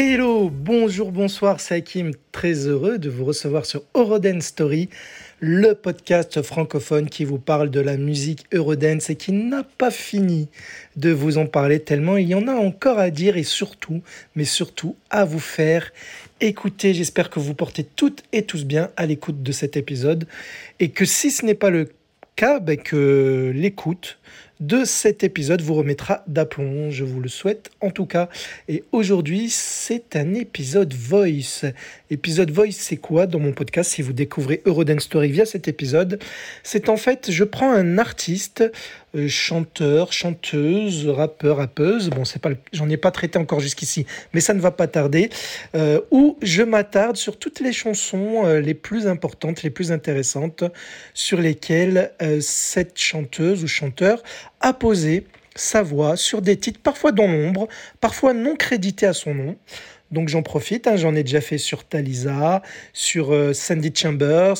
Hello, bonjour, bonsoir, c'est Hakim, très heureux de vous recevoir sur Eurodance Story, le podcast francophone qui vous parle de la musique Eurodance et qui n'a pas fini de vous en parler tellement il y en a encore à dire et surtout, mais surtout à vous faire écouter. J'espère que vous portez toutes et tous bien à l'écoute de cet épisode et que si ce n'est pas le cas, ben que l'écoute de cet épisode vous remettra d'aplomb. Je vous le souhaite en tout cas. Et aujourd'hui, c'est un épisode voice. Épisode voice, c'est quoi dans mon podcast Si vous découvrez Eurodance Story via cet épisode, c'est en fait, je prends un artiste, chanteur, chanteuse, rappeur, rappeuse. Bon, c'est pas, j'en ai pas traité encore jusqu'ici, mais ça ne va pas tarder. Euh, où je m'attarde sur toutes les chansons euh, les plus importantes, les plus intéressantes, sur lesquelles cette chanteuse ou chanteur a posé sa voix sur des titres parfois dans l'ombre, parfois non crédités à son nom. Donc j'en profite, hein, j'en ai déjà fait sur Talisa, sur euh, Sandy Chambers,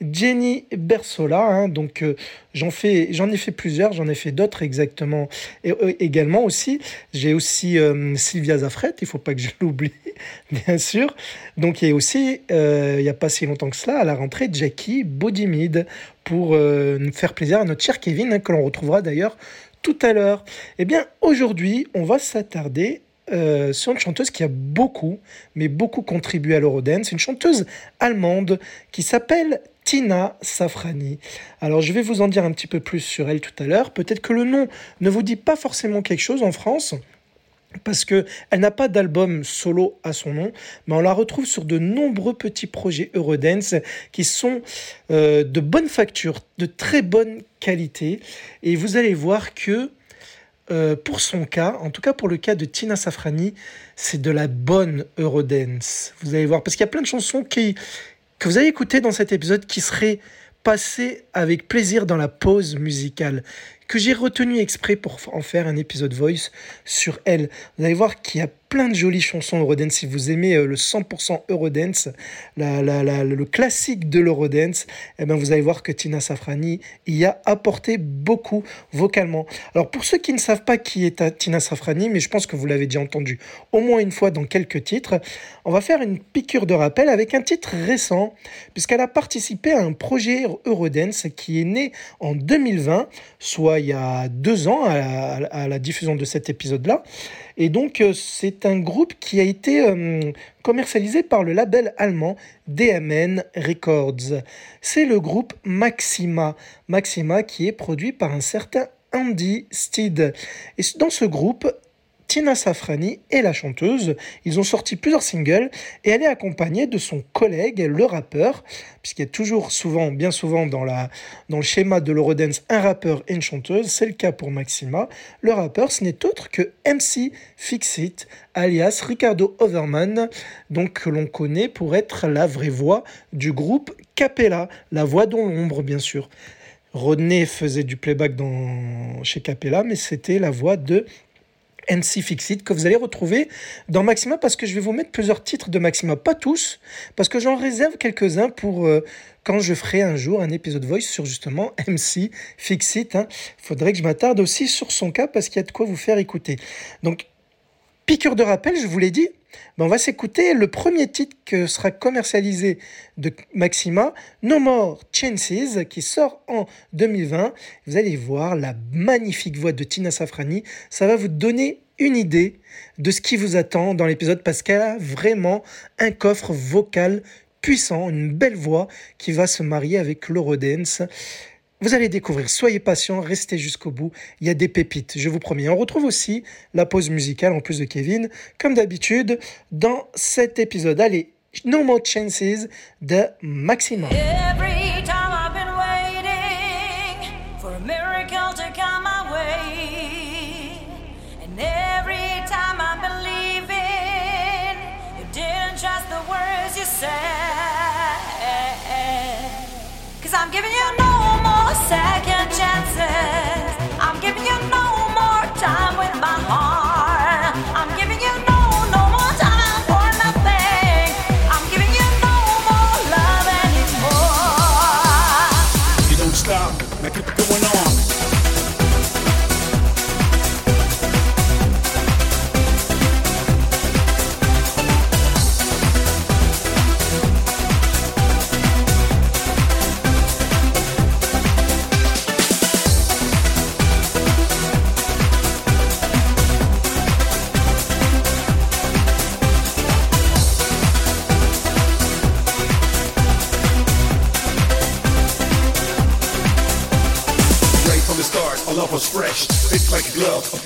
Jenny Bersola. Hein, donc euh, j'en fais, j'en ai fait plusieurs, j'en ai fait d'autres exactement. Et euh, également aussi, j'ai aussi Sylvia Zafret, il faut pas que je l'oublie, bien sûr. Donc il y a aussi, il n'y a pas si longtemps que cela, à la rentrée, Jackie Bodymid pour faire plaisir à notre cher Kevin, hein, que l'on retrouvera d'ailleurs tout à l'heure. Eh bien, aujourd'hui, on va s'attarder euh, sur une chanteuse qui a beaucoup, mais beaucoup contribué à l'Eurodance. Une chanteuse allemande qui s'appelle Tina Safrani. Alors je vais vous en dire un petit peu plus sur elle tout à l'heure. Peut-être que le nom ne vous dit pas forcément quelque chose en France. Parce qu'elle n'a pas d'album solo à son nom, mais on la retrouve sur de nombreux petits projets Eurodance qui sont euh, de bonne facture, de très bonne qualité. Et vous allez voir que euh, pour son cas, en tout cas pour le cas de Tina Safrani, c'est de la bonne Eurodance. Vous allez voir, parce qu'il y a plein de chansons que vous avez écoutées dans cet épisode qui seraient passées avec plaisir dans la pause musicale, que j'ai retenu exprès pour en faire un épisode voice sur elle. Vous allez voir qu'il y a plein de jolies chansons Eurodance. Si vous aimez euh, le 100% Eurodance, la, le classique de l'Eurodance, eh ben vous allez voir que Tina Safrani y a apporté beaucoup vocalement. Alors pour ceux qui ne savent pas qui est Tina Safrani, mais je pense que vous l'avez déjà entendu au moins une fois dans quelques titres, on va faire une piqûre de rappel avec un titre récent, puisqu'elle a participé à un projet Eurodance qui est né en 2020, soit il y a deux ans à la diffusion de cet épisode-là. Et donc, euh, c'est un groupe qui a été euh, commercialisé par le label allemand DMN Records. C'est le groupe Maxima. Maxima qui est produit par un certain Andy Steed. Et dans ce groupe, Tina Safrani est la chanteuse. Ils ont sorti plusieurs singles et elle est accompagnée de son collègue, le rappeur, puisqu'il y a toujours souvent, bien souvent dans, le schéma de l'Eurodance, un rappeur et une chanteuse. C'est le cas pour Maxima. Le rappeur, ce n'est autre que MC Fixit, alias Ricardo Overman, donc que l'on connaît pour être la vraie voix du groupe Capella, la voix dans l'ombre, bien sûr. Rodney faisait du playback chez Capella, mais c'était la voix de MC Fixit que vous allez retrouver dans Maxima parce que je vais vous mettre plusieurs titres de Maxima, pas tous, parce que j'en réserve quelques-uns pour euh, quand je ferai un jour un épisode voice sur justement MC Fixit. Hein. faudrait que je m'attarde aussi sur son cas parce qu'il y a de quoi vous faire écouter. Donc, piqûre de rappel, je vous l'ai dit, ben on va s'écouter le premier titre que sera commercialisé de Maxima, No More Chances, qui sort en 2020. Vous allez voir la magnifique voix de Tina Safrani. Ça va vous donner une idée de ce qui vous attend dans l'épisode parce qu'elle a vraiment un coffre vocal puissant, une belle voix qui va se marier avec l'Eurodance. Vous allez découvrir, soyez patient, restez jusqu'au bout, il y a des pépites, je vous promets. On retrouve aussi la pause musicale en plus de Kevin, comme d'habitude, dans cet épisode. Allez, No More Chances de Maximum. I'm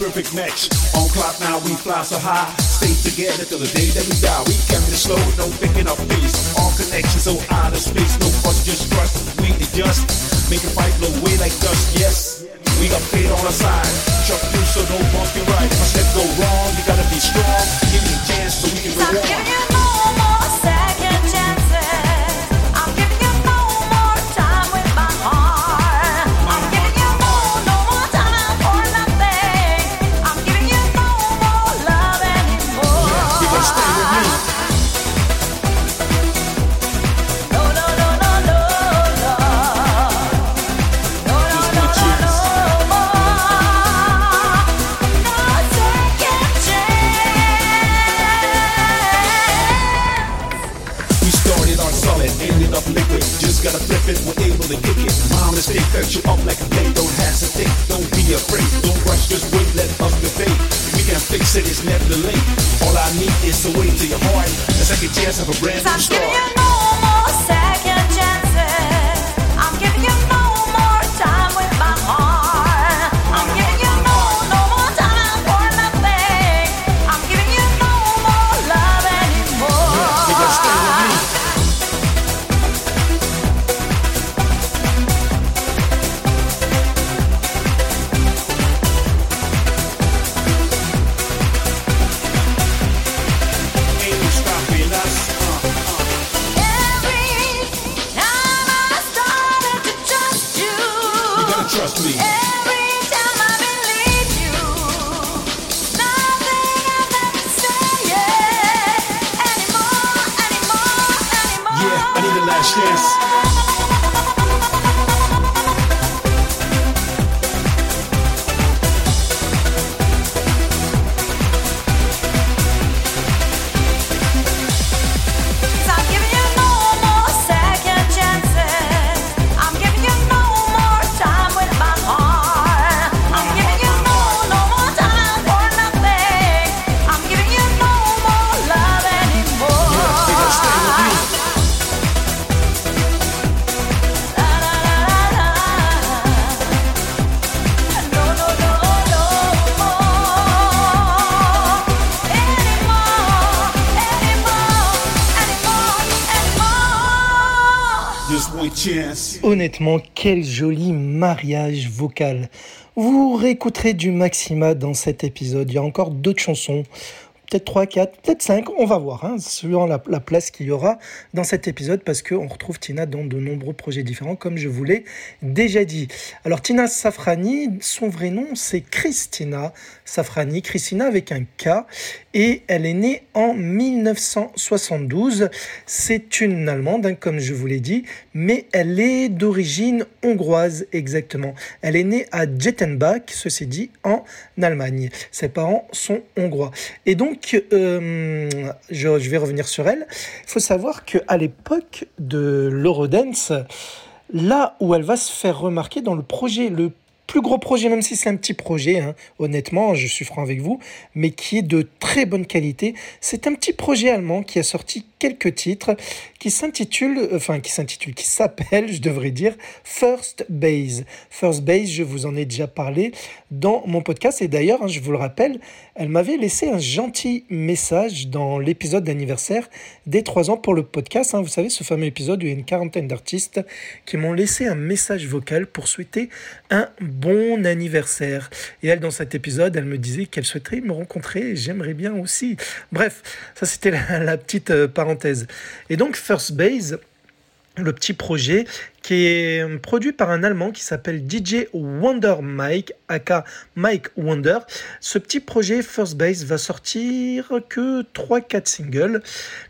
perfect match. On cloud now, we fly so high. Stay together till the day that we die. We can be slow, no picking up pace. All connections so out of space. No fuss, just trust. We adjust. Make a fight blow away like dust, yes. We got fate on our side. Chuck through so no bumps can ride. If I step go wrong, you gotta be strong. Give me a chance so we can I'm to your heart. A second chance of a brand new start. Honnêtement, quel joli mariage vocal. Vous réécouterez du Maxima dans cet épisode. Il y a encore d'autres chansons. Peut-être 3, 4, peut-être 5, on va voir, hein, selon la, la place qu'il y aura dans cet épisode, parce qu'on retrouve Tina dans de nombreux projets différents, comme je vous l'ai déjà dit. Alors Tina Safrani, son vrai nom c'est Christina Safrani, Christina avec un K, et elle est née en 1972. C'est une Allemande, hein, comme je vous l'ai dit, mais elle est d'origine hongroise exactement. Elle est née à Jettenbach, ceci dit, en Allemagne. Ses parents sont hongrois. Et donc, euh, je, vais revenir sur elle. Il faut savoir qu'à l'époque de l'Eurodance, là où elle va se faire remarquer dans le projet, le plus gros projet, même si c'est un petit projet, hein, honnêtement, je suis franc avec vous, mais qui est de très bonne qualité. C'est un petit projet allemand qui a sorti quelques titres qui s'intitule, enfin qui s'intitule, qui s'appelle, je devrais dire, First Base. First Base, je vous en ai déjà parlé dans mon podcast et d'ailleurs, hein, je vous le rappelle, elle m'avait laissé un gentil message dans l'épisode d'anniversaire des 3 ans pour le podcast. hein. vous savez, ce fameux épisode où il y a une quarantaine d'artistes qui m'ont laissé un message vocal pour souhaiter un bon anniversaire. Et elle, dans cet épisode, elle me disait qu'elle souhaiterait me rencontrer j'aimerais bien aussi. Bref, ça c'était la, la petite euh, parenthèse. Et donc, First Base, le petit projet qui est produit par un Allemand qui s'appelle DJ Wonder Mike, aka Mike Wonder. Ce petit projet First Base va sortir que 3-4 singles,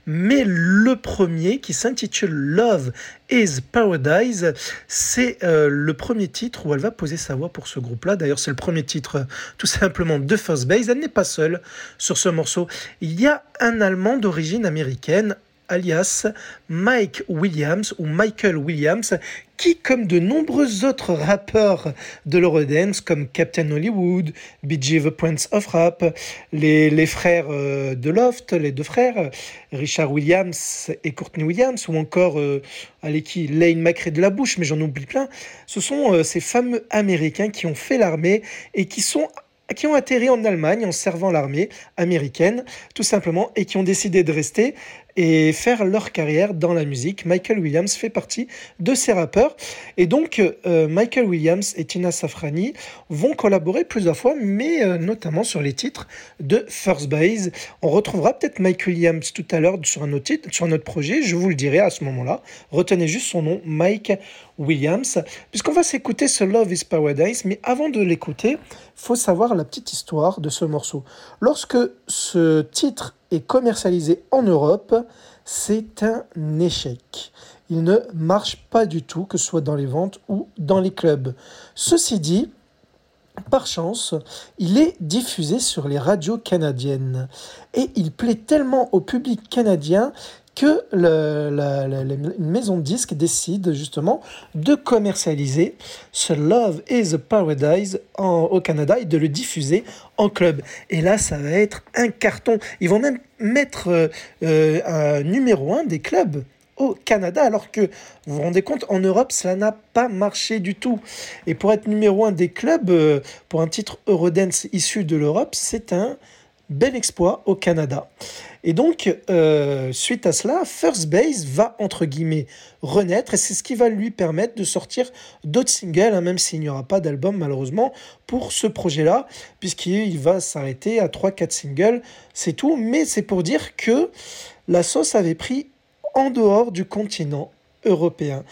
mais le premier qui s'intitule Love is Paradise, c'est euh, le premier titre où elle va poser sa voix pour ce groupe-là. D'ailleurs, c'est le premier titre euh, tout simplement de First Base. Elle n'est pas seule sur ce morceau. Il y a un Allemand d'origine américaine alias Mike Williams ou Michael Williams, qui, comme de nombreux autres rappeurs de l'Eurodance, comme Captain Hollywood, BG The Prince of Rap, les, les frères euh, de Loft, les deux frères, Richard Williams et Courtney Williams, ou encore, euh, allez qui, Lane McRae de la bouche, mais j'en oublie plein, ce sont euh, ces fameux Américains qui ont fait l'armée et qui sont qui ont atterri en Allemagne en servant l'armée américaine, tout simplement, et qui ont décidé de rester et faire leur carrière dans la musique. Michael Williams fait partie de ces rappeurs. Et donc, euh, Michael Williams et Tina Safrani vont collaborer plusieurs fois, mais euh, notamment sur les titres de First Base. On retrouvera peut-être Michael Williams tout à l'heure sur un autre titre, sur notre projet, je vous le dirai à ce moment-là. Retenez juste son nom, Mike Williams, puisqu'on va s'écouter ce Love is Paradise, mais avant de l'écouter, faut savoir la petite histoire de ce morceau. Lorsque ce titre est commercialisé en Europe, c'est un échec. Il ne marche pas du tout, que ce soit dans les ventes ou dans les clubs. Ceci dit, par chance, il est diffusé sur les radios canadiennes et il plaît tellement au public canadien que la, maison de disques décide justement de commercialiser ce Love is a Paradise au Canada et de le diffuser en club. Et là, ça va être un carton. Ils vont même mettre euh, euh, un numéro un des clubs au Canada, alors que vous vous rendez compte, en Europe, cela n'a pas marché du tout. Et pour être numéro un des clubs, euh, pour un titre Eurodance issu de l'Europe, c'est un bel exploit au Canada. Et donc, euh, suite à cela, First Base va, entre guillemets, renaître, et c'est ce qui va lui permettre de sortir d'autres singles, hein, même s'il n'y aura pas d'album, malheureusement, pour ce projet-là, puisqu'il va s'arrêter à 3-4 singles, c'est tout. Mais c'est pour dire que la sauce avait pris en dehors du continent européen.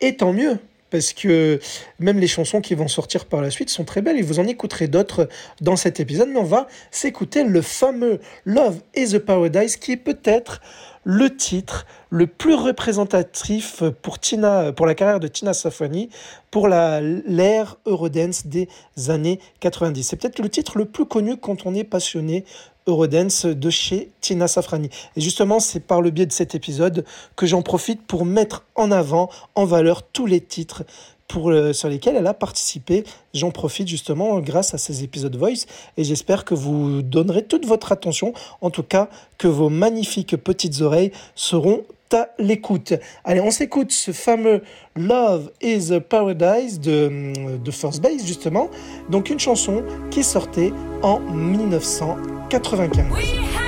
Et tant mieux, parce que même les chansons qui vont sortir par la suite sont très belles et vous en écouterez d'autres dans cet épisode, mais on va s'écouter le fameux Love is a Paradise qui est peut-être le titre le plus représentatif pour, la carrière de Tina Safani pour l'ère Eurodance des années 90. C'est peut-être le titre le plus connu quand on est passionné Eurodance de chez Tina Safrani. Et justement, c'est par le biais de cet épisode que j'en profite pour mettre en avant, en valeur, tous les titres euh, sur lesquels elle a participé. J'en profite justement grâce à ces épisodes Voice et j'espère que vous donnerez toute votre attention, en tout cas que vos magnifiques petites oreilles seront à l'écoute. Allez, on s'écoute ce fameux Love is a Paradise de, de First Base justement, donc une chanson qui sortait en 1995.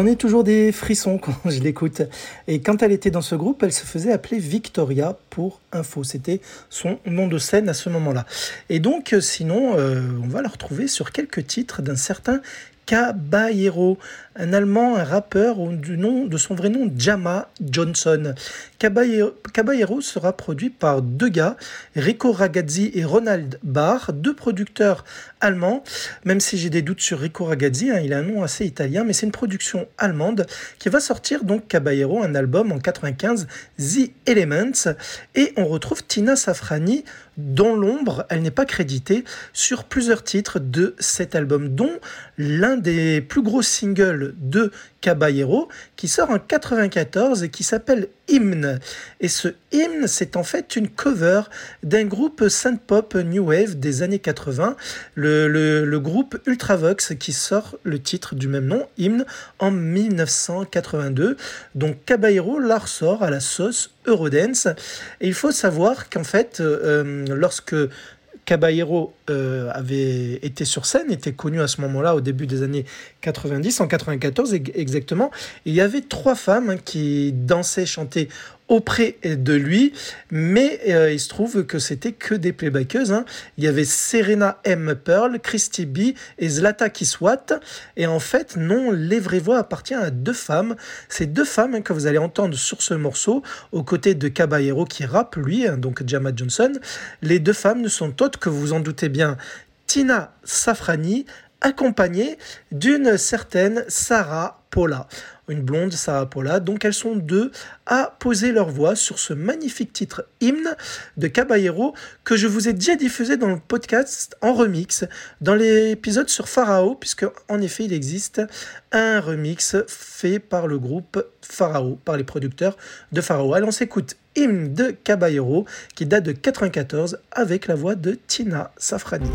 J'en ai toujours des frissons quand je l'écoute. Et quand elle était dans ce groupe, elle se faisait appeler Victoria pour info. C'était son nom de scène à ce moment-là. Et donc, euh, sinon, euh, on va la retrouver sur quelques titres d'un certain Caballero, un Allemand, un rappeur de son vrai nom Jama Johnson. Caballero, sera produit par deux gars, Rico Ragazzi et Ronald Barr, deux producteurs allemands. Même si j'ai des doutes sur Rico Ragazzi, hein, il a un nom assez italien, mais c'est une production allemande qui va sortir donc Caballero, un album en 95, The Elements, et on retrouve Tina Safrani dans l'ombre, elle n'est pas créditée sur plusieurs titres de cet album, dont l'un des plus gros singles de Caballero qui sort en 94 et qui s'appelle Hymne. Et ce hymne, c'est en fait une cover d'un groupe synth-pop new wave des années 80, le, le- le groupe Ultravox qui sort le titre du même nom, Hymne, en 1982. Donc Caballero la ressort à la sauce Eurodance. Et il faut savoir qu'en fait, euh, euh, lorsque Caballero euh, avait été sur scène, était connu à ce moment-là, au début des années 90, en 94 ex- exactement. Il y avait trois femmes qui dansaient, chantaient auprès de lui, mais euh, il se trouve que c'était que des playbackeuses. hein. Il y avait Serena M. Pearl, Christy B. et Zlata Kiswat. Et en fait, non, les vraies voix appartiennent à deux femmes. Ces deux femmes hein, que vous allez entendre sur ce morceau, aux côtés de Caballero qui rappe, lui, hein, donc Jama Johnson. Les deux femmes ne sont autres que vous vous en doutez bien, Tina Safrani, accompagnée d'une certaine Sarah Paula, une blonde Sarah Paula. Donc elles sont deux à poser leur voix sur ce magnifique titre hymne de Caballero que je vous ai déjà diffusé dans le podcast en remix dans l'épisode sur Pharaoh, puisque en effet il existe un remix fait par le groupe Pharaoh, par les producteurs de Pharaoh. Allez, on s'écoute hymne de Caballero qui date de 94 avec la voix de Tina Safrani.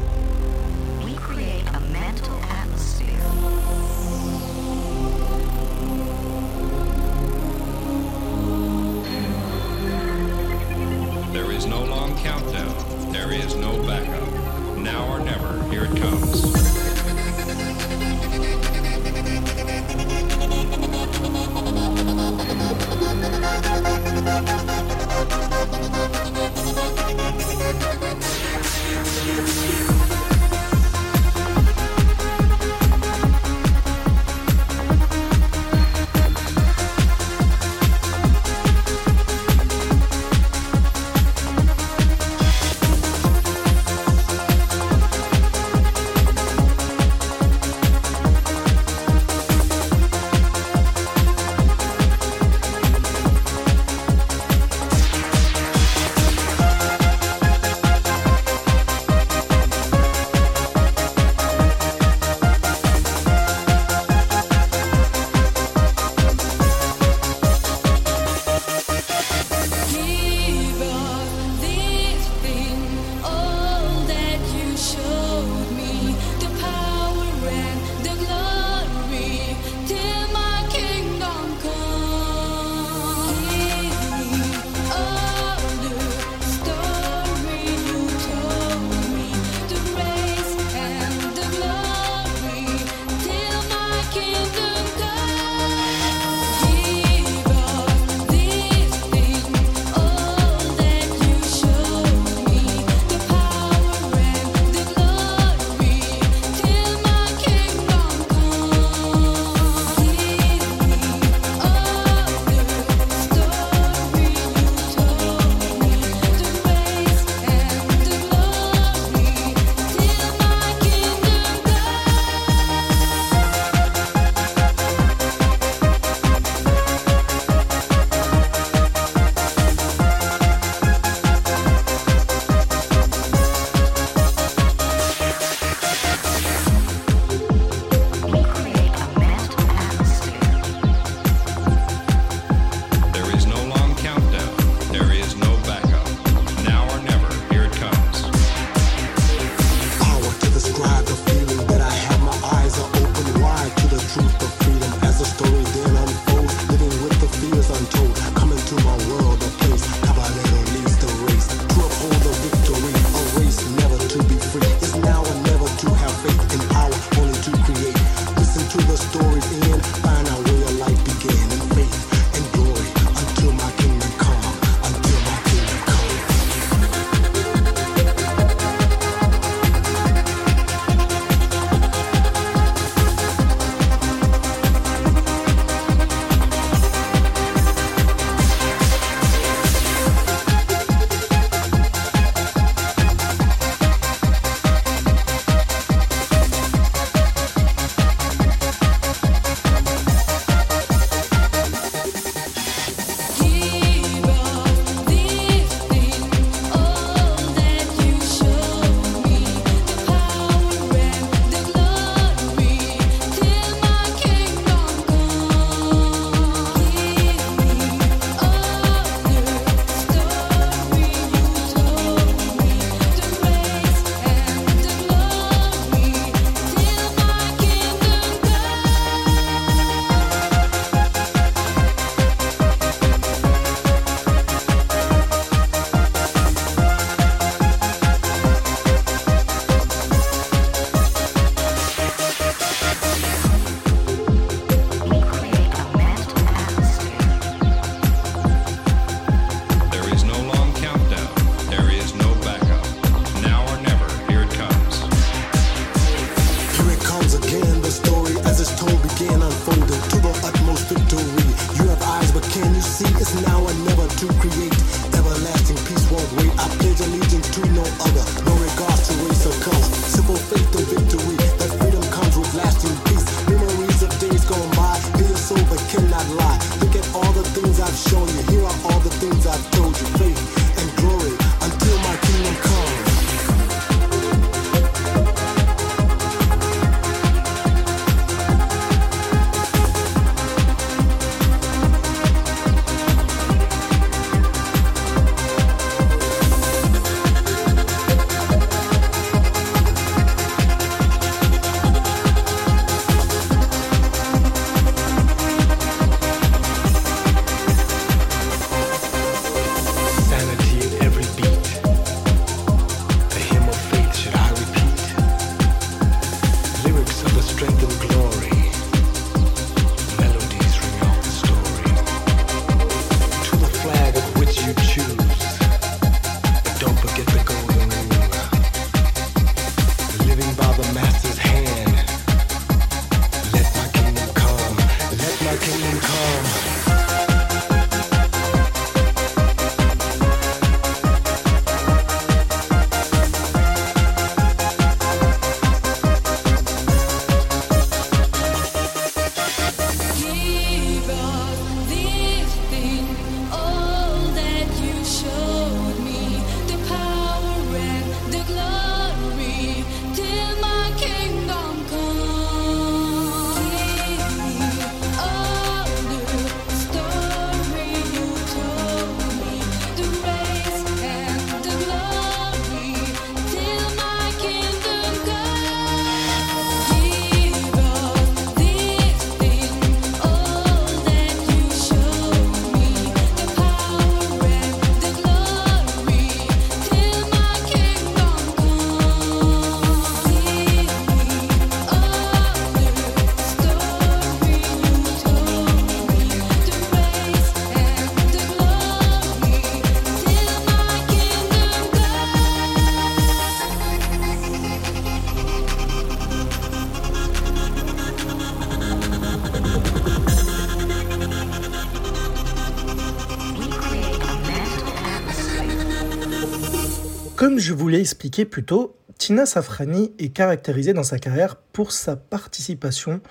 Comme je vous l'ai expliqué plus tôt, Tina Safrani est caractérisée dans sa carrière pour sa participation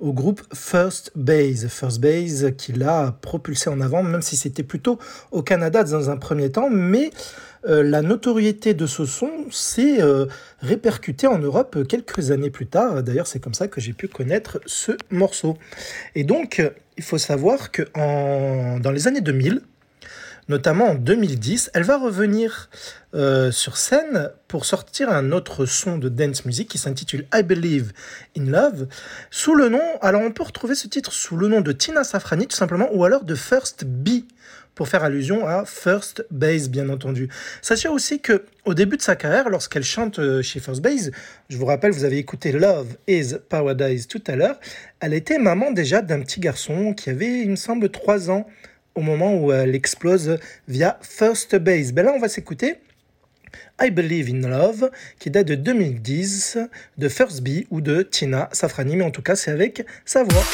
au groupe First Base. First Base qui l'a propulsé en avant, même si c'était plutôt au Canada dans un premier temps, mais euh, la notoriété de ce son s'est euh, répercutée en Europe quelques années plus tard. D'ailleurs, c'est comme ça que j'ai pu connaître ce morceau. Et donc, il faut savoir que dans les années 2000, notamment en 2010, elle va revenir euh, sur scène pour sortir un autre son de dance music qui s'intitule I Believe in Love, sous le nom, alors on peut retrouver ce titre sous le nom de Tina Safrani tout simplement, ou alors de First B, pour faire allusion à First Base, bien entendu. Sachez aussi que au début de sa carrière, lorsqu'elle chante euh, chez First Base, je vous rappelle, vous avez écouté Love is Paradise tout à l'heure, elle était maman déjà d'un petit garçon qui avait, il me semble, 3 ans au moment où elle explose via First Base. Ben là, on va s'écouter I Believe in Love, qui date de 2010, de First B ou de Tina Safrani, mais en tout cas, c'est avec sa voix.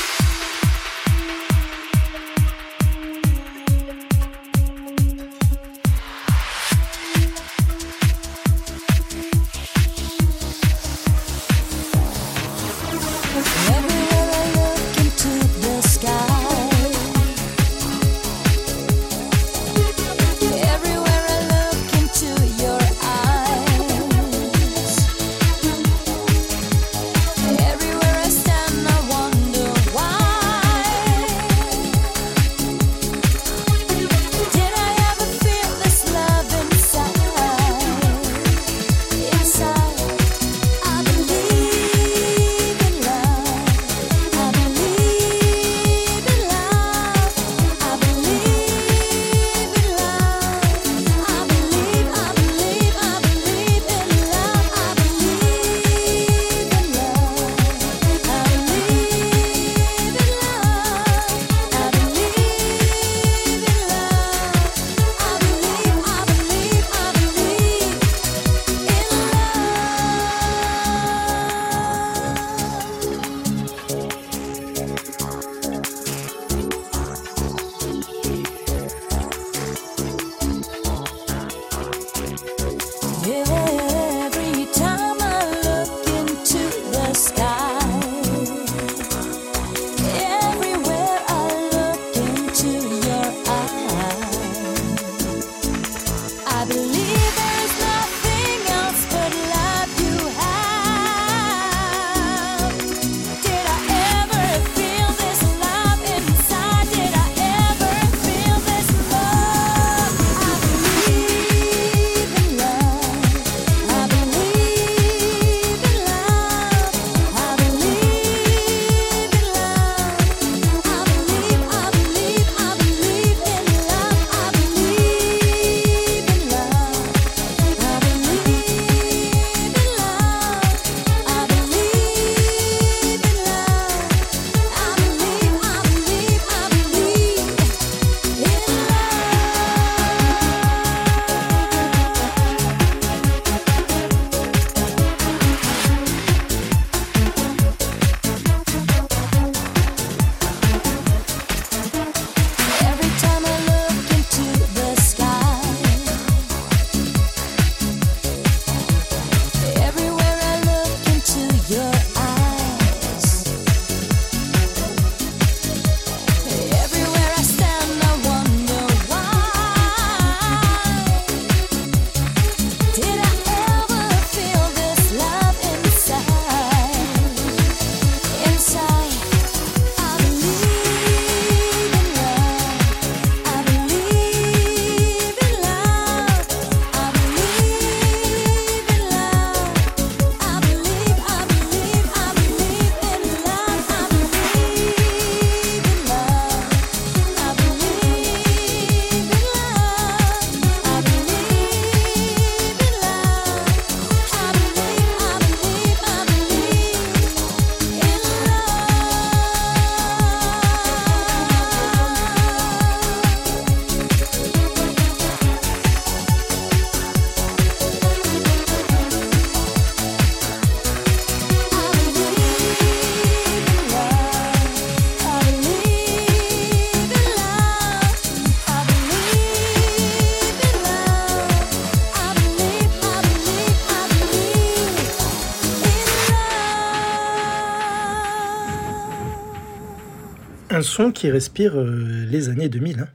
Qui respire euh, les années 2000. hein.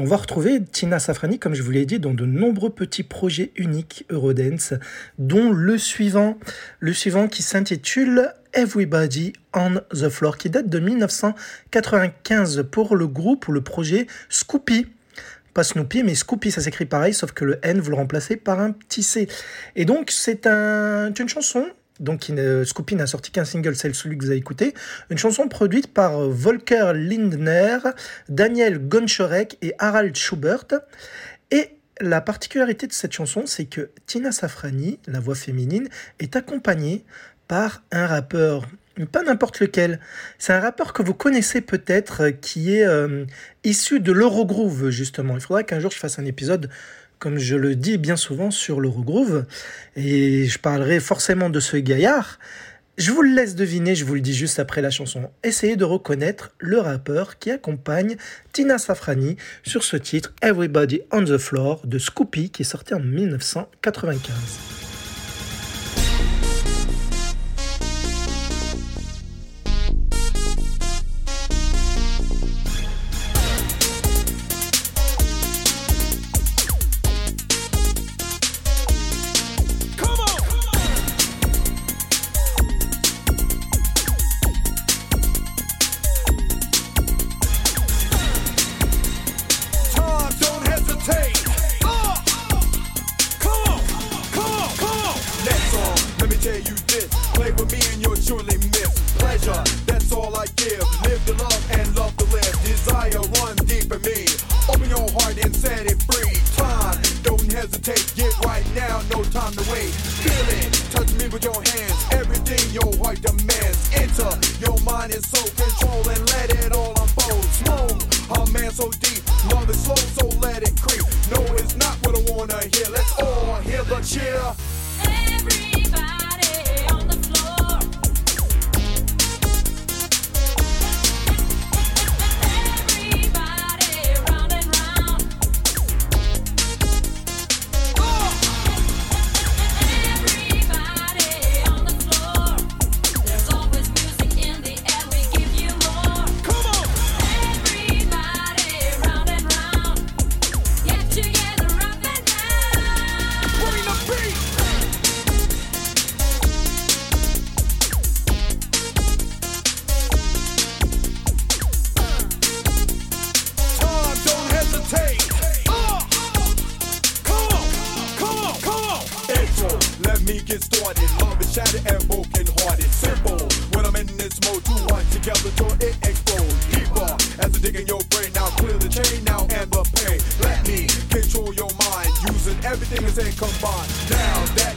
On va retrouver Tina Safrani, comme je vous l'ai dit, dans de nombreux petits projets uniques Eurodance, dont le suivant, le suivant qui s'intitule Everybody on the Floor, qui date de 1995 pour le groupe ou le projet Scoopy. Pas Snoopy, mais Scoopy, ça s'écrit pareil, sauf que le N, vous le remplacez par un petit C. Et donc, c'est un, une chanson donc Scoopy n'a sorti qu'un single, c'est celui que vous avez écouté. Une chanson produite par euh, Volker Lindner, Daniel Gonchorek et Harald Schubert. Et la particularité de cette chanson, c'est que Tina Safrani, la voix féminine, est accompagnée par un rappeur, pas n'importe lequel. C'est un rappeur que vous connaissez peut-être, euh, qui est euh, issu de l'Eurogroove, justement. Il faudra qu'un jour je fasse un épisode comme je le dis bien souvent sur l'Eurogroove, et je parlerai forcément de ce gaillard. Je vous le laisse deviner, je vous le dis juste après la chanson. Essayez de reconnaître le rappeur qui accompagne Tina Safrani sur ce titre Everybody on the Floor de Scoopy qui est sorti en 1995. Everything that's in combined.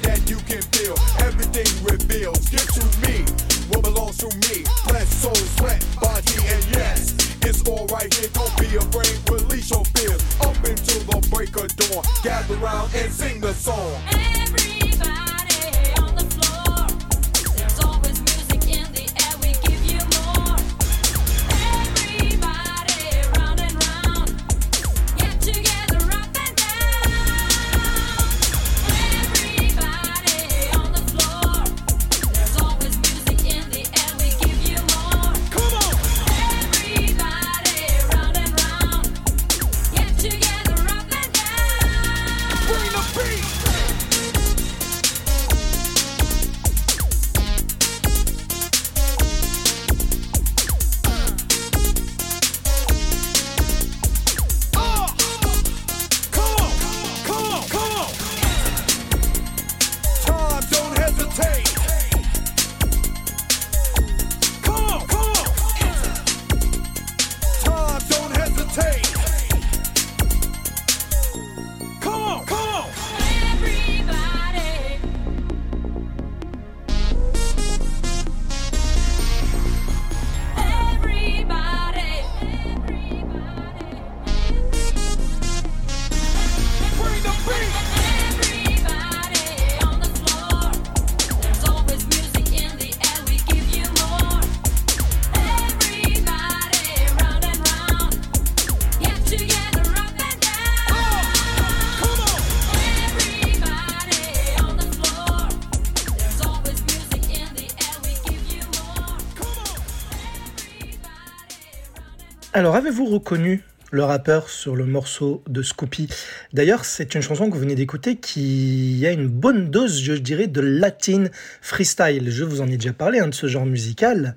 Alors, avez-vous reconnu le rappeur sur le morceau de Scoopy? D'ailleurs, c'est une chanson que vous venez d'écouter qui a une bonne dose, je dirais, de latin freestyle. Je vous en ai déjà parlé hein, de ce genre musical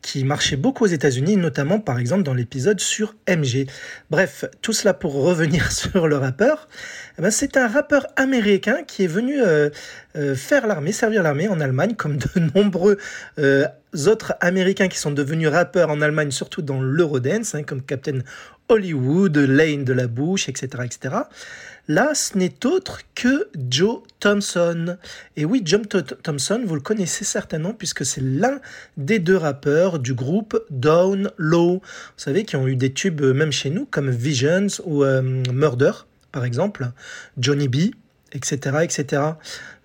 qui marchait beaucoup aux États-Unis, notamment par exemple dans l'épisode sur MG. Bref, tout cela pour revenir sur le rappeur. Eh ben, c'est un rappeur américain qui est venu euh, euh, faire l'armée, servir l'armée en Allemagne, comme de nombreux euh, autres Américains qui sont devenus rappeurs en Allemagne, surtout dans l'Eurodance, hein, comme Captain Hollywood, Lane de la Bouche, etc., etc. Là, ce n'est autre que Joe Thompson. Et oui, Th- Thompson, vous le connaissez certainement puisque c'est l'un des deux rappeurs du groupe Down Low. Vous savez, qui ont eu des tubes euh, même chez nous, comme Visions ou euh, Murder, par exemple, Johnny B, etc., etc.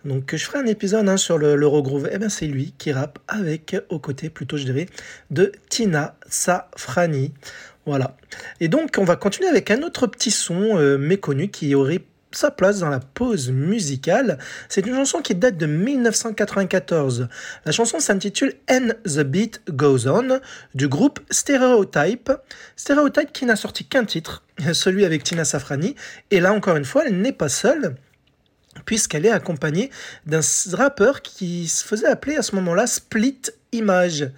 Donc, je ferai un épisode hein, sur le l'Eurogroove. Eh bien, c'est lui qui rappe avec, aux côtés, plutôt, je dirais, de Tina Safrani. Voilà. Et donc, on va continuer avec un autre petit son euh, méconnu qui aurait sa place dans la pause musicale. C'est une chanson qui date de 1994. La chanson s'intitule And the Beat Goes On du groupe Stereotype. Stereotype qui n'a sorti qu'un titre, celui avec Tina Safrani. Et là, encore une fois, elle n'est pas seule puisqu'elle est accompagnée d'un rappeur qui se faisait appeler à ce moment-là Split Image.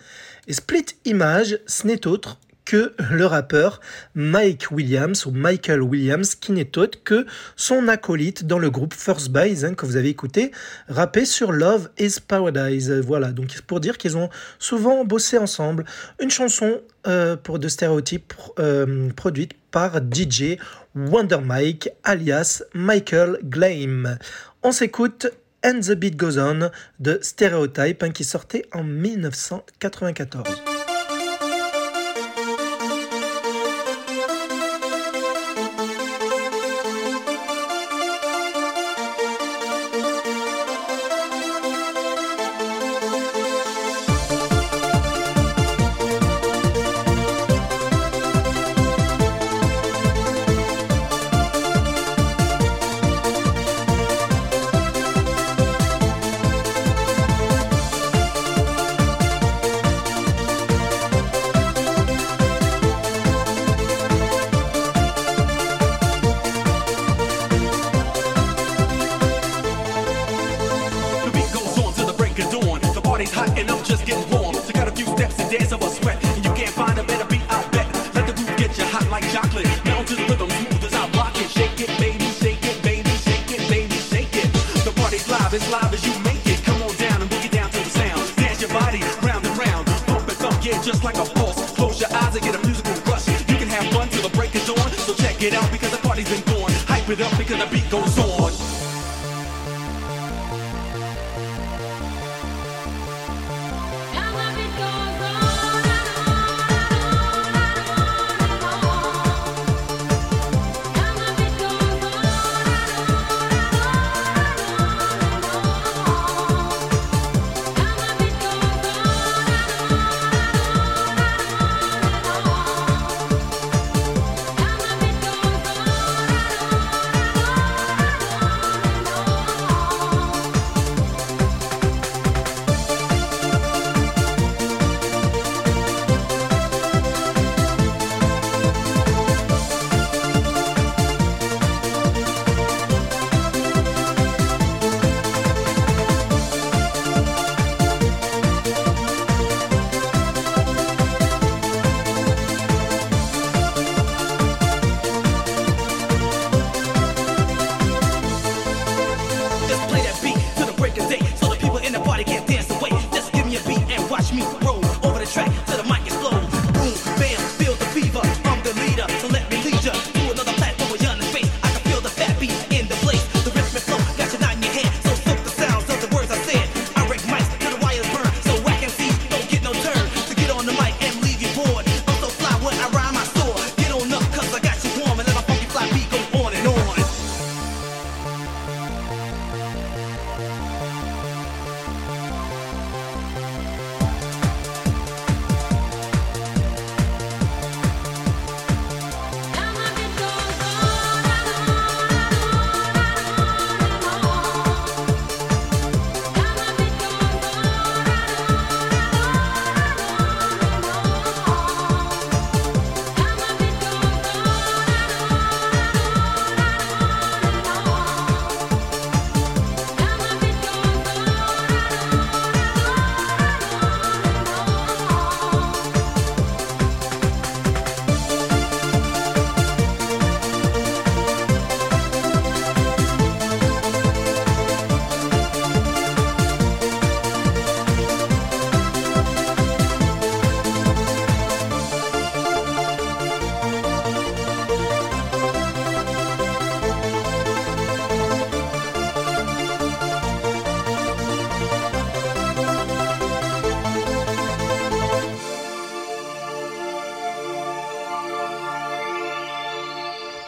Et Split Image, ce n'est autre que le rappeur Mike Williams ou Michael Williams, qui n'est autre que son acolyte dans le groupe First Base, que vous avez écouté, rapper sur Love is Paradise. Voilà, donc pour dire qu'ils ont souvent bossé ensemble. Une chanson euh, pour de stéréotypes euh, produite par DJ Wonder Mike, alias Michael Glame. On s'écoute And the Beat Goes On de Stereotype, hein, qui sortait en 1994.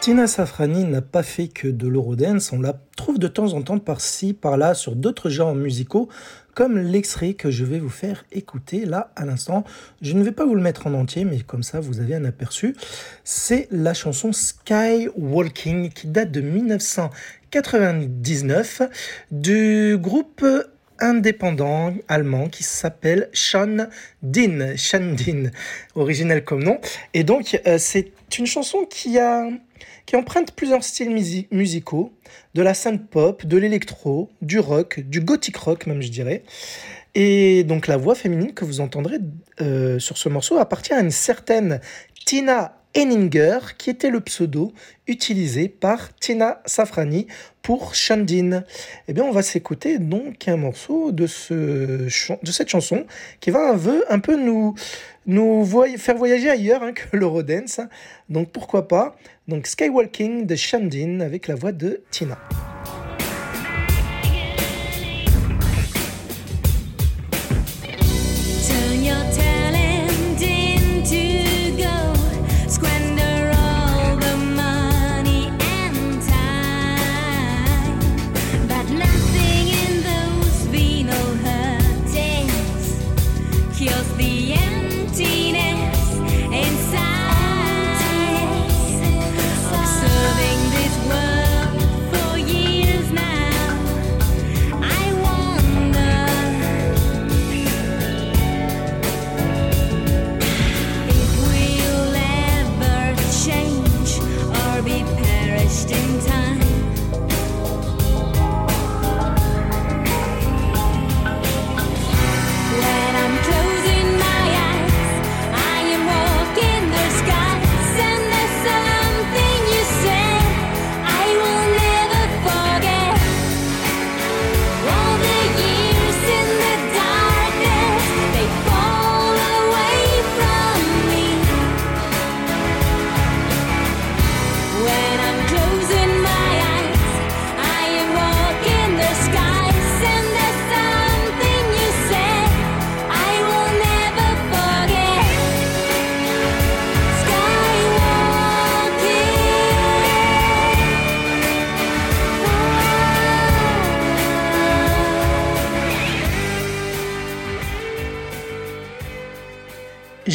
Tina Safrani n'a pas fait que de l'eurodance, on la trouve de temps en temps par-ci, par-là, sur d'autres genres musicaux, comme l'extrait que je vais vous faire écouter là à l'instant. Je ne vais pas vous le mettre en entier, mais comme ça vous avez un aperçu. C'est la chanson Skywalking qui date de 1999 du groupe indépendant allemand qui s'appelle Sean Dean, Sean Dean, original comme nom. Et donc, euh, c'est une chanson qui a qui emprunte plusieurs styles musi- musicaux, de la synth pop, de l'électro, du rock, du gothic rock même je dirais. Et donc la voix féminine que vous entendrez euh, sur ce morceau appartient à une certaine Tina Henninger, qui était le pseudo utilisé par Tina Safrani pour Shandin. Eh bien, on va s'écouter donc un morceau de, ce, de cette chanson qui va un peu, un peu nous, nous voy- faire voyager ailleurs hein, que l'Eurodance. Donc pourquoi pas? Donc Skywalking de Shandin avec la voix de Tina.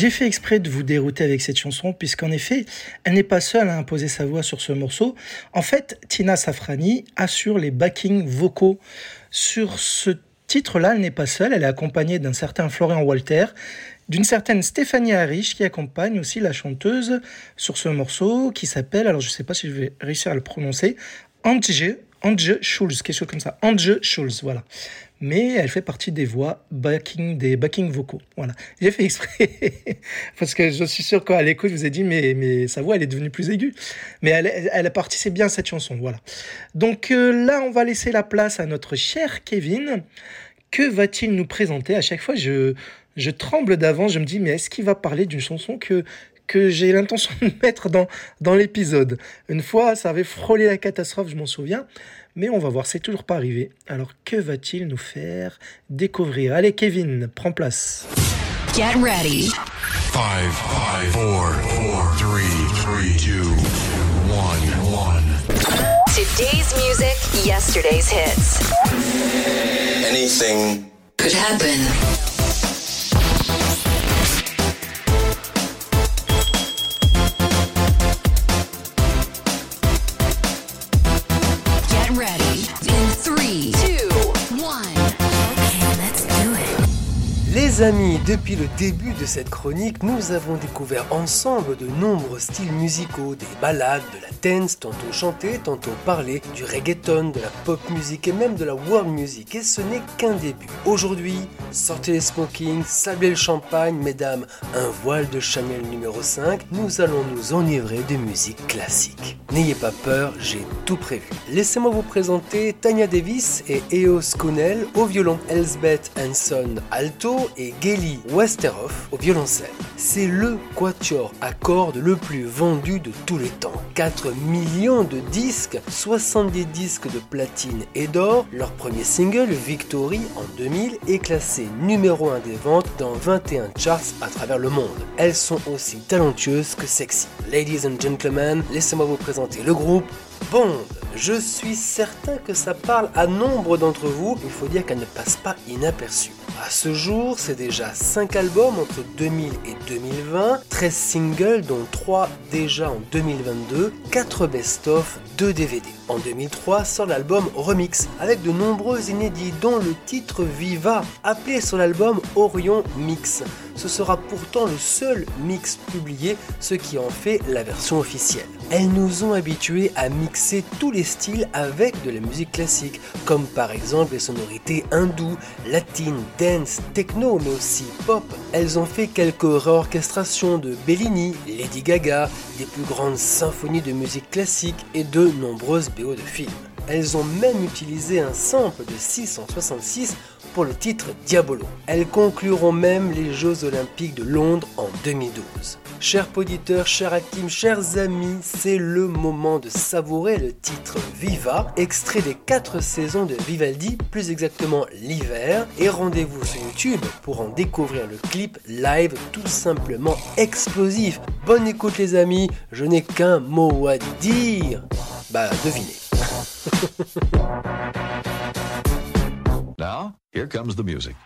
J'ai fait exprès de vous dérouter avec cette chanson, puisqu'en effet, elle n'est pas seule à imposer sa voix sur ce morceau. En fait, Tina Safrani assure les backings vocaux. Sur ce titre-là, elle n'est pas seule, elle est accompagnée d'un certain Florian Walter, d'une certaine Stéphanie Harish, qui accompagne aussi la chanteuse sur ce morceau, qui s'appelle, alors je ne sais pas si je vais réussir à le prononcer, Antje, Antje Schulz, quelque chose comme ça. Antje Schulz, voilà. Mais elle fait partie des voix backing, des backing vocaux. Voilà. J'ai fait exprès. Parce que je suis sûr qu'à l'écoute, je vous ai dit, mais, mais sa voix, elle est devenue plus aiguë. Mais elle, elle, participé bien à cette chanson. Voilà. Donc euh, là, on va laisser la place à notre cher Kevin. Que va-t-il nous présenter? À chaque fois, je, je tremble d'avance. Je me dis, mais est-ce qu'il va parler d'une chanson que, que j'ai l'intention de mettre dans, dans l'épisode? Une fois, ça avait frôlé la catastrophe, je m'en souviens. Mais on va voir, c'est toujours pas arrivé. Alors, que va-t-il nous faire découvrir? Allez, Kevin, prends place. Get ready. Five, five, four, four, three, three, two, one, one. Today's music, yesterday's hits. Anything Could happen. Les amis, depuis le début de cette chronique, nous avons découvert ensemble de nombreux styles musicaux, des ballades, de la dance, tantôt chantée, tantôt parlée, du reggaeton, de la pop music et même de la world music. Et ce n'est qu'un début. Aujourd'hui, sortez les smoking, sablez le champagne, mesdames, un voile de Chanel numéro 5, nous allons nous enivrer de musique classique. N'ayez pas peur, j'ai tout prévu. Laissez-moi vous présenter Tanya Davis et Eos Kuhnel au violon, Elsbeth Hanson alto et Gelly Westerhoff au violoncelle. c'est le quatuor à cordes le plus vendu de tous les temps. 4 millions de disques, 70 disques de platine et d'or. Leur premier single, Victory, en 2000, est classé numéro 1 des ventes dans 21 charts à travers le monde. Elles sont aussi talentueuses que sexy. Ladies and gentlemen, laissez-moi vous présenter le groupe Bond. Je suis certain que ça parle à nombre d'entre vous, il faut dire qu'elle ne passe pas inaperçue. À ce jour, c'est déjà 5 albums entre 2000 et 2020, 13 singles dont 3 déjà en 2022, 4 best-of, 2 DVD. En 2003 sort l'album Remix avec de nombreux inédits dont le titre Viva appelé sur l'album Orion Mix. Ce sera pourtant le seul mix publié, ce qui en fait la version officielle. Elles nous ont habitués à mixer tous les styles avec de la musique classique, comme par exemple les sonorités hindoues, latines, dance, techno, mais aussi pop. Elles ont fait quelques réorchestrations de Bellini, Lady Gaga, des plus grandes symphonies de musique classique et de nombreuses De films. Elles ont même utilisé un sample de 666 pour le titre Diabolo. Elles concluront même les Jeux Olympiques de Londres en 2012. Chers auditeurs, chers Hakim, chers amis, c'est le moment de savourer le titre Viva, extrait des 4 saisons de Vivaldi, plus exactement l'hiver, et rendez-vous sur YouTube pour en découvrir le clip live tout simplement explosif. Bonne écoute les amis, je n'ai qu'un mot à dire. Bah devinez. Now, here comes the music.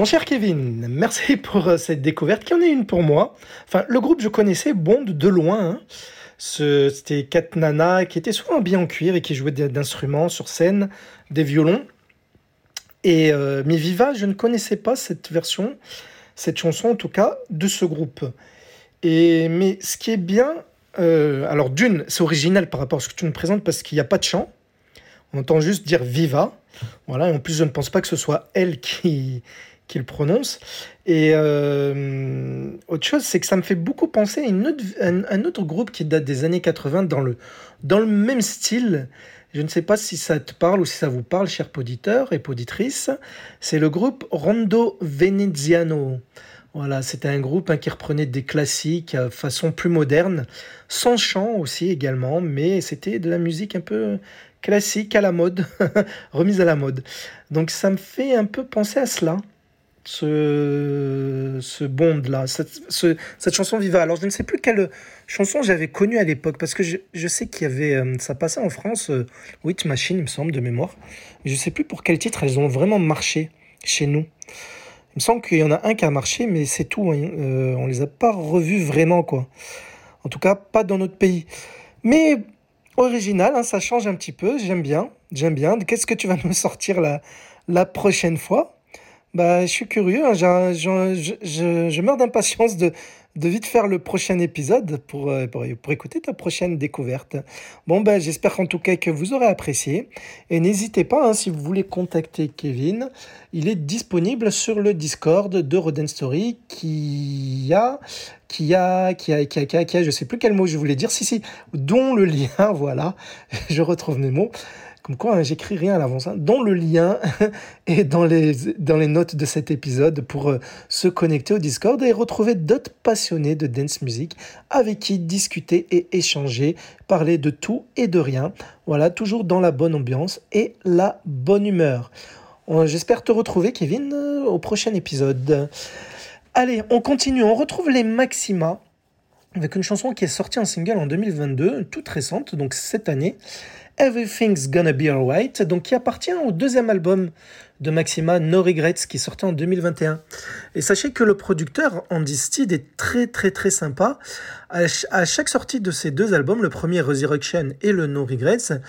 Mon cher Kevin, merci pour euh, cette découverte qui en est une pour moi. Enfin, le groupe, je connaissais Bond de loin. hein. C'était quatre nanas qui étaient souvent bien en cuir et qui jouaient d'instruments sur scène, des violons. Et euh, mais Viva, je ne connaissais pas cette version, cette chanson en tout cas, de ce groupe. Et mais ce qui est bien, euh, alors d'une, c'est original par rapport à ce que tu me présentes parce qu'il n'y a pas de chant. On entend juste dire Viva. Voilà, et en plus, je ne pense pas que ce soit elle qui, qui le prononce. Et euh, autre chose, c'est que ça me fait beaucoup penser à un, autre groupe qui date des années 80 dans le, dans le même style. Je ne sais pas si ça te parle ou si ça vous parle, chers auditeurs et poditrices. C'est le groupe Rondo Veneziano. Voilà, c'était un groupe hein, qui reprenait des classiques à façon plus moderne, sans chant aussi également, mais c'était de la musique un peu classique à la mode, remise à la mode. Donc ça me fait un peu penser à cela, ce, ce bond-là, cette, ce- cette chanson Viva. Alors je ne sais plus quelle chanson j'avais connue à l'époque, parce que je, je sais qu'il y avait, euh, ça passait en France, euh, Witch Machine, il me semble, de mémoire. Je ne sais plus pour quel titre elles ont vraiment marché chez nous. Il me semble qu'il y en a un qui a marché, mais c'est tout. hein. Euh, on les a pas revus vraiment, quoi. En tout cas, pas dans notre pays. Mais original, hein, ça change un petit peu. J'aime bien. J'aime bien. Qu'est-ce que tu vas me sortir la, la prochaine fois? Bah, je suis curieux. hein. Je, je- meurs d'impatience de, de vite faire le prochain épisode pour, euh, pour, pour écouter ta prochaine découverte. Bon, ben, j'espère en tout cas que vous aurez apprécié. Et n'hésitez pas, hein, si vous voulez contacter Kevin, il est disponible sur le Discord de Roden Story qui a, qui a, qui a, qui a, qui a, qui a- je sais plus quel mot je voulais dire, si, si, dont le lien, voilà, je retrouve mes mots. Hein, j'écris rien à l'avance, hein, dont le lien est dans les, notes de cet épisode pour euh, se connecter au Discord et retrouver d'autres passionnés de dance music avec qui discuter et échanger, parler de tout et de rien. Voilà, toujours dans la bonne ambiance et la bonne humeur. J'espère te retrouver, Kevin, euh, au prochain épisode. Allez, on continue. On retrouve les Maxima avec une chanson qui est sortie en single en 2022, toute récente, donc cette année. Everything's Gonna Be Alright, donc qui appartient au deuxième album de Maxima, No Regrets, qui sortait en 2021. Et sachez que le producteur, Andy Steed, est très très très sympa. À, ch- à chaque sortie de ces deux albums, le premier Resurrection et le No Regrets,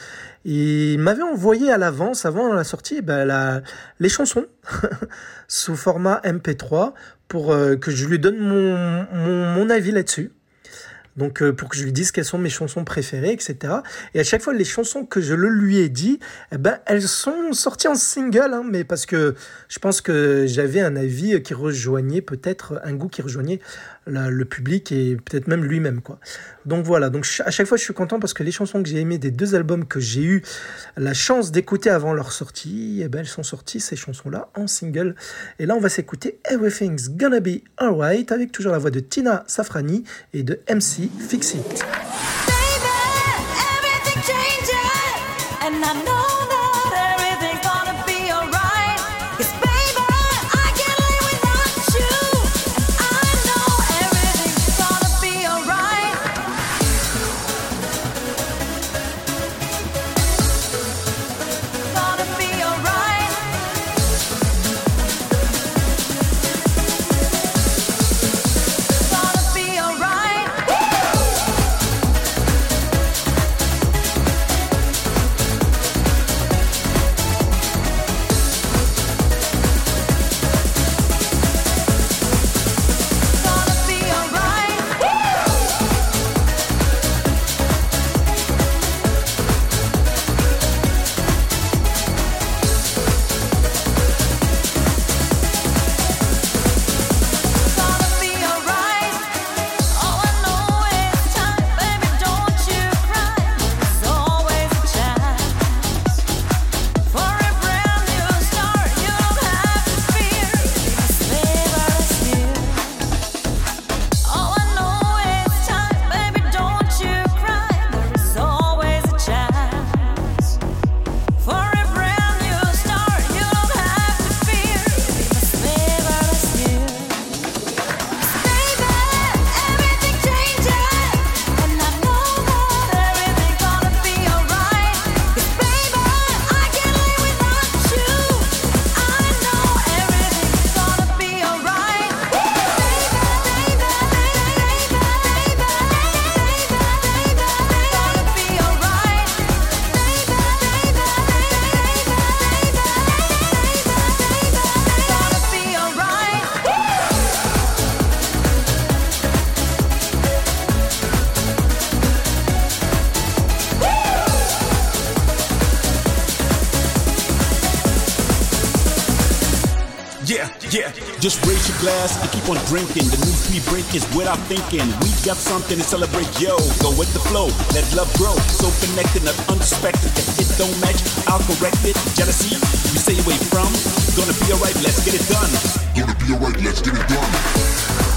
il m'avait envoyé à l'avance, avant la sortie, eh ben, les chansons sous format MP3 pour euh, que je lui donne mon avis là-dessus. Donc euh, pour que je lui dise quelles sont mes chansons préférées, etc. Et à chaque fois, les chansons que je le lui ai dit, eh ben, elles sont sorties en single, hein, mais parce que je pense que j'avais un avis qui rejoignait peut-être un goût qui rejoignait le public et peut-être même lui-même, quoi. Donc voilà. Donc à chaque fois, je suis content parce que les chansons que j'ai aimées des deux albums que j'ai eu la chance d'écouter avant leur sortie, eh ben, elles sont sorties ces chansons-là en single. Et là, on va s'écouter Everything's Gonna Be Alright avec toujours la voix de Tina Safrani et de MC Fix It. On drinking. The news we break is without thinking. We got something to celebrate, yo. Go with the flow, let love grow. So connected, not unsuspected. If it don't match, I'll correct it. Jealousy, you stay away from. Gonna be alright, let's get it done. Gonna be alright, let's get it done.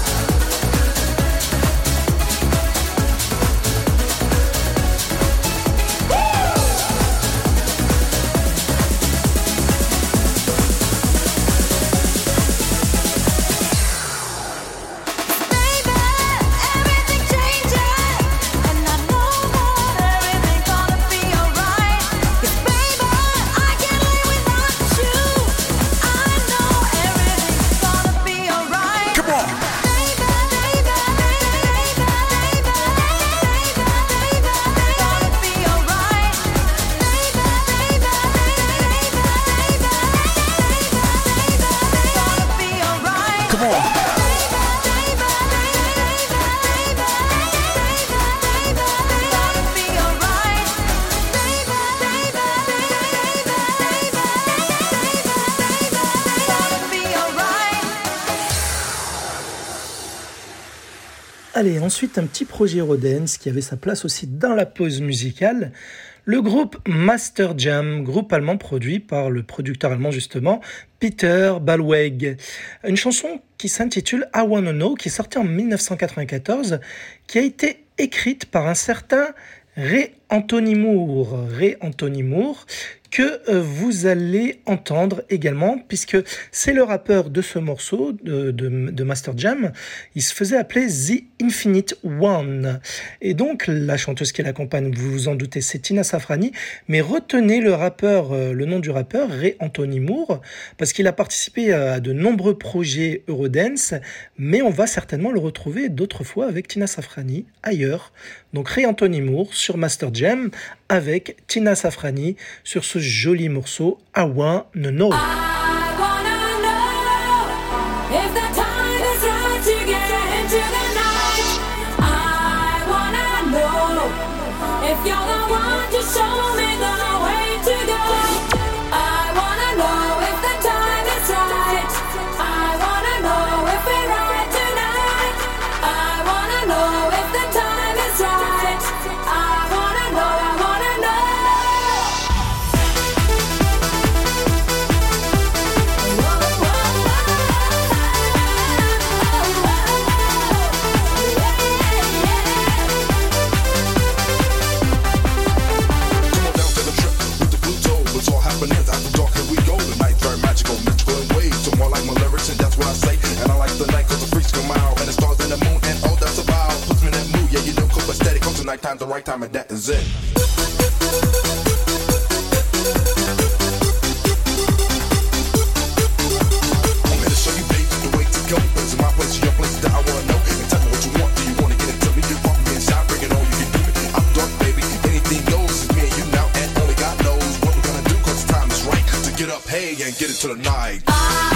Ensuite un petit projet Eurodance qui avait sa place aussi dans la pause musicale. Le groupe Master Jam, groupe allemand produit par le producteur allemand justement, Peter Ballweg. Une chanson qui s'intitule I Wanna Know, qui est sortie en 1994, qui a été écrite par un certain Ray Anthony Moore. Ray Anthony Moore, que euh, vous allez entendre également, puisque c'est le rappeur de ce morceau de, Master Jam. Il se faisait appeler The Infinite One. Et donc, la chanteuse qui l'accompagne, vous vous en doutez, c'est Tina Safrani. Mais retenez le rappeur, euh, le nom du rappeur, Ray Anthony Moore, parce qu'il a participé à de nombreux projets Eurodance, mais on va certainement le retrouver d'autres fois avec Tina Safrani ailleurs. Donc Ray Anthony Moore sur Master Jam avec Tina Safrani sur ce joli morceau I Wanna Know. What we're gonna do. Cause the time is right to get up, hey, and get into the night.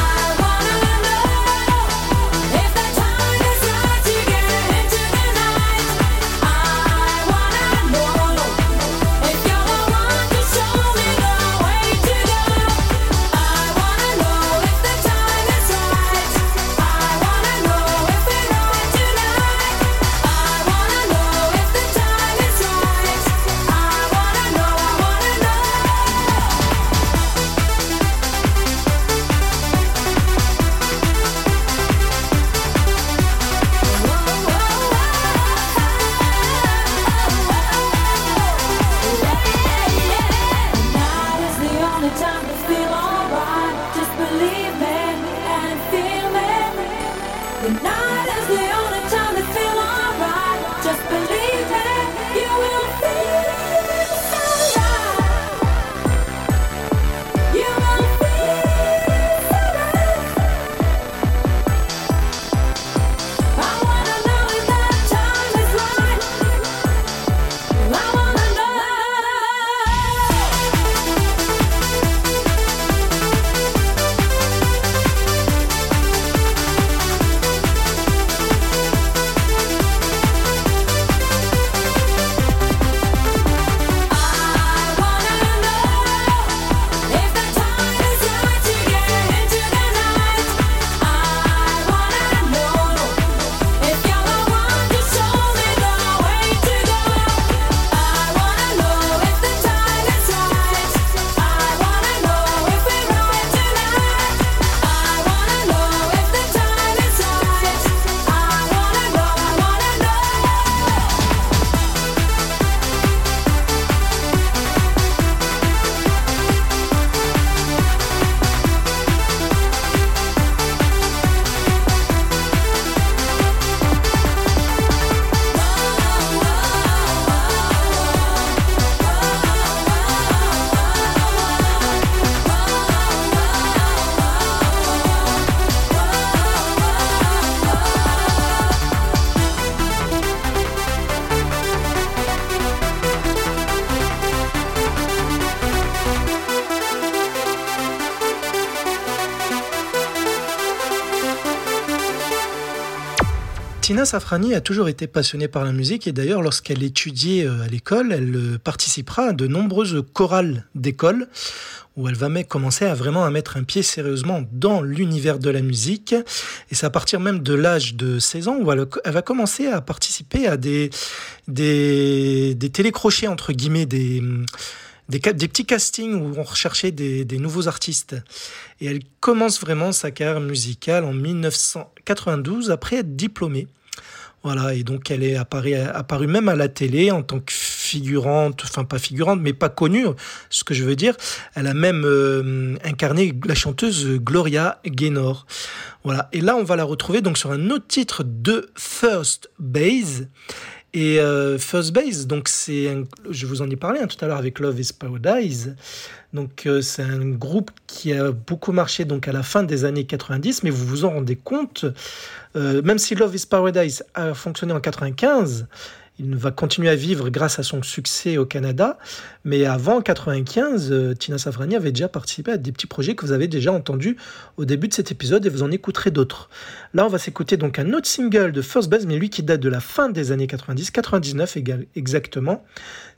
Safrani a toujours été passionnée par la musique et d'ailleurs lorsqu'elle étudiait euh, à l'école, elle euh, participera à de nombreuses chorales d'école où elle va me- commencer à vraiment à mettre un pied sérieusement dans l'univers de la musique. Et c'est à partir même de l'âge de 16 ans où elle, va commencer à participer à des, des, des télécrochets, entre guillemets, des, petits castings où on recherchait des nouveaux artistes. Et elle commence vraiment sa carrière musicale en 1992 après être diplômée. Voilà, et donc elle est apparue, même à la télé en tant que figurante, enfin pas figurante, mais pas connue, ce que je veux dire. Elle a même euh, incarné la chanteuse Gloria Gaynor. Voilà, et là on va la retrouver donc sur un autre titre de First Base. Et euh, First Base, donc c'est, je vous en ai parlé hein, tout à l'heure avec Love Is Paradise. Donc euh, c'est un groupe qui a beaucoup marché donc à la fin des années 90, mais vous vous en rendez compte, euh, même si Love Is Paradise a fonctionné en 95, il va continuer à vivre grâce à son succès au Canada. Mais avant 95, euh, Tina Safrani avait déjà participé à des petits projets que vous avez déjà entendus au début de cet épisode et vous en écouterez d'autres. Là, on va s'écouter donc un autre single de First Base, mais lui qui date de la fin des années 90, 99 égal- exactement.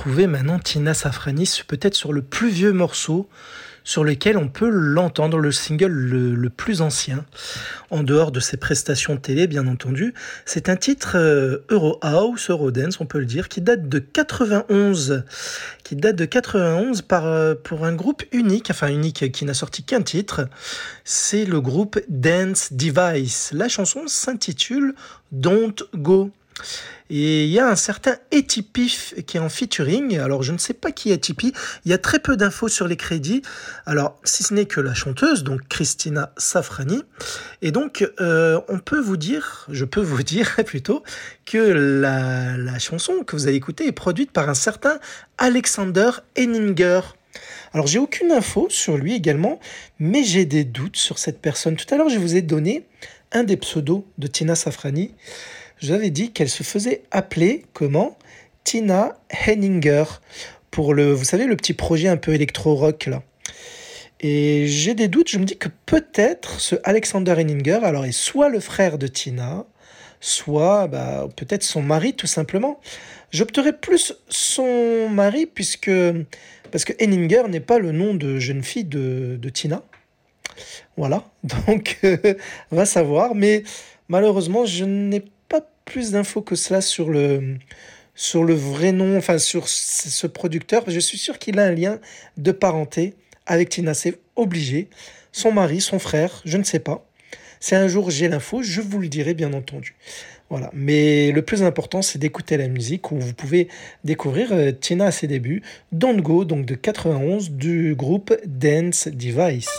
retrouver maintenant Tina Safranis peut-être sur le plus vieux morceau sur lequel on peut l'entendre, le single le, plus ancien, en dehors de ses prestations télé bien entendu. C'est un titre euh, Euro House, Eurodance on peut le dire, qui date de 91, qui date de 91 par, euh, pour un groupe unique, enfin unique qui n'a sorti qu'un titre, c'est le groupe Dance Device. La chanson s'intitule Don't Go. Et il y a un certain Etipif qui est en featuring. Alors, je ne sais pas qui est Etipi. Il y a très peu d'infos sur les crédits. Alors, si ce n'est que la chanteuse, donc Christina Safrani. Et donc, euh, on peut vous dire, je peux vous dire plutôt, que la, la chanson que vous allez écouter est produite par un certain Alexander Henninger. Alors, j'ai aucune info sur lui également, mais j'ai des doutes sur cette personne. Tout à l'heure, je vous ai donné un des pseudos de Tina Safrani. J'avais dit qu'elle se faisait appeler comment? Tina Henninger pour le, vous savez, le petit projet un peu électro-rock là. Et j'ai des doutes, je me dis que peut-être ce Alexander Henninger, alors est soit le frère de Tina, soit bah, peut-être son mari tout simplement. J'opterais plus son mari puisque parce que Henninger n'est pas le nom de jeune fille de, de Tina. Voilà, donc euh, va savoir. Mais malheureusement, je n'ai plus d'infos que cela sur le, vrai nom, enfin sur ce ce producteur. Je suis sûr qu'il a un lien de parenté avec Tina, c'est obligé. Son mari, son frère, je ne sais pas. Si un jour j'ai l'info, je vous le dirai bien entendu. Voilà. Mais le plus important, c'est d'écouter la musique où vous pouvez découvrir euh, Tina à ses débuts, Don't Go, donc de 91 du groupe Dance Device.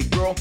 Girl.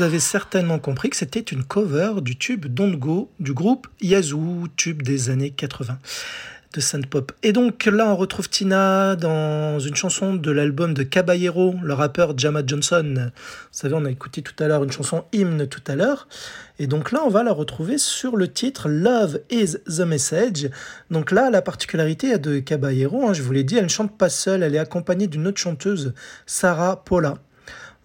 Vous avez certainement compris que c'était une cover du tube Don't Go du groupe Yazoo, tube des années 80 de synth pop. Et donc là, on retrouve Tina dans une chanson de l'album de Caballero, le rappeur Jama Johnson. Vous savez, on a écouté tout à l'heure une chanson hymne tout à l'heure. Et donc là, on va la retrouver sur le titre Love is the Message. Donc là, la particularité de Caballero, hein, je vous l'ai dit, elle ne chante pas seule, elle est accompagnée d'une autre chanteuse, Sarah Paula.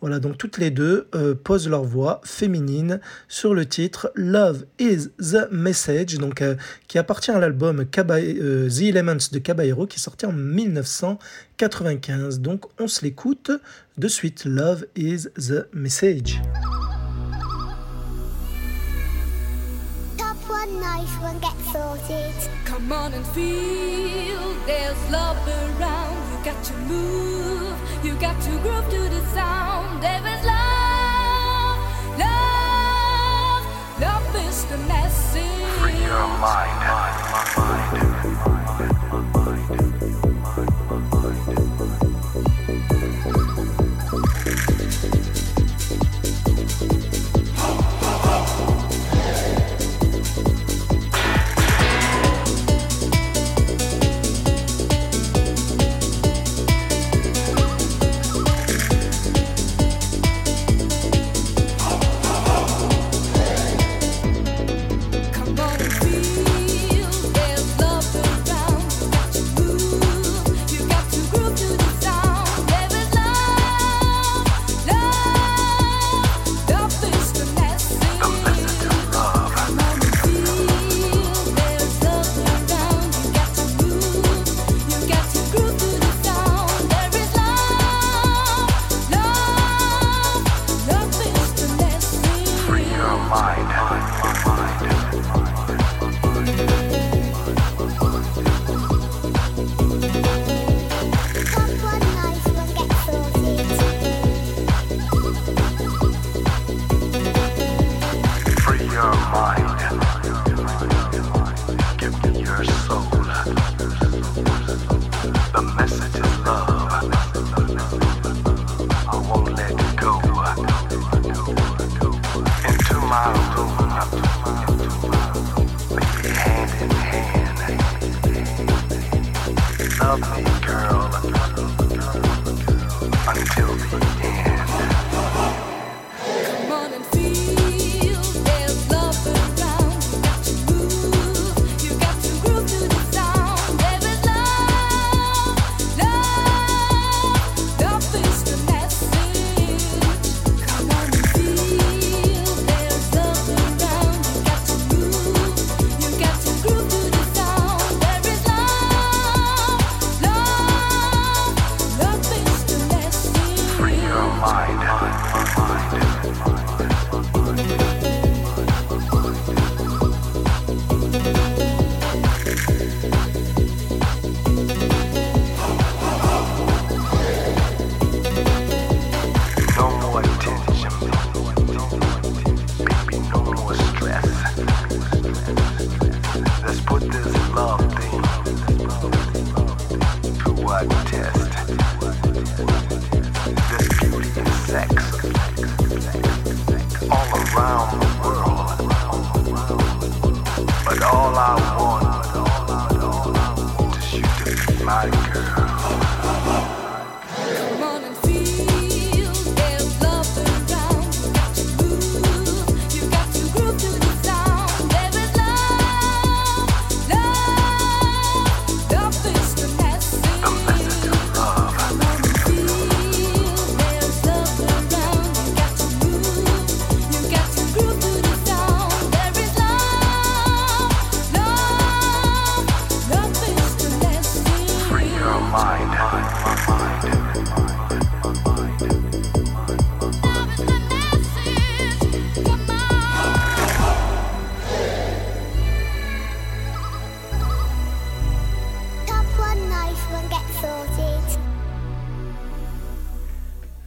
Voilà, donc toutes les deux euh, posent leur voix féminine sur le titre Love is the Message, donc, euh, qui appartient à l'album euh, The Elements de Caballero qui est sorti en 1995. Donc on se l'écoute de suite, Love is the Message. One, nice one, get sorted. Come on and feel there's love around. You got to move, you got to groove to the sound. There is love, love, love is the message. Free your Come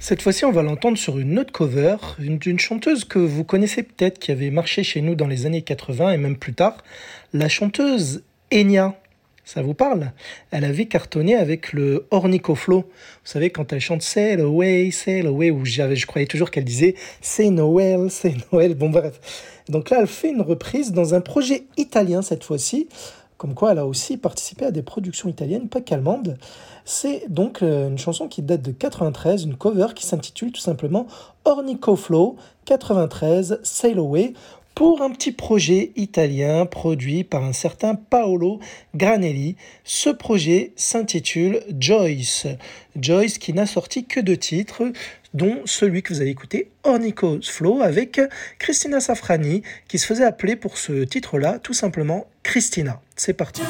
Cette fois-ci, on va l'entendre sur une autre cover, une- d'une chanteuse que vous connaissez peut-être, qui avait marché chez nous dans les années 80 et même plus tard, la chanteuse Enya. Ça vous parle? Elle avait cartonné avec le Ornico Flow. Vous savez, quand elle chante Sail away, sail away, où je croyais toujours qu'elle disait C'est Noël, c'est Noël. Bon, bref. Donc là, elle fait une reprise dans un projet italien cette fois-ci. Comme quoi, elle a aussi participé à des productions italiennes, pas qu'allemandes. C'est donc euh, une chanson qui date de 93, une cover qui s'intitule tout simplement Ornico Flow 93 Sail Away pour un petit projet italien produit par un certain Paolo Granelli. Ce projet s'intitule Joyce. Joyce qui n'a sorti que deux titres, dont celui que vous avez écouté, Ornico Flow, avec Christina Safrani, qui se faisait appeler pour ce titre-là tout simplement Christina. C'est parti.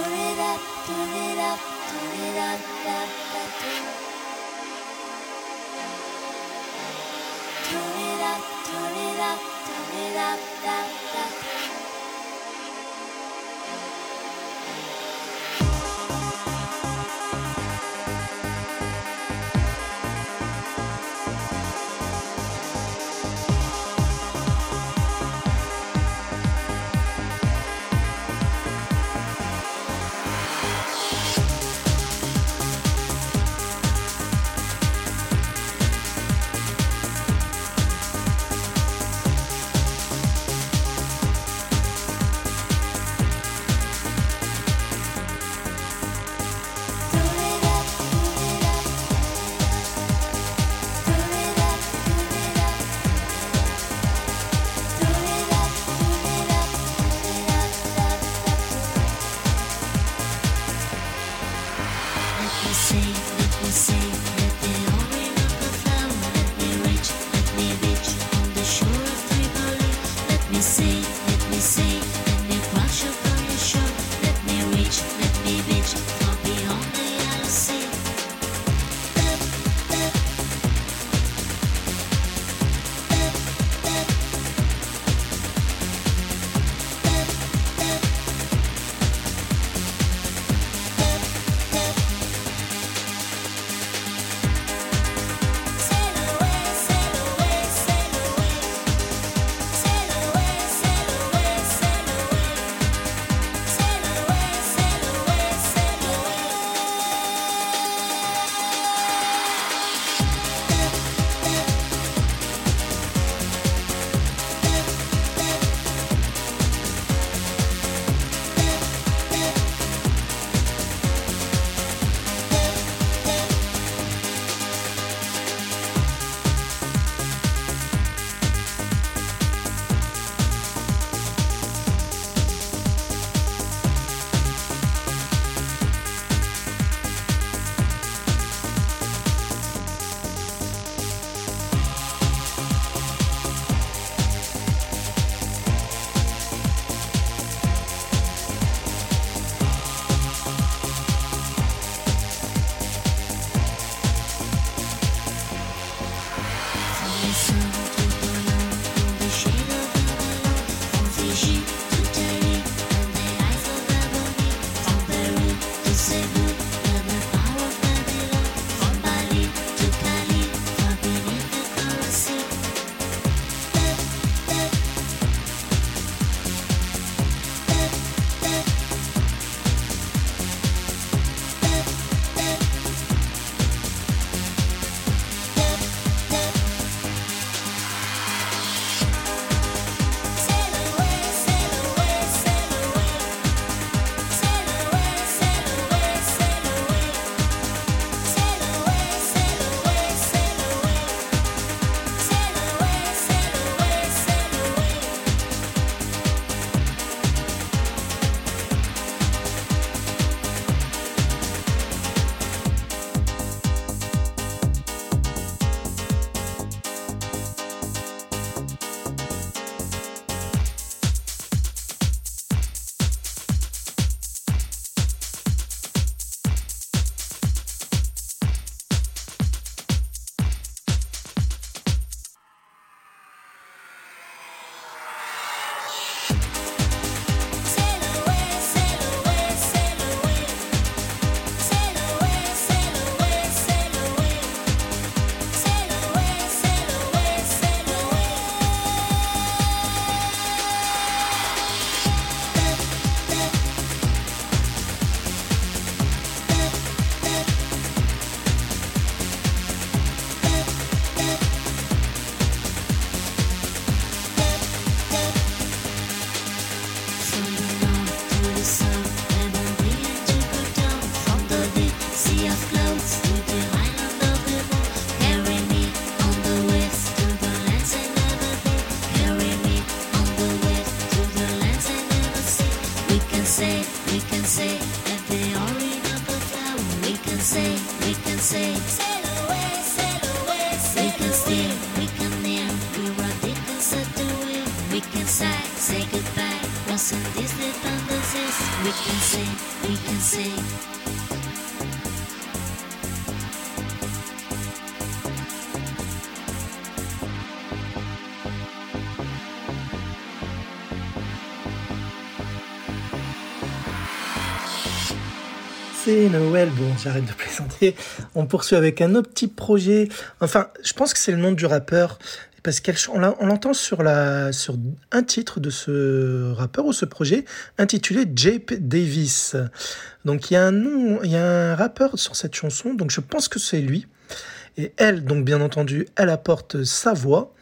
Noël. Bon, j'arrête de plaisanter. On poursuit avec un autre petit projet. Enfin, je pense que c'est le nom du rappeur. Parce qu'on l'entend sur, un titre de ce rappeur ou ce projet intitulé Jape Davis. Donc il y a un il y a un rappeur sur cette chanson, donc je pense que c'est lui. Et elle, donc bien entendu, elle apporte sa voix.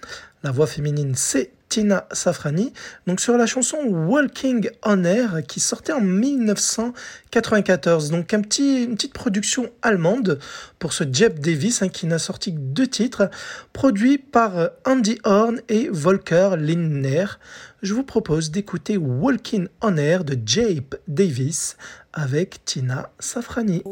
La voix féminine, c'est Tina Safrani. Donc sur la chanson Walking on Air qui sortait en 1994. Donc un petit, une petite production allemande pour ce Jeb Davis hein, qui n'a sorti que deux titres, produit par euh, Andy Horn et Volker Lindner. Je vous propose d'écouter Walking on Air de Jape Davis avec Tina Safrani.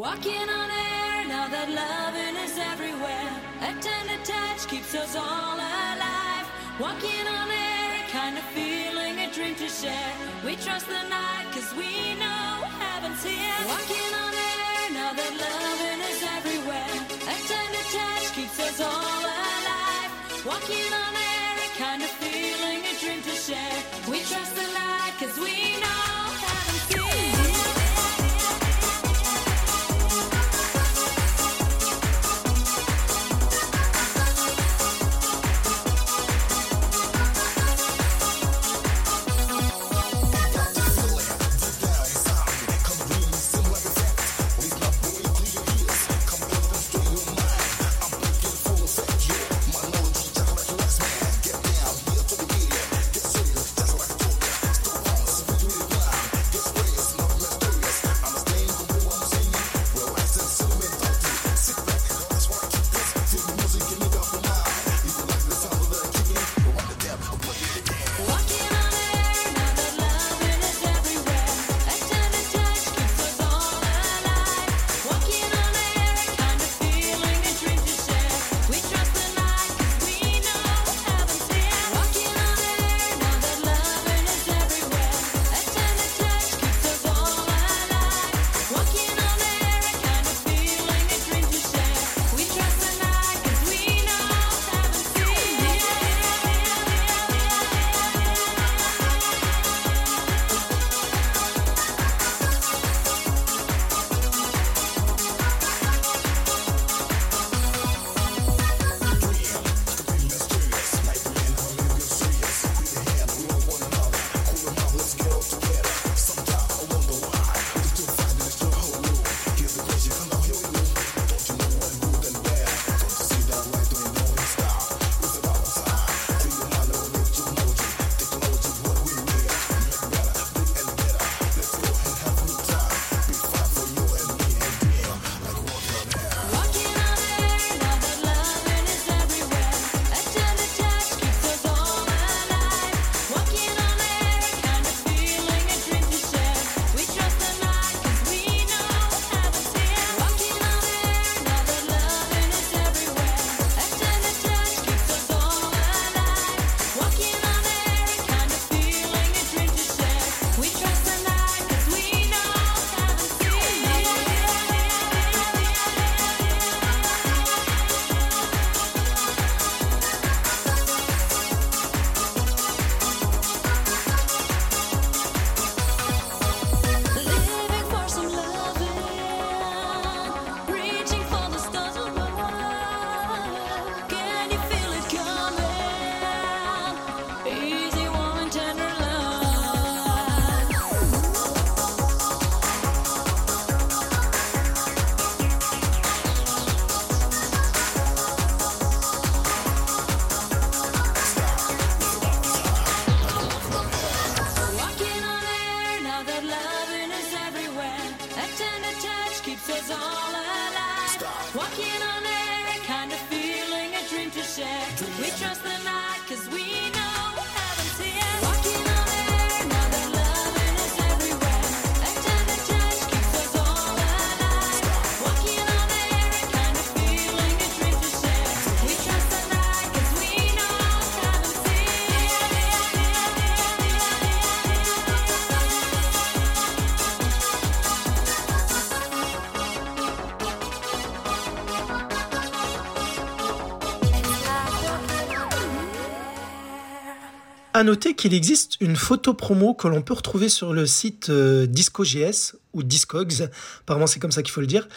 À noter qu'il existe une photo promo que l'on peut retrouver sur le site euh, DiscoGS ou Discogs, apparemment c'est comme ça qu'il faut le dire.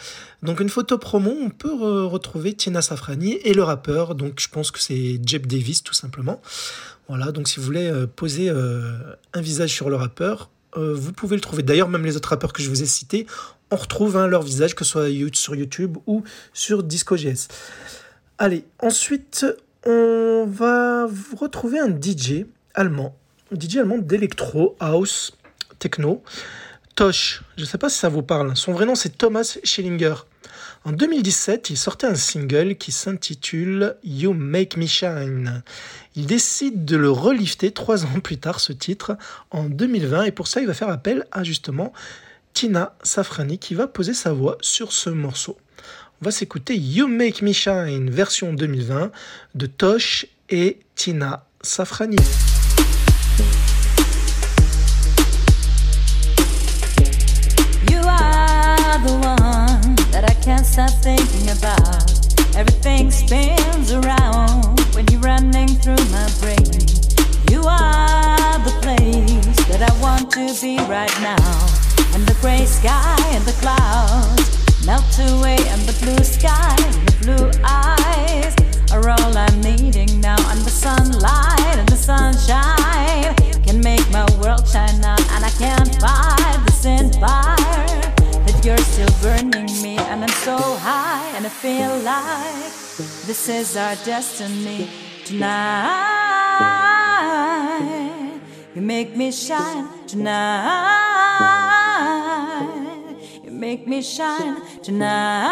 Donc une photo promo, on peut re- retrouver Tina Safrani et le rappeur, donc je pense que c'est Jeb Davis tout simplement. Voilà, donc si vous voulez euh, poser euh, un visage sur le rappeur, vous pouvez le trouver. D'ailleurs, même les autres rappeurs que je vous ai cités, on retrouve hein, leur visage, que ce soit sur YouTube ou sur DiscoGS. Allez, ensuite, on va retrouver un DJ allemand, DJ allemand d'électro, house, techno, Tosh. Je ne sais pas si ça vous parle. Son vrai nom, c'est Thomas Schillinger. En 2017, il sortait un single qui s'intitule You Make Me Shine. Il décide de le relifter trois ans plus tard, ce titre, en 2020, et pour ça, il va faire appel à justement Tina Safrani qui va poser sa voix sur ce morceau. On va s'écouter You Make Me Shine, version 2020 de Tosh et Tina Safrani. Can't stop thinking about. Everything spins around when you're running through my brain. You are the place that I want to be right now. And the gray sky and the clouds melt away, and the blue sky and the blue eyes are all I'm needing now. And the sunlight and the sunshine can make my world shine out, and I can't fight I feel like this is our destiny tonight. You make me shine tonight. You make me shine tonight.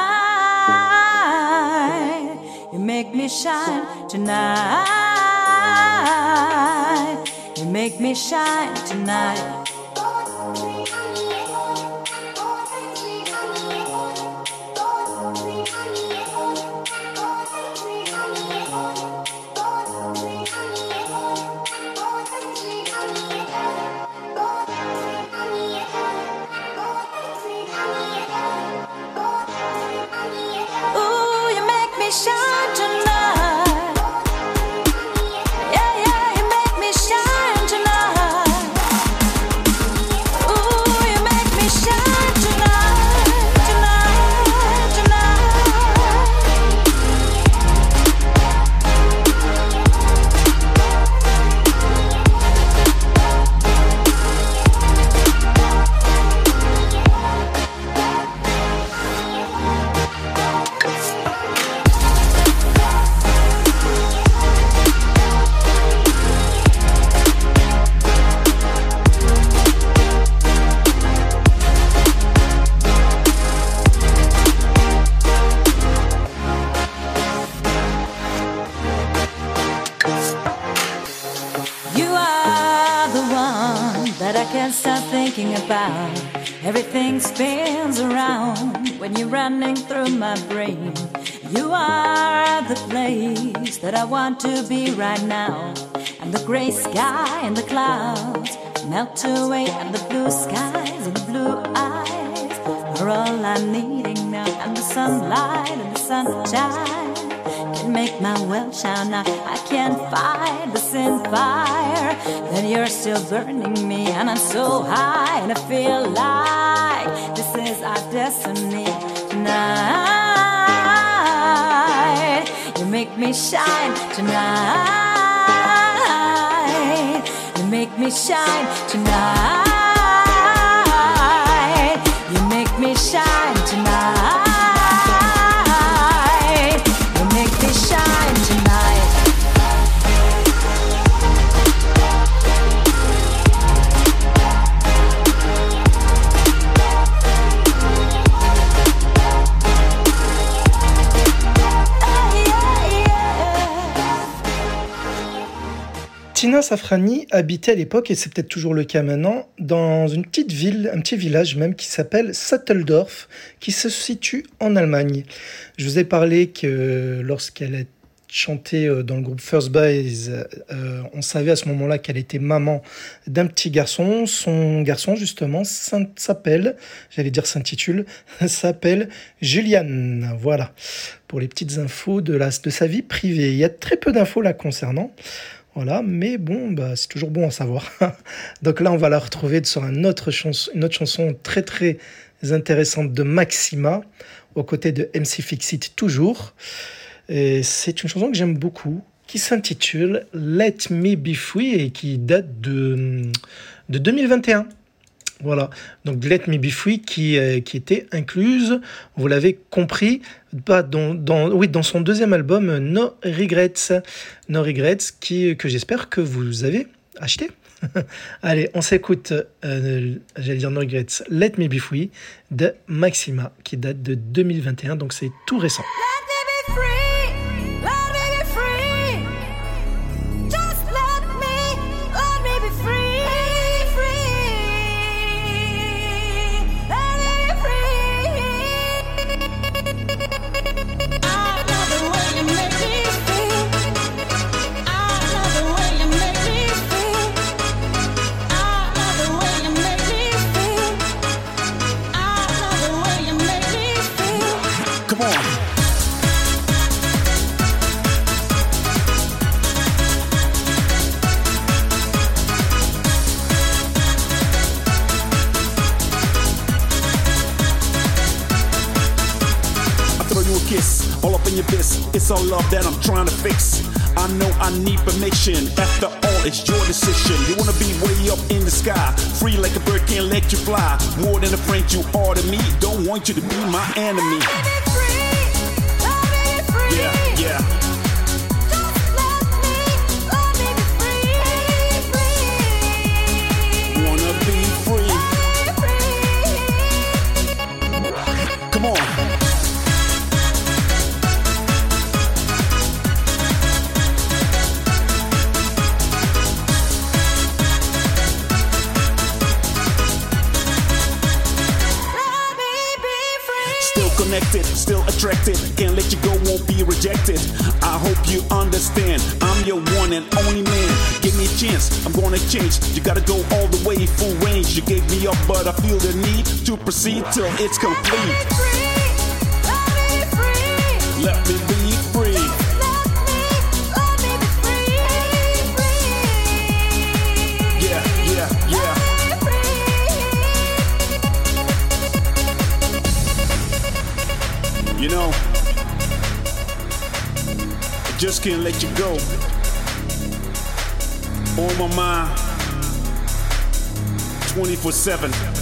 You make me shine tonight. You make me shine tonight. Want to be right now. And the gray sky and the clouds melt away, and the blue skies and the blue eyes are all I'm needing now. And the sunlight and the sunshine can make my world shine out. I can't fight the sin fire that you're still burning me, and I'm so high, and I feel like this is our destiny tonight. Make me shine tonight. You make me shine tonight. You make me shine tonight. Safrani habitait à l'époque, et c'est peut-être toujours le cas maintenant, dans une petite ville, un petit village même, qui s'appelle Satteldorf, qui se situe en Allemagne. Je vous ai parlé que lorsqu'elle a chanté euh, dans le groupe First Boys, euh, on savait à ce moment-là qu'elle était maman d'un petit garçon. Son garçon, justement, s'appelle, j'allais dire s'intitule, s'appelle Julian. Voilà, pour les petites infos de, la, de sa vie privée. Il y a très peu d'infos là concernant. Voilà, mais bon, bah, c'est toujours bon à savoir. Donc là, on va la retrouver sur un autre chanson, une autre chanson très très intéressante de Maxima, aux côtés de MC Fixit toujours. C'est une chanson que j'aime beaucoup, qui s'intitule Let Me Be Free et qui date de, de 2021. Voilà, donc Let Me Be Free qui, euh, qui était incluse, vous l'avez compris, pas dans, dans, oui, dans son deuxième album No Regrets. No Regrets qui, que j'espère que vous avez acheté. Allez, on s'écoute, euh, j'allais dire No Regrets, Let Me Be Free de Maxima qui date de 2021, donc c'est tout récent. Let me be free. All up in your fist. It's all love that I'm trying to fix. I know I need permission. After all, it's your decision. You wanna be way up in the sky, free like a bird, can't let you fly. More than a friend, you are to me. Don't want you to be my enemy. Yeah, yeah. Connected, still attracted. Can't let you go, won't be rejected. I hope you understand. I'm your one and only man. Give me a chance, I'm gonna change. You gotta go all the way, full range. You gave me up, but I feel the need to proceed till it's complete. Let me be free. Just can't let you go. On my mind, 24 7.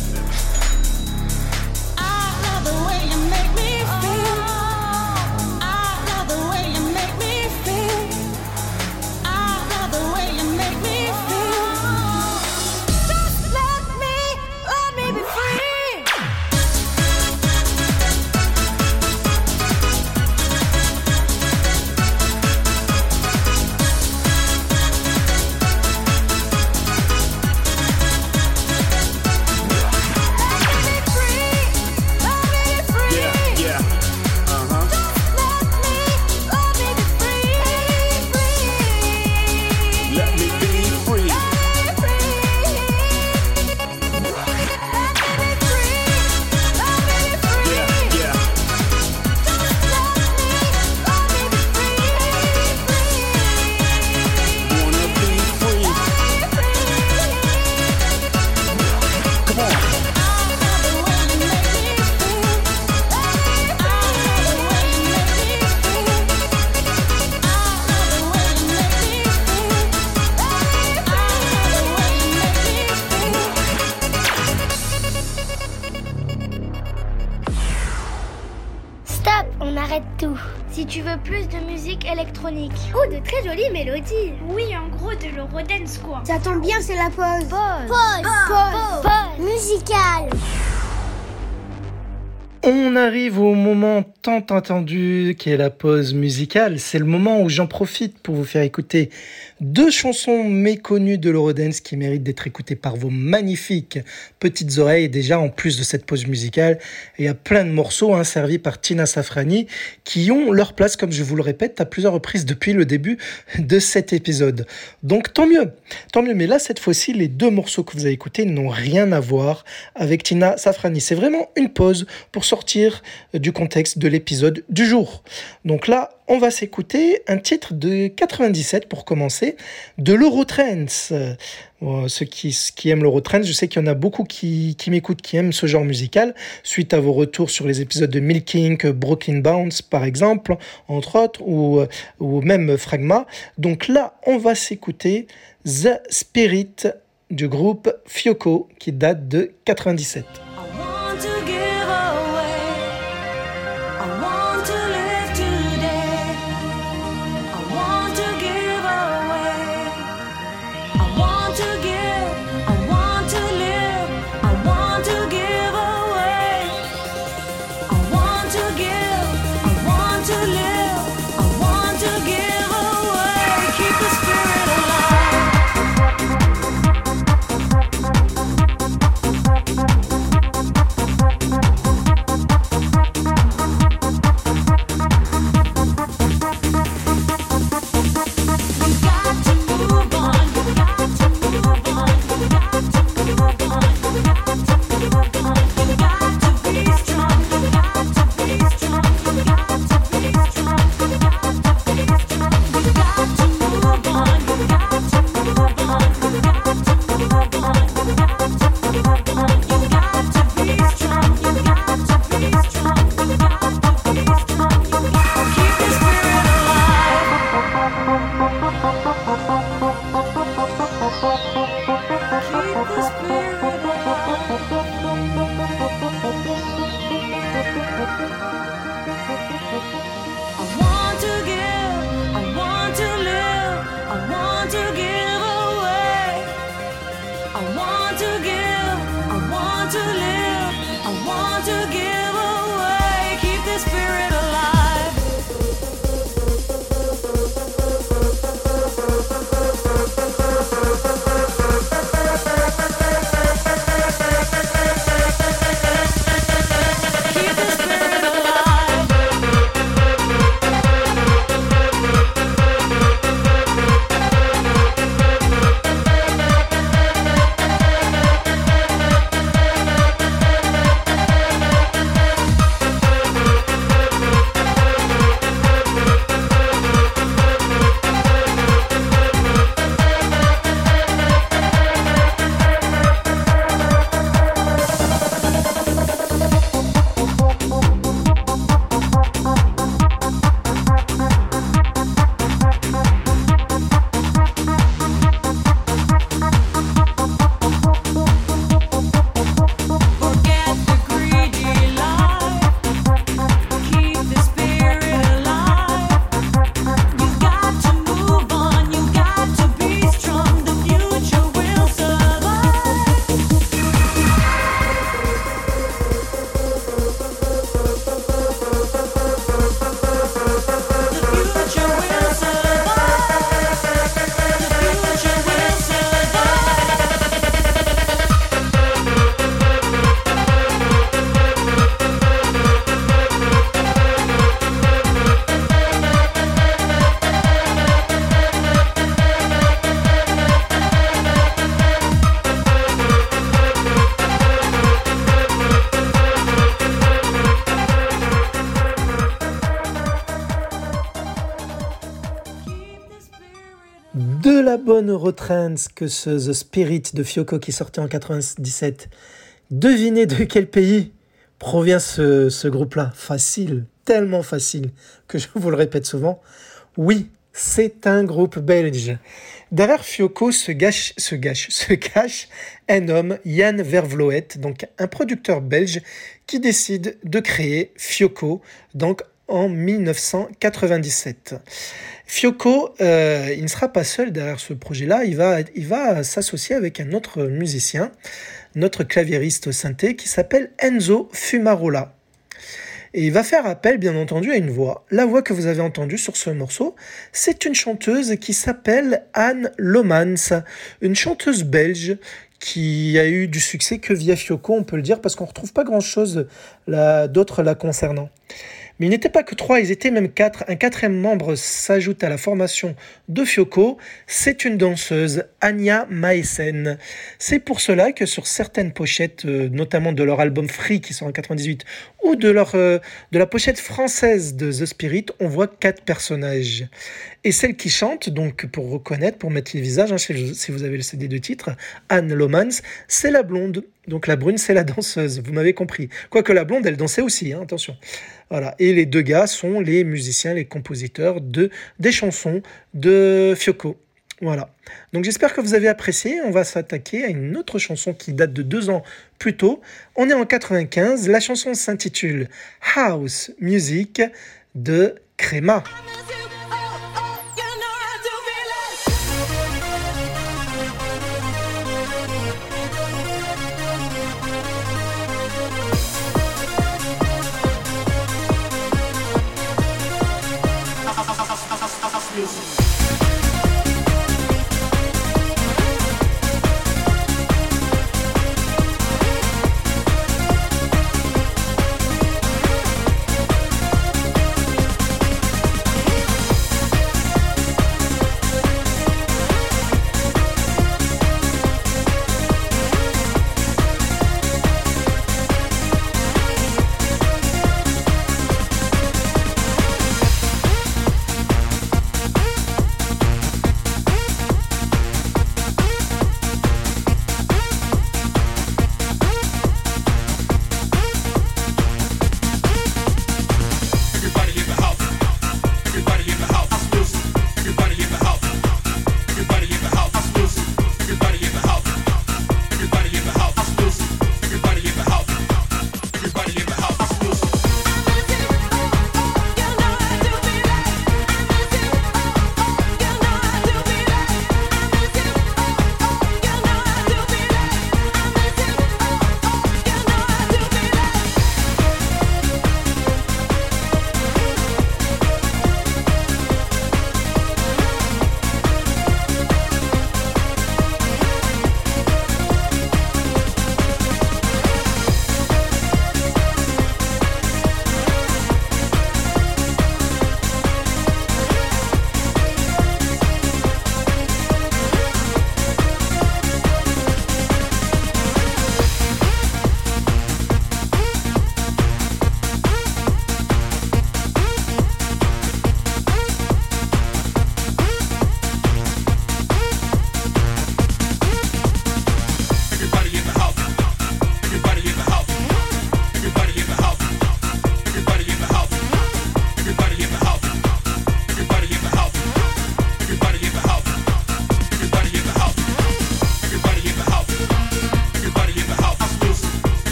Plus de musique électronique. Oh, de très jolies mélodies. Oui, en gros, de l'Eurodance quoi. Ça tombe bien, c'est la pause. Pause. Pause. Pause. Pause. Musicale. On arrive au moment tant attendu qui est la pause musicale. C'est le moment où j'en profite pour vous faire écouter deux chansons méconnues de l'Eurodance qui méritent d'être écoutées par vos magnifiques petites oreilles. Déjà, en plus de cette pause musicale, il y a plein de morceaux hein, servis par Tina Safrani qui ont leur place, comme je vous le répète, à plusieurs reprises depuis le début de cet épisode. Donc tant mieux, tant mieux. Mais là, cette fois-ci, les deux morceaux que vous avez écoutés n'ont rien à voir avec Tina Safrani. C'est vraiment une pause pour sortir du contexte de l'épisode du jour. Donc là, on va s'écouter un titre de 97 pour commencer, de l'Eurotrance. Euh, ceux qui, aiment l'Eurotrance, je sais qu'il y en a beaucoup qui, m'écoutent, qui aiment ce genre musical, suite à vos retours sur les épisodes de Milking, Brooklyn Bounce par exemple, entre autres, ou, euh, ou même Fragma. Donc là, on va s'écouter The Spirit du groupe Fiocco qui date de 97. Bonne Eurotrance que ce The Spirit de Fiocco qui sortait en 97. Devinez de quel pays provient ce, groupe-là Facile, tellement facile que je vous le répète souvent. Oui, c'est un groupe belge. Derrière Fiocco se, gâche, se, gâche, se cache un homme, Yann Vervloet, donc un producteur belge qui décide de créer Fiocco, donc en 1997. Fiocco, euh, il ne sera pas seul derrière ce projet-là, il va, il va s'associer avec un autre musicien, notre claviériste synthé, qui s'appelle Enzo Fumarola. Et il va faire appel, bien entendu, à une voix. La voix que vous avez entendue sur ce morceau, c'est une chanteuse qui s'appelle Anne Lomans, une chanteuse belge qui a eu du succès que via Fiocco, on peut le dire, parce qu'on ne retrouve pas grand-chose d'autre la concernant. Mais ils n'étaient pas que trois, ils étaient même quatre. Un quatrième membre s'ajoute à la formation de Fiocco. C'est une danseuse, Anya Maessen. C'est pour cela que sur certaines pochettes, euh, notamment de leur album Free qui sort en 98, ou euh, de la pochette française de The Spirit, on voit quatre personnages. Et celle qui chante, donc pour reconnaître, pour mettre les visages, hein, si vous avez le CD de titre, Anne Lomans, c'est la blonde. Donc la brune, c'est la danseuse, vous m'avez compris. Quoique la blonde, elle dansait aussi, hein, attention. Voilà. Et les deux gars sont les musiciens, les compositeurs de, des chansons de Fiocco. Voilà. Donc j'espère que vous avez apprécié. On va s'attaquer à une autre chanson qui date de deux ans plus tôt. On est en 95. La chanson s'intitule House Music de Crema.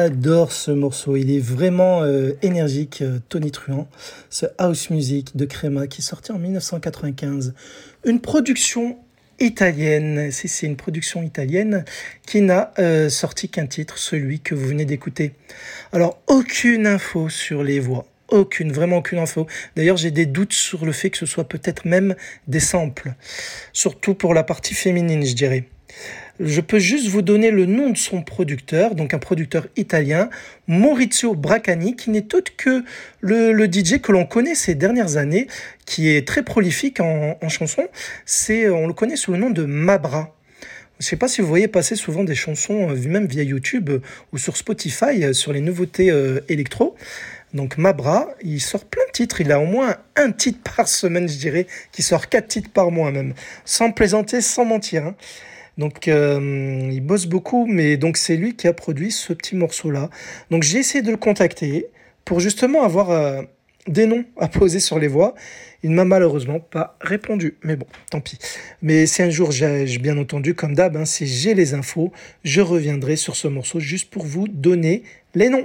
J'adore ce morceau, il est vraiment euh, énergique, euh, tonitruant. Ce house music de Crema qui est sorti en 1995. Une production italienne, c'est c'est une production italienne qui n'a euh, sorti qu'un titre, celui que vous venez d'écouter. Alors, aucune info sur les voix. Aucune, vraiment aucune info. D'ailleurs, j'ai des doutes sur le fait que ce soit peut-être même des samples. Surtout pour la partie féminine, je dirais. Je peux juste vous donner le nom de son producteur, donc un producteur italien, Maurizio Bracani, qui n'est autre que le, DJ que l'on connaît ces dernières années, qui est très prolifique en, chansons. C'est, on le connaît sous le nom de Mabra. Je ne sais pas si vous voyez passer souvent des chansons, euh, même via YouTube euh, ou sur Spotify, euh, sur les nouveautés électro. Donc Mabra, il sort plein de titres, il a au moins un titre par semaine, je dirais, qui sort quatre titres par mois même, sans plaisanter, sans mentir. Hein. Donc euh, il bosse beaucoup, mais donc c'est lui qui a produit ce petit morceau-là. Donc j'ai essayé de le contacter pour justement avoir euh, des noms à poser sur les voix. Il m'a malheureusement pas répondu, mais bon, tant pis. Mais si un jour, j'ai bien entendu, comme d'hab, hein, si j'ai les infos, je reviendrai sur ce morceau juste pour vous donner les noms.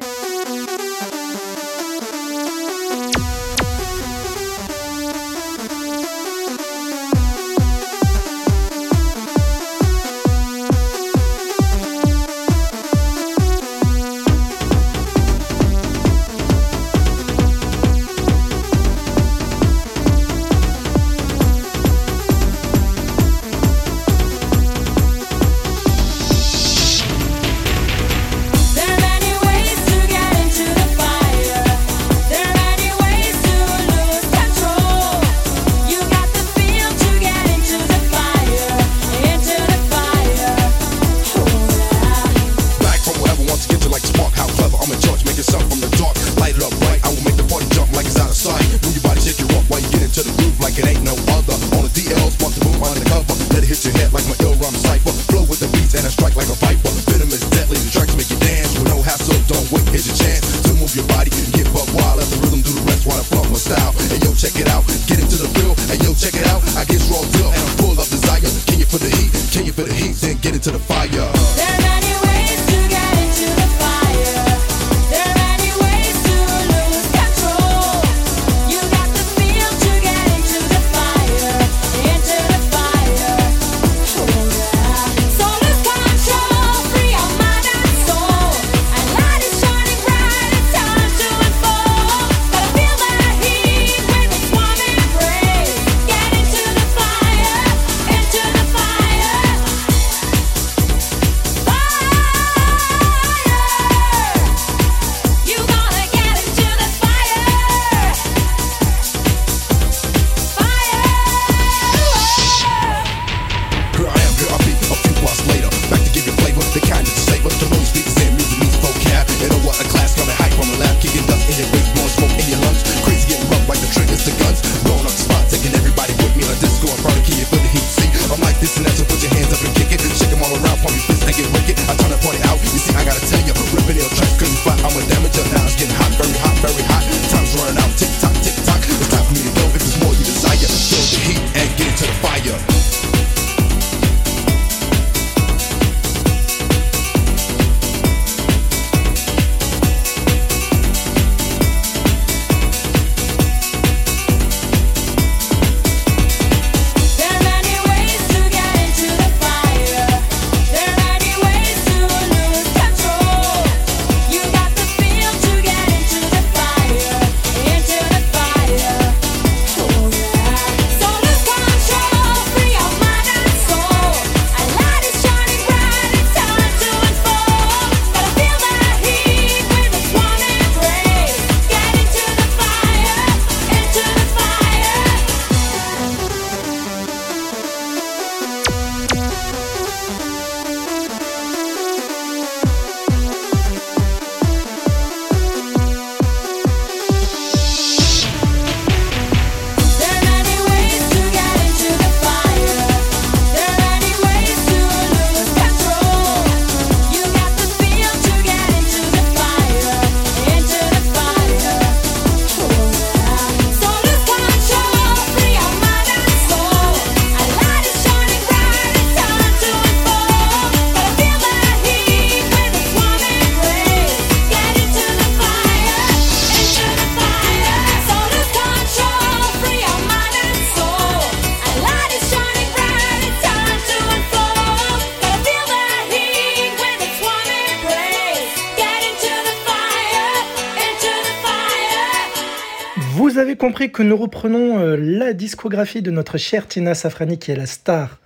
que nous reprenons euh, la discographie de notre chère Tina Safrani, qui est la star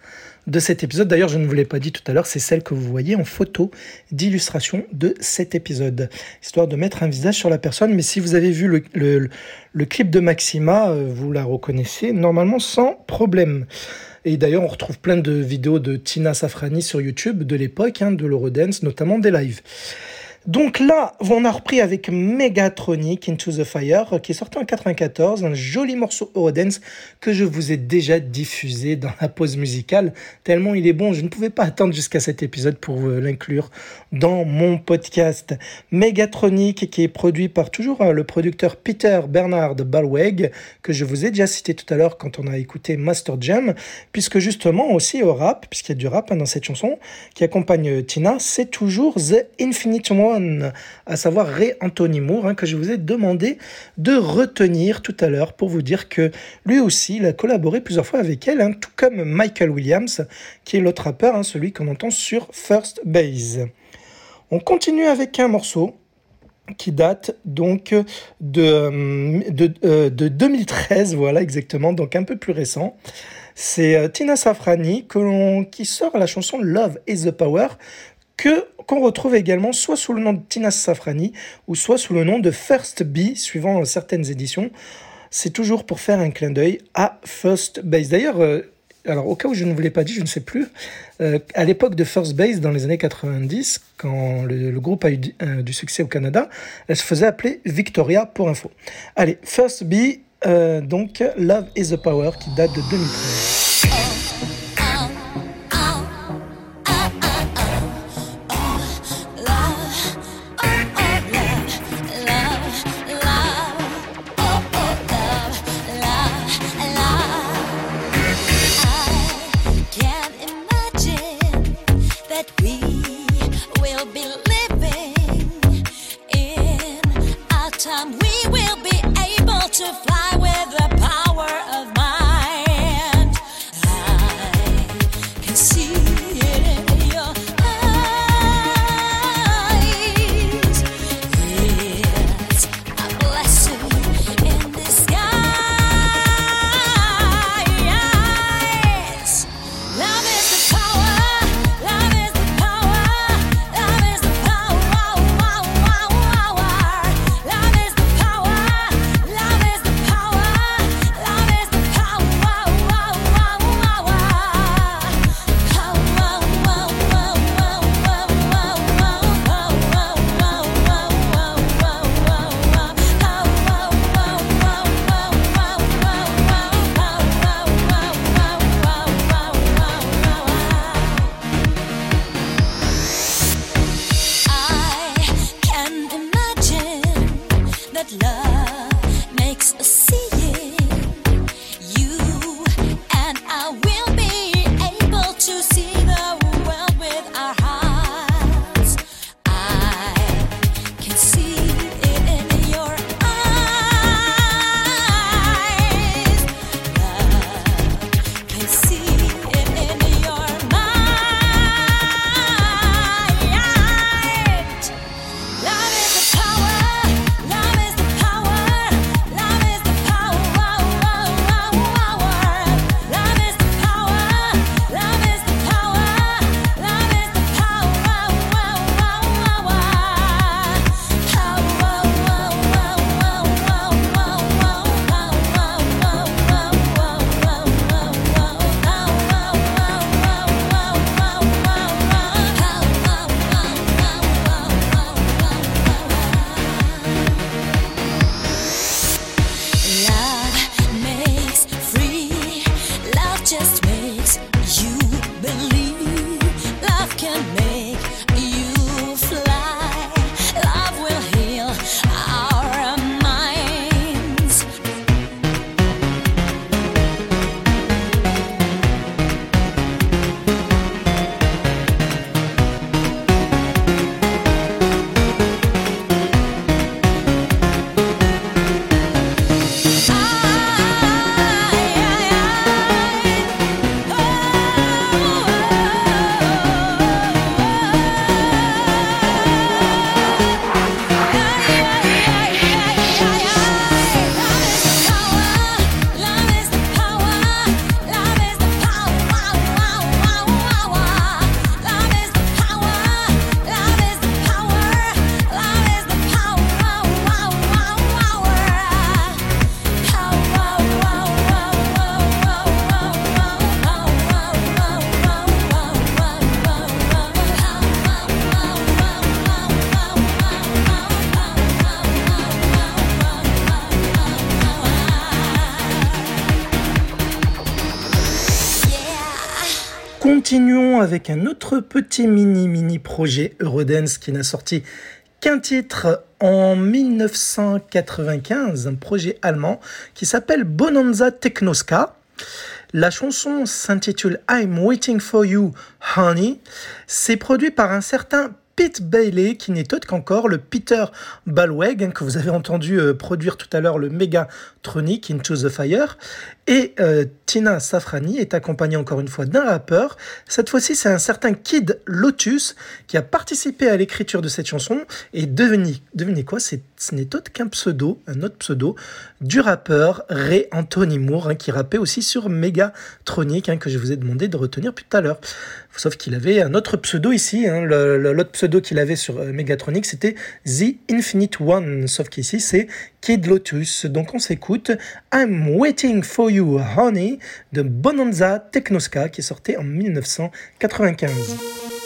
de cet épisode. D'ailleurs, je ne vous l'ai pas dit tout à l'heure, c'est celle que vous voyez en photo d'illustration de cet épisode, histoire de mettre un visage sur la personne. Mais si vous avez vu le, clip de Maxima, euh, vous la reconnaissez normalement sans problème. Et d'ailleurs, on retrouve plein de vidéos de Tina Safrani sur YouTube de l'époque, hein, de l'Eurodance, notamment des lives. Donc là, on a repris avec Megatronic Into the Fire, qui est sorti en 94, un joli morceau Eurodance que je vous ai déjà diffusé dans la pause musicale, tellement il est bon, je ne pouvais pas attendre jusqu'à cet épisode pour euh, l'inclure dans mon podcast. Megatronic, qui est produit par toujours euh, le producteur Peter Bernard Balweg, que je vous ai déjà cité tout à l'heure quand on a écouté Master Jam, puisque justement aussi au rap, puisqu'il y a du rap hein, dans cette chanson, qui accompagne euh, Tina, c'est toujours The Infinite One, à savoir Ray Anthony Moore, hein, que je vous ai demandé de retenir tout à l'heure pour vous dire que lui aussi, il a collaboré plusieurs fois avec elle, hein, tout comme Michael Williams, qui est l'autre rappeur, celui qu'on entend sur First Base. On continue avec un morceau qui date donc de, euh, de, euh, de 2013, voilà exactement, donc un peu plus récent. C'est euh, Tina Safrani qui sort la chanson Love is the Power que qu'on retrouve également soit sous le nom de Tina Safrani ou soit sous le nom de First B suivant euh, certaines éditions. C'est toujours pour faire un clin d'œil à First Base. D'ailleurs, euh, alors au cas où je ne vous l'ai pas dit, je ne sais plus, euh, à l'époque de First Base, dans les années 90, quand le, groupe a eu du, euh, du succès au Canada, elle se faisait appeler Victoria pour info. Allez, First B, euh, donc Love is the Power, qui date de 2013. To fly with the power of avec un autre petit mini mini projet Eurodance qui n'a sorti qu'un titre en 1995, un projet allemand qui s'appelle Bonanza Technoska. La chanson s'intitule I'm Waiting for You, Honey. C'est produit par un certain Pete Bailey, qui n'est autre qu'encore le Peter Balweg, hein, que vous avez entendu euh, produire tout à l'heure le Megatronic Into the Fire. Et euh, Tina Safrani est accompagnée encore une fois d'un rappeur. Cette fois-ci, c'est un certain Kid Lotus qui a participé à l'écriture de cette chanson. Et devinez quoi Ce n'est autre qu'un pseudo, un autre pseudo du rappeur Ray Anthony Moore, hein, qui rappait aussi sur Megatronic, hein, que je vous ai demandé de retenir tout à l'heure. Sauf qu'il avait un autre pseudo ici. hein, l'autre pseudo qu'il avait sur euh, Megatronic, c'était The Infinite One. Sauf qu'ici, c'est Kid Lotus. Donc on s'écoute I'm Waiting for You, Honey de Bonanza Technoska qui est sorti en 1995.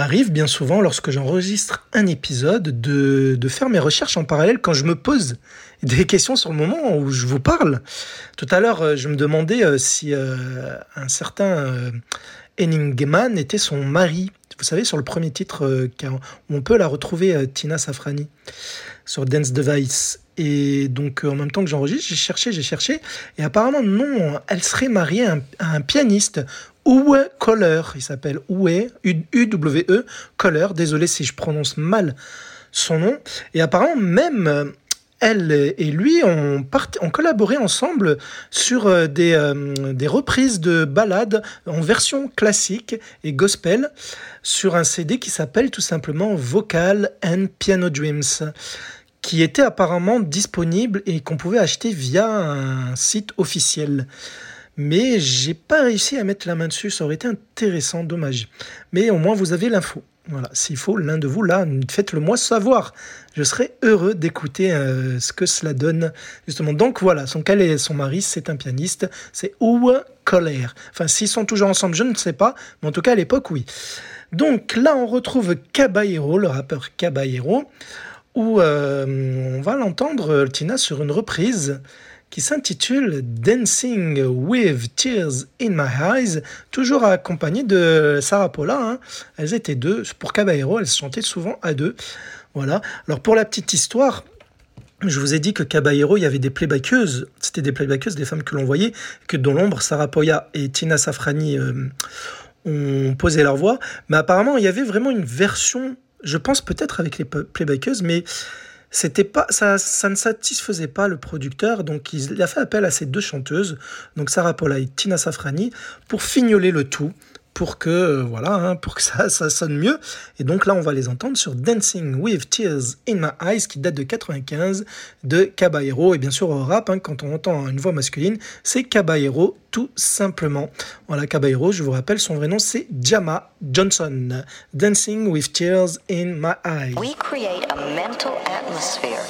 M'arrive bien souvent, lorsque j'enregistre un épisode, de, faire mes recherches en parallèle quand je me pose des questions sur le moment où je vous parle. Tout à l'heure, euh, je me demandais euh, si euh, un certain Henning Gehman était son mari. Vous savez, sur le premier titre, où on peut la retrouver, Tina Safrani, sur Dance Device. Et donc, en même temps que j'enregistre, j'ai cherché, j'ai cherché. Et apparemment, non, elle serait mariée à un pianiste, Uwe Koller. Il s'appelle Uwe, U-W-E. Désolé si je prononce mal son nom. Et apparemment, même euh, elle et lui ont, part- collaboré ensemble sur euh, des, euh, des reprises de ballades en version classique et gospel sur un CD qui s'appelle tout simplement Vocal and Piano Dreams qui était apparemment disponible et qu'on pouvait acheter via un site officiel. Mais j'ai pas réussi à mettre la main dessus, ça aurait été intéressant, dommage. Mais au moins vous avez l'info. Voilà, s'il faut l'un de vous là, faites-le moi savoir. Je serais heureux d'écouter euh, ce que cela donne justement. Donc voilà, son son mari, c'est un pianiste, c'est Uwe Koller. Enfin, s'ils sont toujours ensemble, je ne sais pas, mais en tout cas à l'époque, oui. Donc là, on retrouve Caballero, le rappeur Caballero, où euh, on va l'entendre, euh, Tina, sur une reprise qui s'intitule Dancing with Tears in My Eyes, toujours accompagnée de Sarah Paula. hein. Elles étaient deux. Pour Caballero, elles chantaient souvent à deux. Voilà. Alors pour la petite histoire, je vous ai dit que Caballero, il y avait des playbackeuses. C'était des playbackeuses, des femmes que l'on voyait, que dans l'ombre, Sarah Poya et Tina Safrani euh, ont posé leur voix. Mais apparemment, il y avait vraiment une version, je pense peut-être avec les playbackeuses, mais c'était pas ça, ça ne satisfaisait pas le producteur, donc il, a fait appel à ces deux chanteuses, donc Sarah Paula et Tina Safrani, pour fignoler le tout, pour que euh, voilà, hein, pour que ça, ça sonne mieux. Et donc là, on va les entendre sur Dancing with Tears in My Eyes, qui date de 95 de Caballero. Et bien sûr, au rap, hein, quand on entend une voix masculine, c'est Caballero tout simplement. Voilà, Caballero, je vous rappelle, son vrai nom c'est Jama Johnson. Dancing with Tears in My Eyes. We create a mental atmosphere.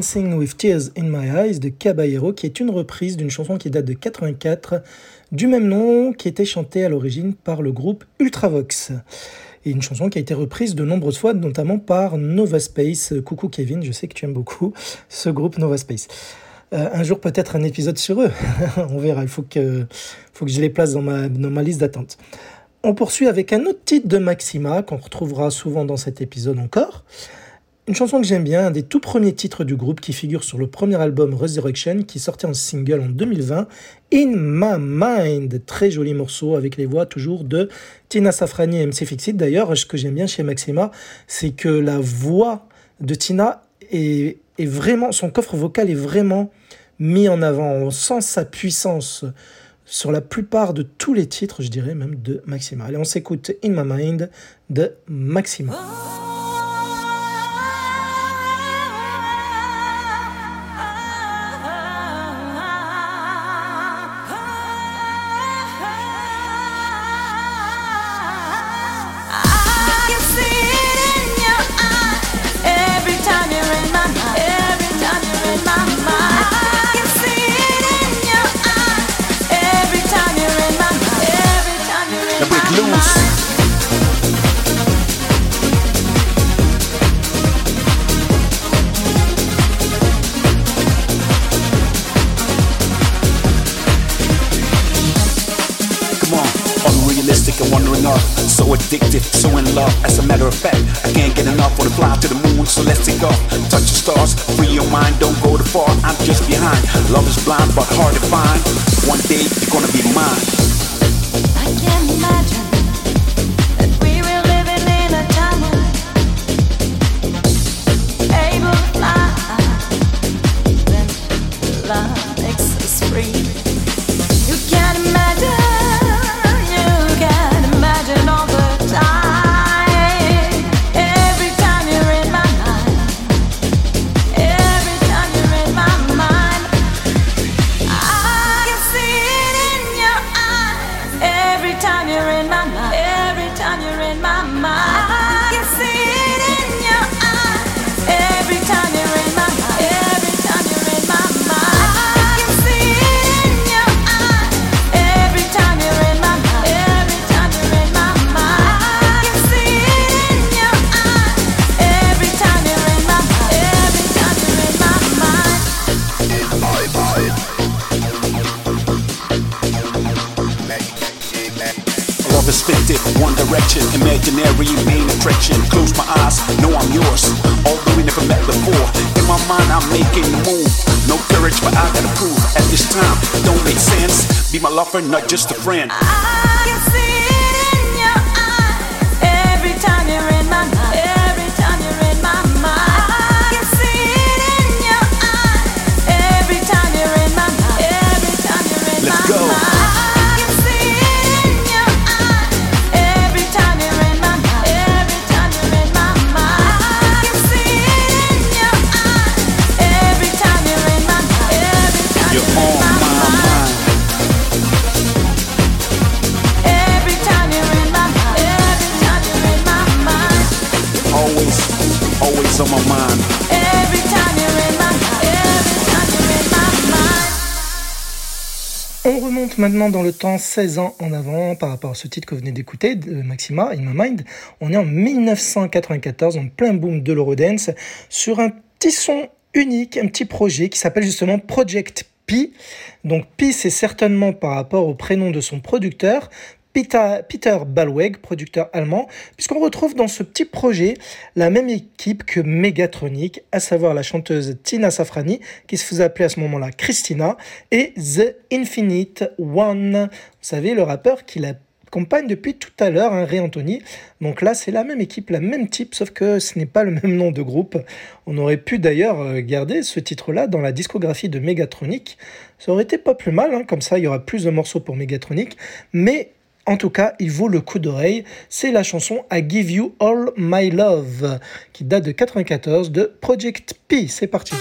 Dancing with Tears in My Eyes de Caballero, qui est une reprise d'une chanson qui date de 84, du même nom, qui était chantée à l'origine par le groupe Ultravox. Et une chanson qui a été reprise de nombreuses fois, notamment par Nova Space. Coucou Kevin, je sais que tu aimes beaucoup ce groupe Nova Space. Euh, un jour peut-être un épisode sur eux, on verra, il faut que, faut que je les place dans ma, dans ma liste d'attente. On poursuit avec un autre titre de Maxima qu'on retrouvera souvent dans cet épisode encore. Une chanson que j'aime bien, un des tout premiers titres du groupe qui figure sur le premier album Resurrection qui sortait en single en 2020, In My Mind. Très joli morceau avec les voix toujours de Tina Safrani et MC Fixit. D'ailleurs, ce que j'aime bien chez Maxima, c'est que la voix de Tina est, vraiment, son coffre vocal est vraiment mis en avant. On sent sa puissance sur la plupart de tous les titres, je dirais même de Maxima. Allez, on s'écoute In My Mind de Maxima. I So addictive, so in love. As a matter of fact, I can't get enough. Wanna fly to the moon, so let's take off. Touch the stars, free your mind, don't go too far. I'm just behind. Love is blind, but hard to find. One day you're gonna be mine. I can't imagine not just a friend. I maintenant dans le temps 16 ans en avant par rapport à ce titre que vous venez d'écouter de Maxima, In My Mind. On est en 1994, en plein boom de l'Eurodance, sur un petit son unique, un petit projet qui s'appelle justement Project P. Donc P, c'est certainement par rapport au prénom de son producteur, Peter, Ballweg, producteur allemand, puisqu'on retrouve dans ce petit projet la même équipe que Megatronic, à savoir la chanteuse Tina Safrani, qui se faisait appeler à ce moment-là Christina, et The Infinite One, vous savez, le rappeur qui l'accompagne depuis tout à l'heure, un Ray Anthony. Donc là, c'est la même équipe, la même type, sauf que ce n'est pas le même nom de groupe. On aurait pu d'ailleurs euh, garder ce titre-là dans la discographie de Megatronic. Ça aurait été pas plus mal, hein, comme ça il y aura plus de morceaux pour Megatronic, mais en tout cas, il vaut le coup d'oreille. C'est la chanson I Give You All My Love, qui date de 94 de Project P. C'est parti.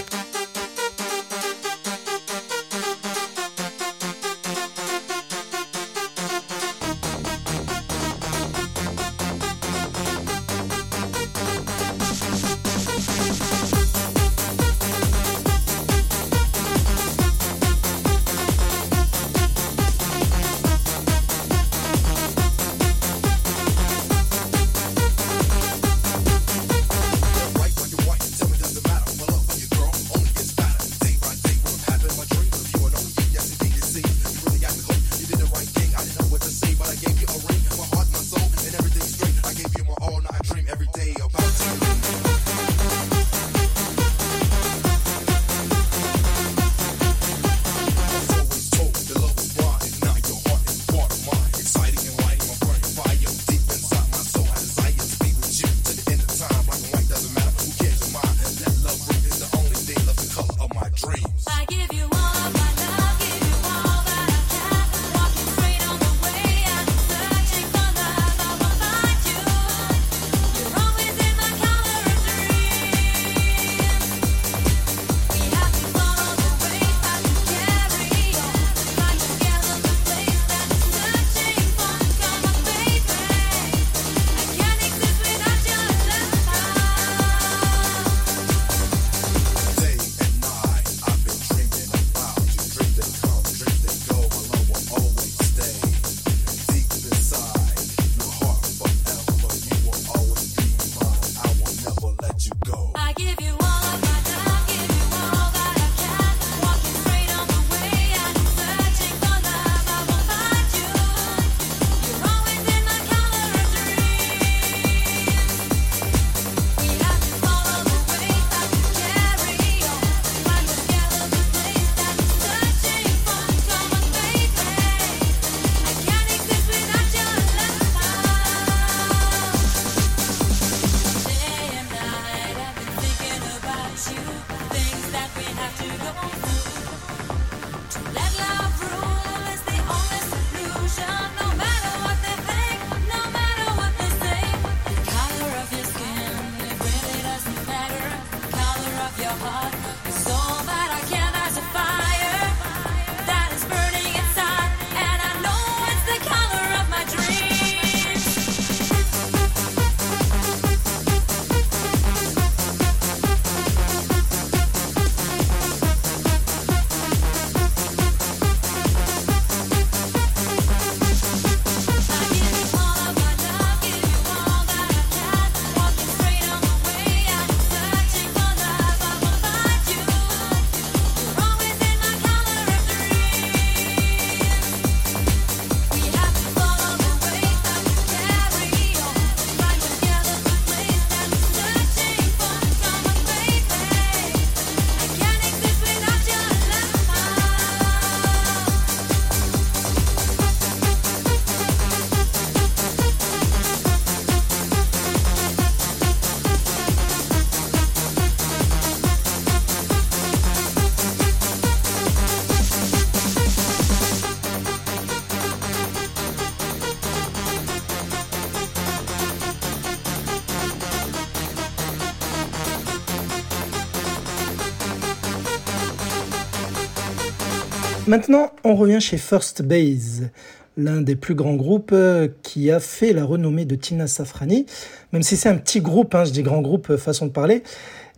Maintenant, on revient chez First Base, l'un des plus grands groupes euh, qui a fait la renommée de Tina Safrani, même si c'est un petit groupe, hein, je dis grand groupe, euh, façon de parler.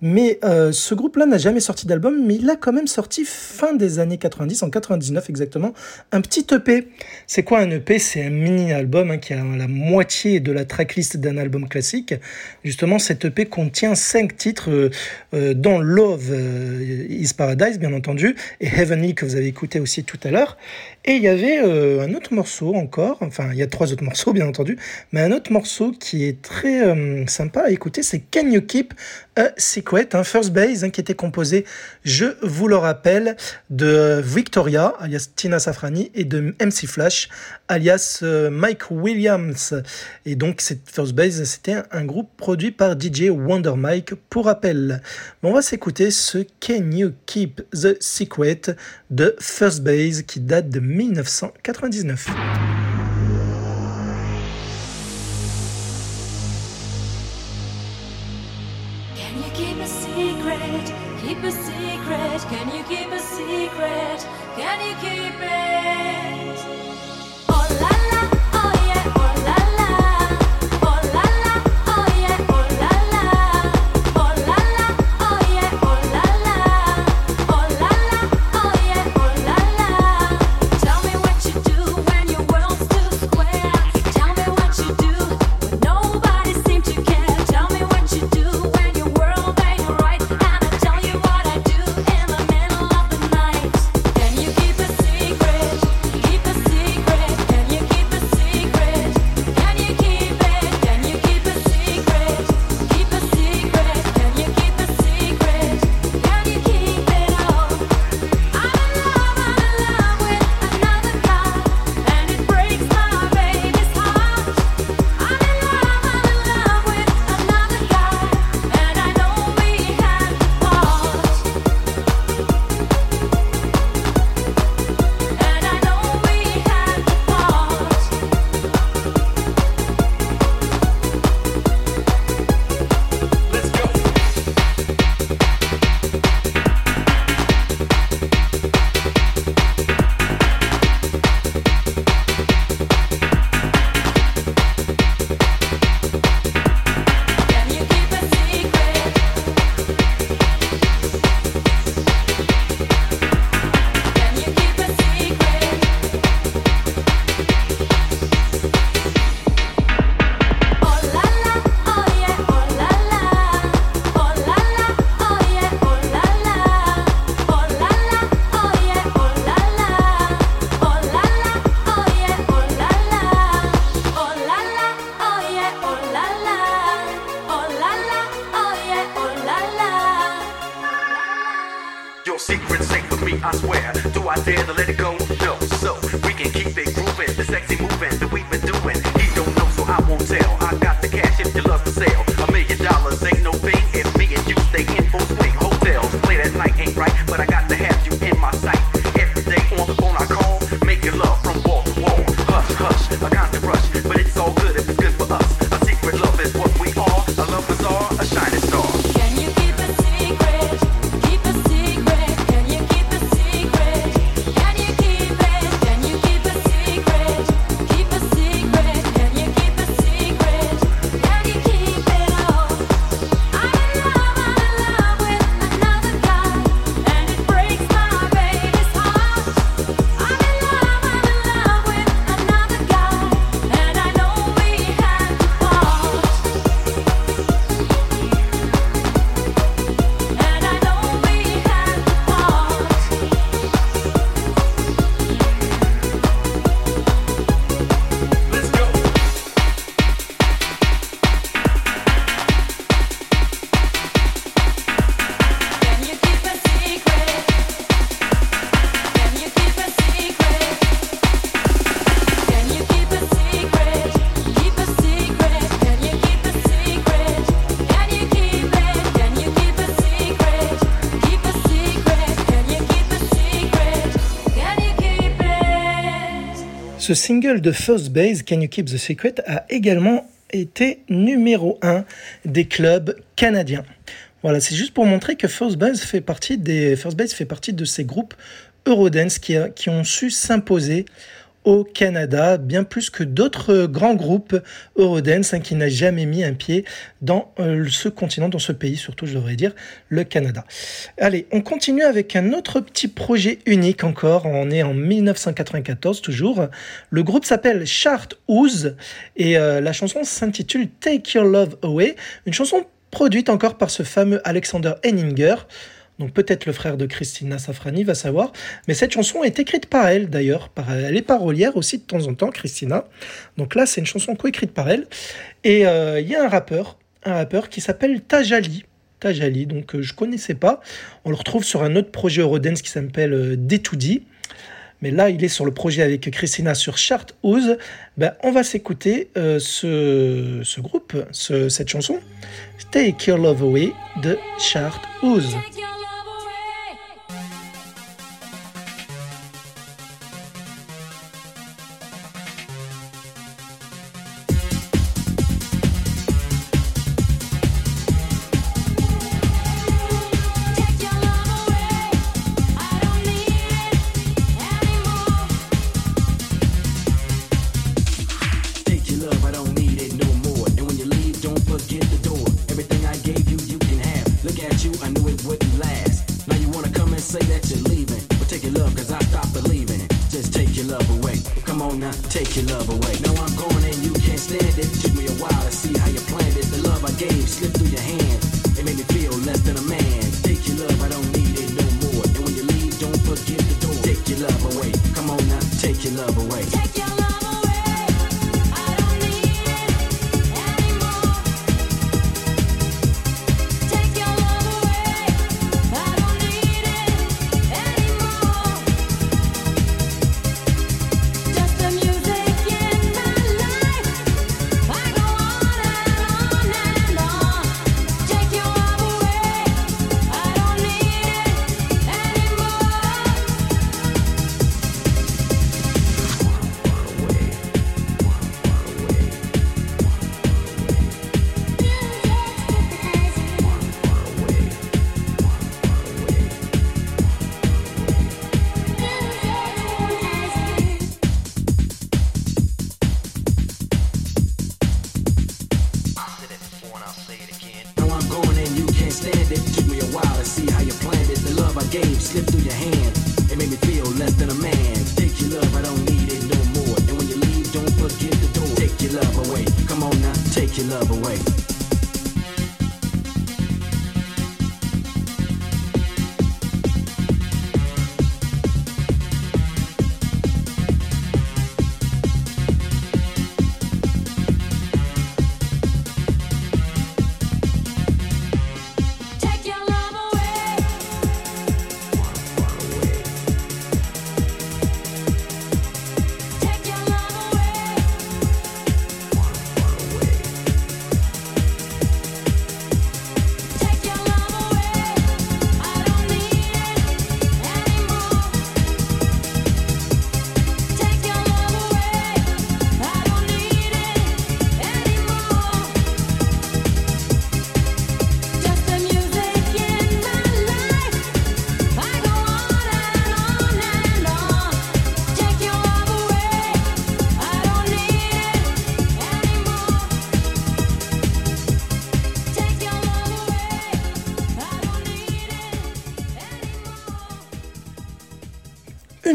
Mais euh, ce groupe-là n'a jamais sorti d'album, mais il a quand même sorti fin des années 90, en 99 exactement, un petit EP. C'est quoi un EP C'est un mini-album hein, qui a la moitié de la tracklist d'un album classique. Justement, cet EP contient cinq titres, euh, euh, dont Love euh, is Paradise, bien entendu, et Heavenly, que vous avez écouté aussi tout à l'heure. Et il y avait euh, un autre morceau encore, enfin il y a trois autres morceaux bien entendu, mais un autre morceau qui est très euh, sympa à écouter, c'est Can You Keep a Secret, un first base hein, qui était composé, je vous le rappelle, de Victoria, alias Tina Safrani, et de MC Flash, alias euh, Mike Williams. Et donc cette first base, c'était un, un groupe produit par DJ Wonder Mike, pour rappel. Mais on va s'écouter ce Can You Keep the Secret de First Base qui date de 1999. Ce single de First Base, Can You Keep the Secret, a également été numéro 1 des clubs canadiens. Voilà, c'est juste pour montrer que First Base fait partie, First Base fait partie de ces groupes Eurodance qui ont su s'imposer au Canada, bien plus que d'autres grands groupes Eurodance hein, qui n'a jamais mis un pied dans euh, ce continent, dans ce pays, surtout je devrais dire, le Canada. Allez, on continue avec un autre petit projet unique encore. On est en 1994 toujours. Le groupe s'appelle Chart Ooze et euh, la chanson s'intitule Take Your Love Away, une chanson produite encore par ce fameux Alexander Henninger. Donc peut-être le frère de Christina Safrani va savoir. Mais cette chanson est écrite par elle d'ailleurs. Elle est parolière aussi de temps en temps, Christina. Donc là, c'est une chanson coécrite par elle. Et euh, il y a un rappeur, un rappeur qui s'appelle Tajali. Tajali, donc euh, je connaissais pas. On le retrouve sur un autre projet Eurodance qui s'appelle euh, D2D. Mais là, il est sur le projet avec Christina sur Chart House. Ben, on va s'écouter euh, ce, groupe, ce- cette chanson, Take Your Love Away de Chart House.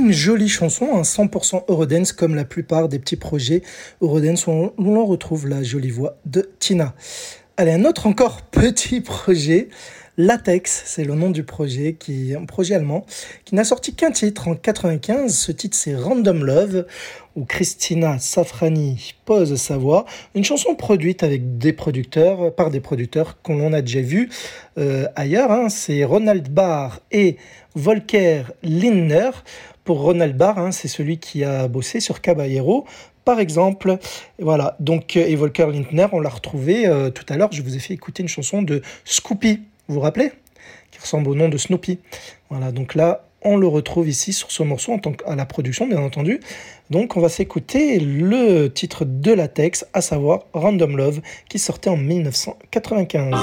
Une jolie chanson, un 100% Eurodance comme la plupart des petits projets Eurodance où on, où l'on retrouve la jolie voix de Tina. Allez, un autre encore petit projet, Latex, c'est le nom du projet, qui un projet allemand, qui n'a sorti qu'un titre en 95. Ce titre c'est Random Love, où Christina Safrani pose sa voix. Une chanson produite avec des producteurs, par des producteurs qu'on a déjà vu euh, ailleurs. hein. C'est Ronald Barr et Volker Lindner pour Ronald Barr, hein, c'est celui qui a bossé sur Caballero, par exemple. Voilà, donc, euh, et Volker Lindner, on l'a retrouvé euh, tout à l'heure, je vous ai fait écouter une chanson de Scoopy, vous vous rappelez? Qui ressemble au nom de Snoopy. Voilà, donc là, on le retrouve ici sur ce morceau en tant qu'à la production, bien entendu. Donc, on va s'écouter le titre de la texte, à savoir Random Love, qui sortait en 1995.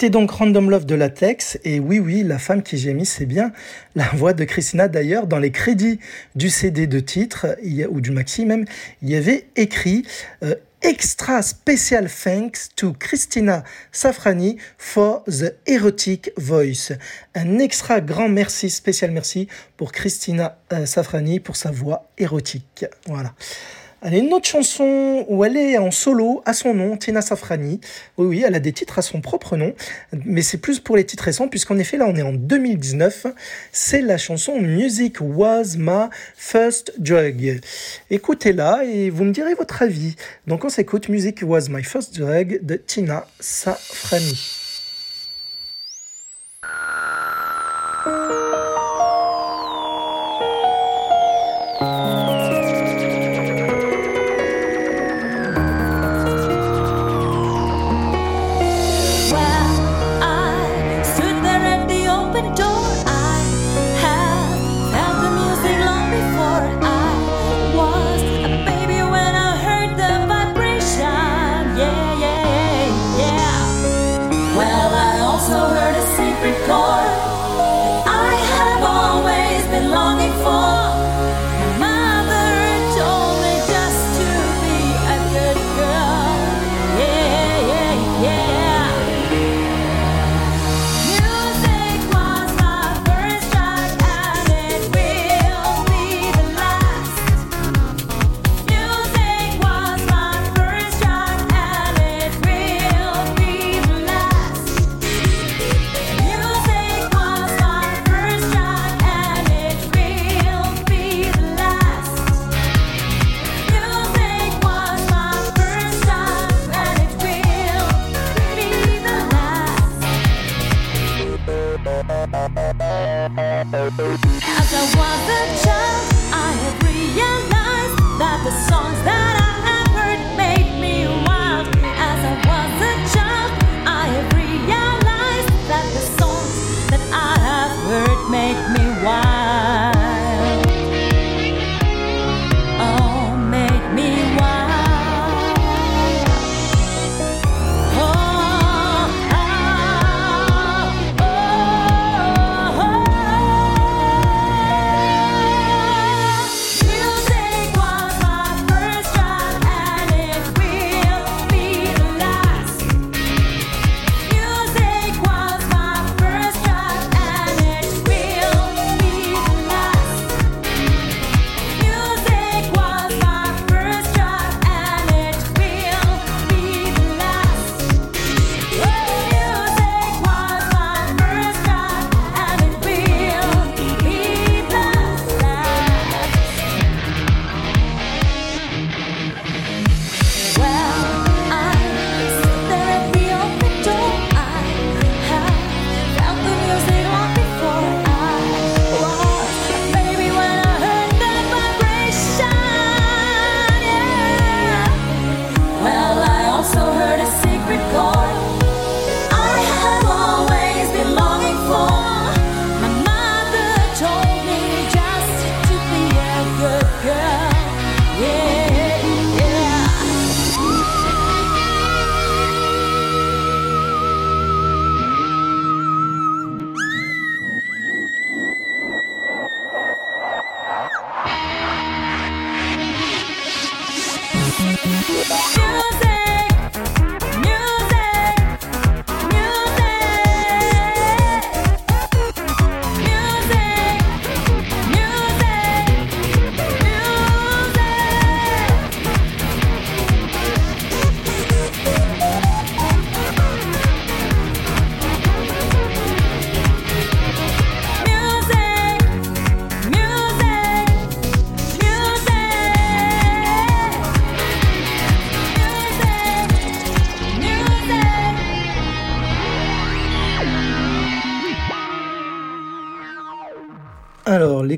C'était donc Random Love de Latex, et oui, oui, la femme qui gémit, c'est bien la voix de Christina. D'ailleurs, dans les crédits du CD de titre, ou du maxi même, il y avait écrit euh, Extra special thanks to Christina Safrani for the erotic voice. Un extra grand merci, spécial merci pour Christina euh, Safrani pour sa voix érotique. Voilà. Elle une autre chanson où elle est en solo à son nom, Tina Safrani. Oui, oui, elle a des titres à son propre nom, mais c'est plus pour les titres récents, puisqu'en effet, là, on est en 2019. C'est la chanson Music Was My First Drug. Écoutez-la et vous me direz votre avis. Donc, on s'écoute Music Was My First Drug de Tina Safrani.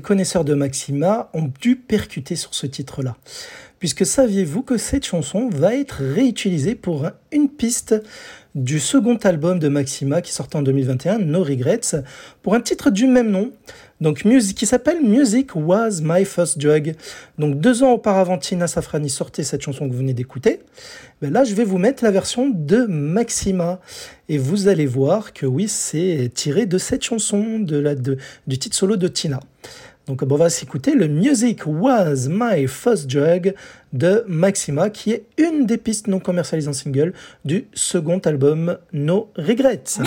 Connaisseurs de Maxima ont dû percuter sur ce titre-là. Puisque saviez-vous que cette chanson va être réutilisée pour un- une piste du second album de Maxima qui sortait en 2021, No Regrets, pour un titre du même nom, donc music, qui s'appelle Music Was My First Drug. Donc deux ans auparavant, Tina Safrani sortait cette chanson que vous venez d'écouter. Ben là, je vais vous mettre la version de Maxima. Et vous allez voir que oui, c'est tiré de cette chanson, de la, de- du titre solo de Tina. Donc on va s'écouter le Music Was My First Drug de Maxima, qui est une des pistes non commercialisées en single du second album No Regrets.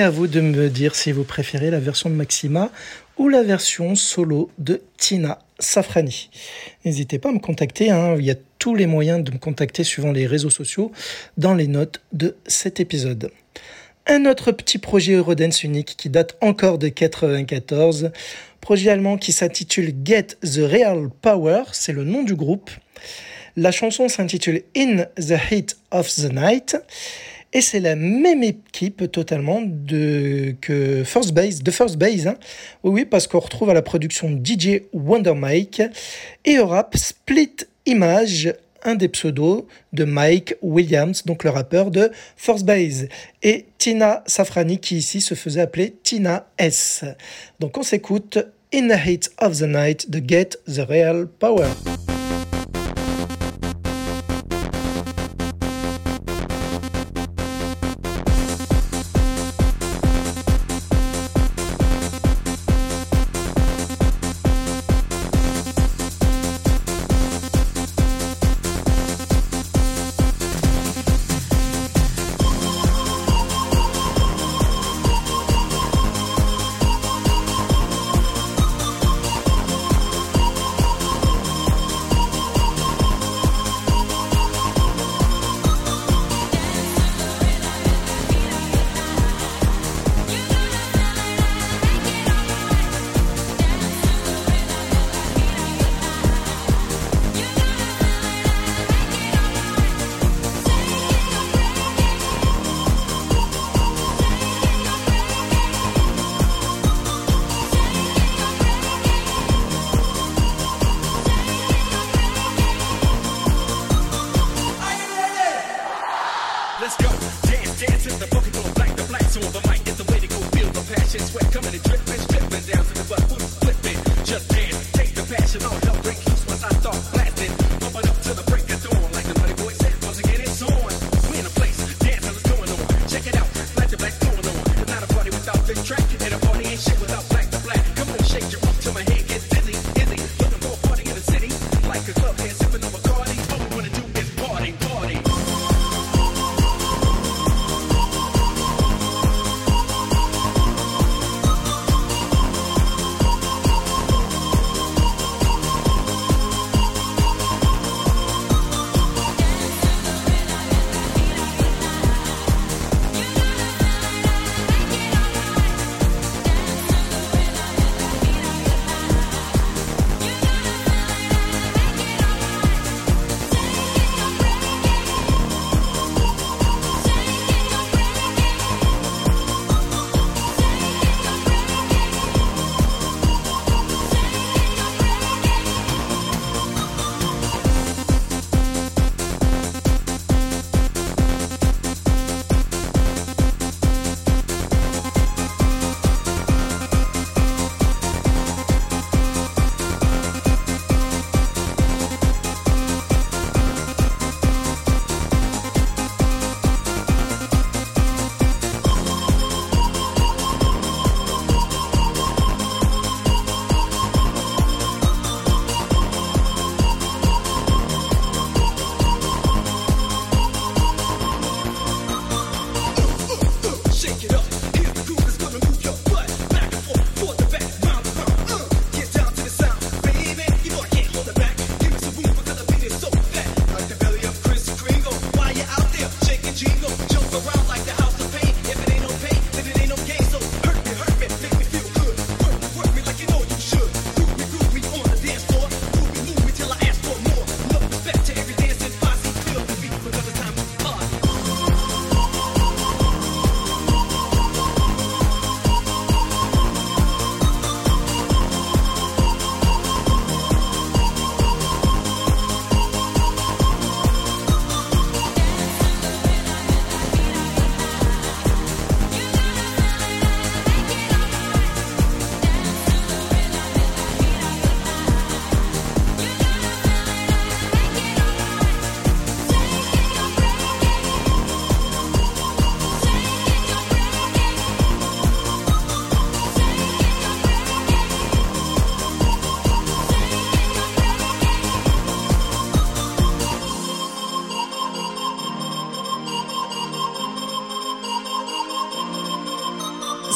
à vous de me dire si vous préférez la version de Maxima ou la version solo de Tina Safrani. N'hésitez pas à me contacter, hein. il y a tous les moyens de me contacter suivant les réseaux sociaux dans les notes de cet épisode. Un autre petit projet Eurodance unique qui date encore de 94, projet allemand qui s'intitule Get the Real Power, c'est le nom du groupe. La chanson s'intitule In the Heat of the Night et c'est la même équipe totalement de, que First Base, de First Base. Hein. Oui, parce qu'on retrouve à la production DJ Wonder Mike et au rap Split Image, un des pseudos de Mike Williams, donc le rappeur de First Base, et Tina Safrani qui ici se faisait appeler Tina S. Donc on s'écoute In the Heat of the Night de Get the Real Power.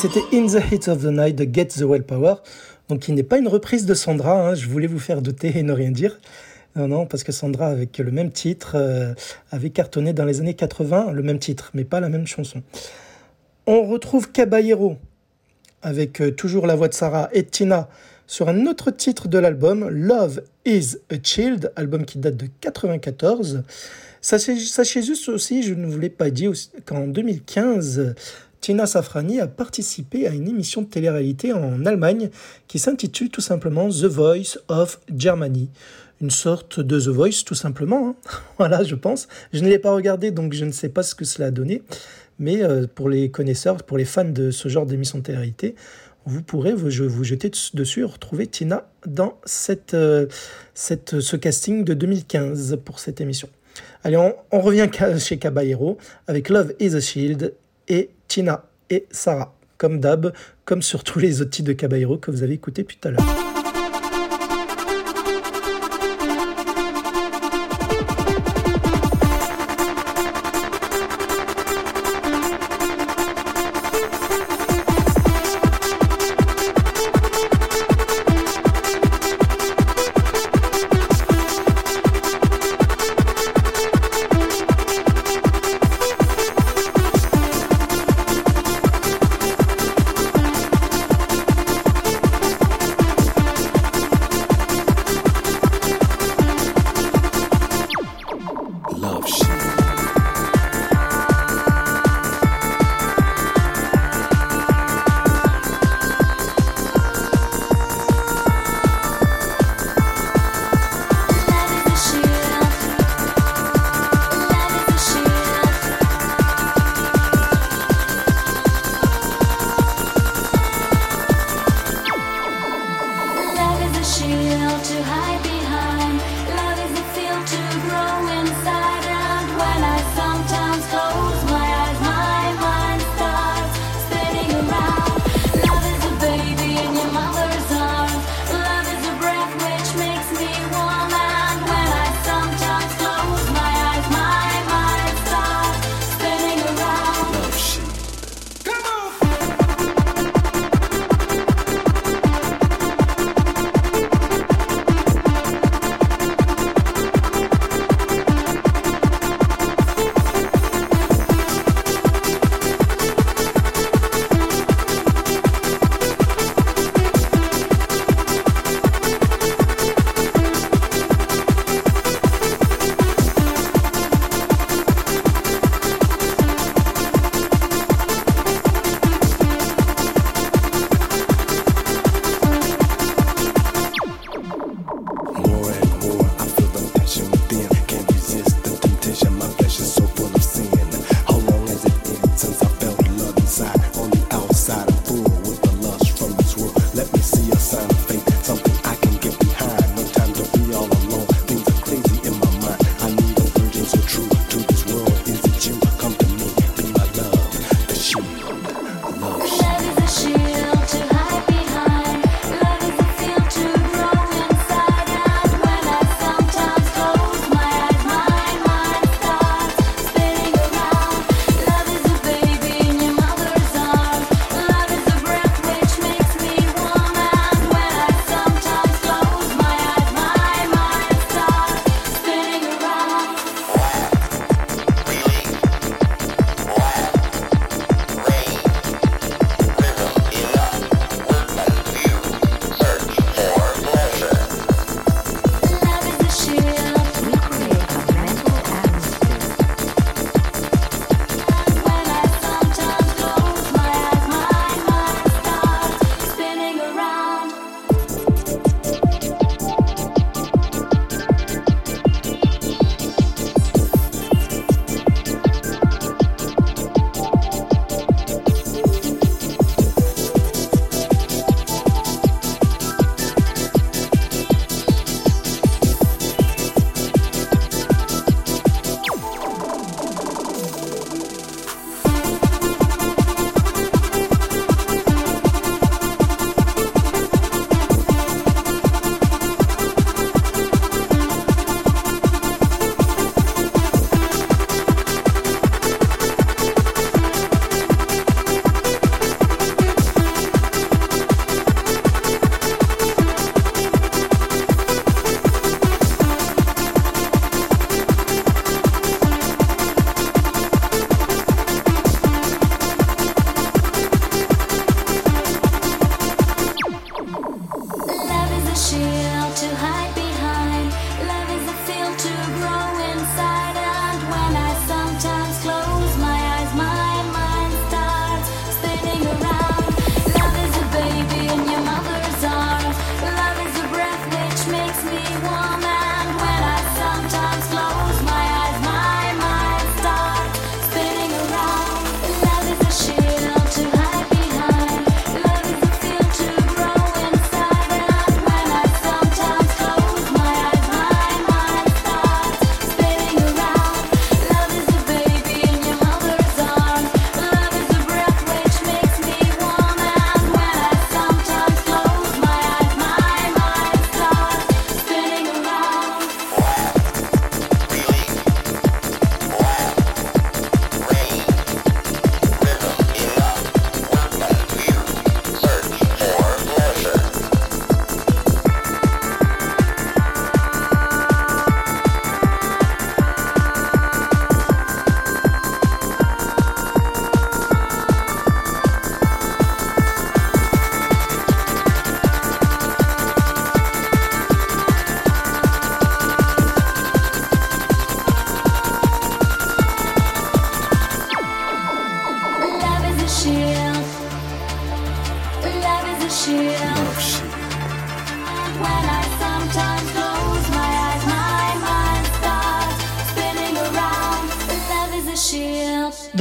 c'était In the Heat of the Night de Get the Willpower, donc qui n'est pas une reprise de Sandra, hein, je voulais vous faire douter et ne rien dire. Non, non, parce que Sandra, avec le même titre, euh, avait cartonné dans les années 80 le même titre, mais pas la même chanson. On retrouve Caballero, avec euh, toujours la voix de Sarah et Tina, sur un autre titre de l'album, Love is a Child, album qui date de 94. Sachez, sachez juste aussi, je ne vous l'ai pas dit, qu'en 2015, Tina Safrani a participé à une émission de télé-réalité en Allemagne qui s'intitule tout simplement The Voice of Germany. Une sorte de The Voice tout simplement. hein. voilà, je pense. Je ne l'ai pas regardé donc je ne sais pas ce que cela a donné. Mais euh, pour les connaisseurs, pour les fans de ce genre d'émission de télé-réalité, vous pourrez vous, je- vous jeter dessus et retrouver Tina dans cette, euh, cette, ce casting de 2015 pour cette émission. Allez, on, on revient chez Caballero avec Love is a Shield et Tina et Sarah, comme d'hab, comme sur tous les autres titres de Caballero que vous avez écoutés tout à l'heure.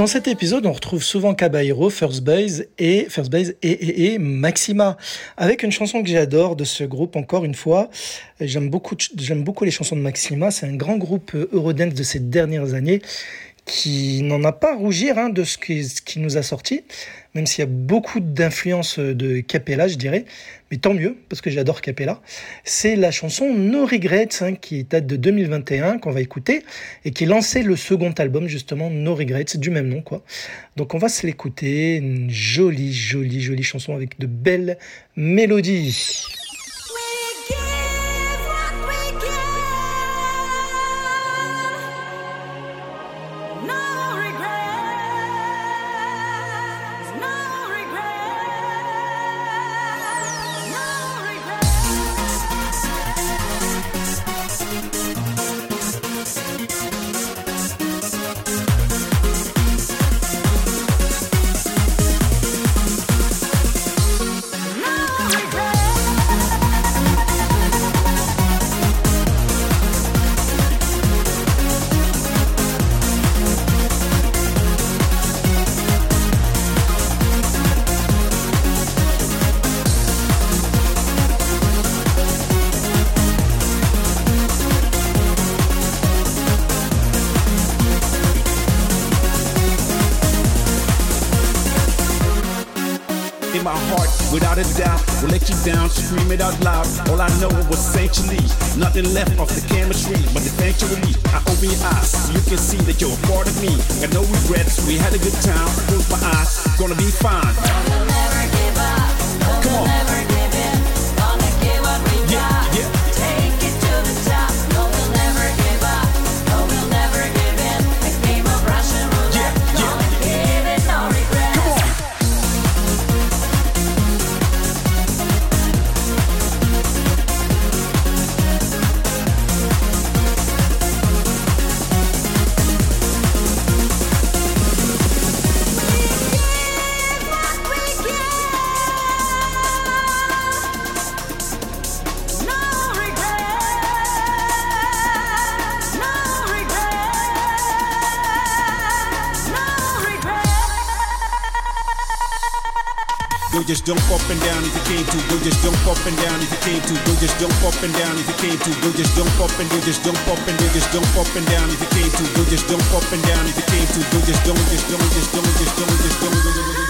Dans cet épisode, on retrouve souvent Caballero, First Base et First Base et, Maxima, avec une chanson que j'adore de ce groupe. Encore une fois, j'aime beaucoup, les chansons de Maxima. C'est un grand groupe Eurodance de ces dernières années qui n'en a pas à rougir hein, de ce ce qui nous a sorti, même s'il y a beaucoup d'influence de Capella, je dirais, mais tant mieux, parce que j'adore Capella. C'est la chanson No Regrets, hein, qui date de 2021, qu'on va écouter, et qui lançait le second album, justement, No Regrets, du même nom, quoi. Donc on va se l'écouter, une jolie, jolie, jolie chanson avec de belles mélodies. Nothing left of the chemistry, but eventually I open your eyes, you can see that you're a part of me. Got no regrets, we had a good time. Close my eyes, gonna be fine. Go just jump up and down if you came to. Go just jump up and down if you came to. Go just jump up and down if you came to. Go just jump up and go just jump up and go just jump up and down if you came to. Go just jump up and down if you came to. Go just just don't just don't just don't just don't just don't.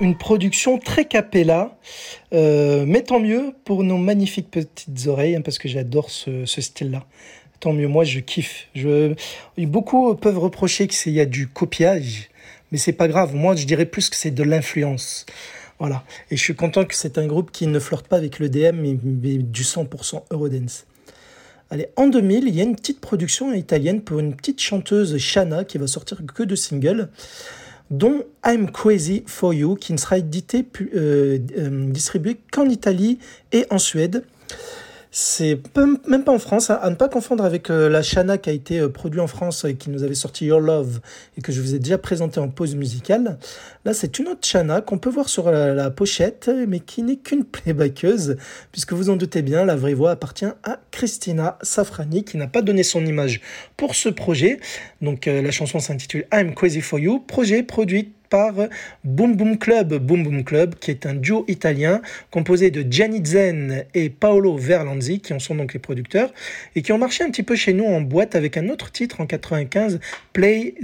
Une production très capella, euh, mais tant mieux pour nos magnifiques petites oreilles, hein, parce que j'adore ce, style-là. Tant mieux, moi je kiffe. Je... Beaucoup peuvent reprocher qu'il y a du copiage, mais c'est pas grave. Moi je dirais plus que c'est de l'influence. Voilà. Et je suis content que c'est un groupe qui ne flirte pas avec le DM, mais, mais du 100% Eurodance. Allez, en 2000, il y a une petite production italienne pour une petite chanteuse Shana qui va sortir que de singles dont I'm Crazy for You, qui ne sera édité, euh, euh, distribué qu'en Italie et en Suède. C'est même pas en France, hein, à ne pas confondre avec euh, la Shana qui a été euh, produit en France et qui nous avait sorti Your Love et que je vous ai déjà présenté en pause musicale. Là, c'est une autre Shana qu'on peut voir sur la, la pochette, mais qui n'est qu'une playbackeuse, puisque vous en doutez bien, la vraie voix appartient à Christina Safrani, qui n'a pas donné son image pour ce projet. Donc, euh, la chanson s'intitule I'm Crazy for You, projet produit par Boom Boom Club. Boom Boom Club, qui est un duo italien composé de Gianni Zen et Paolo Verlanzi, qui en sont donc les producteurs, et qui ont marché un petit peu chez nous en boîte avec un autre titre en 95, Play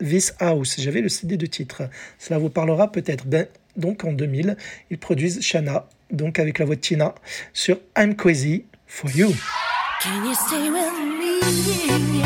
This House. J'avais le CD de titre. Cela vous parlera peut-être. Ben, donc en 2000, ils produisent Shana, donc avec la voix de Tina, sur I'm Crazy for You. Can you me?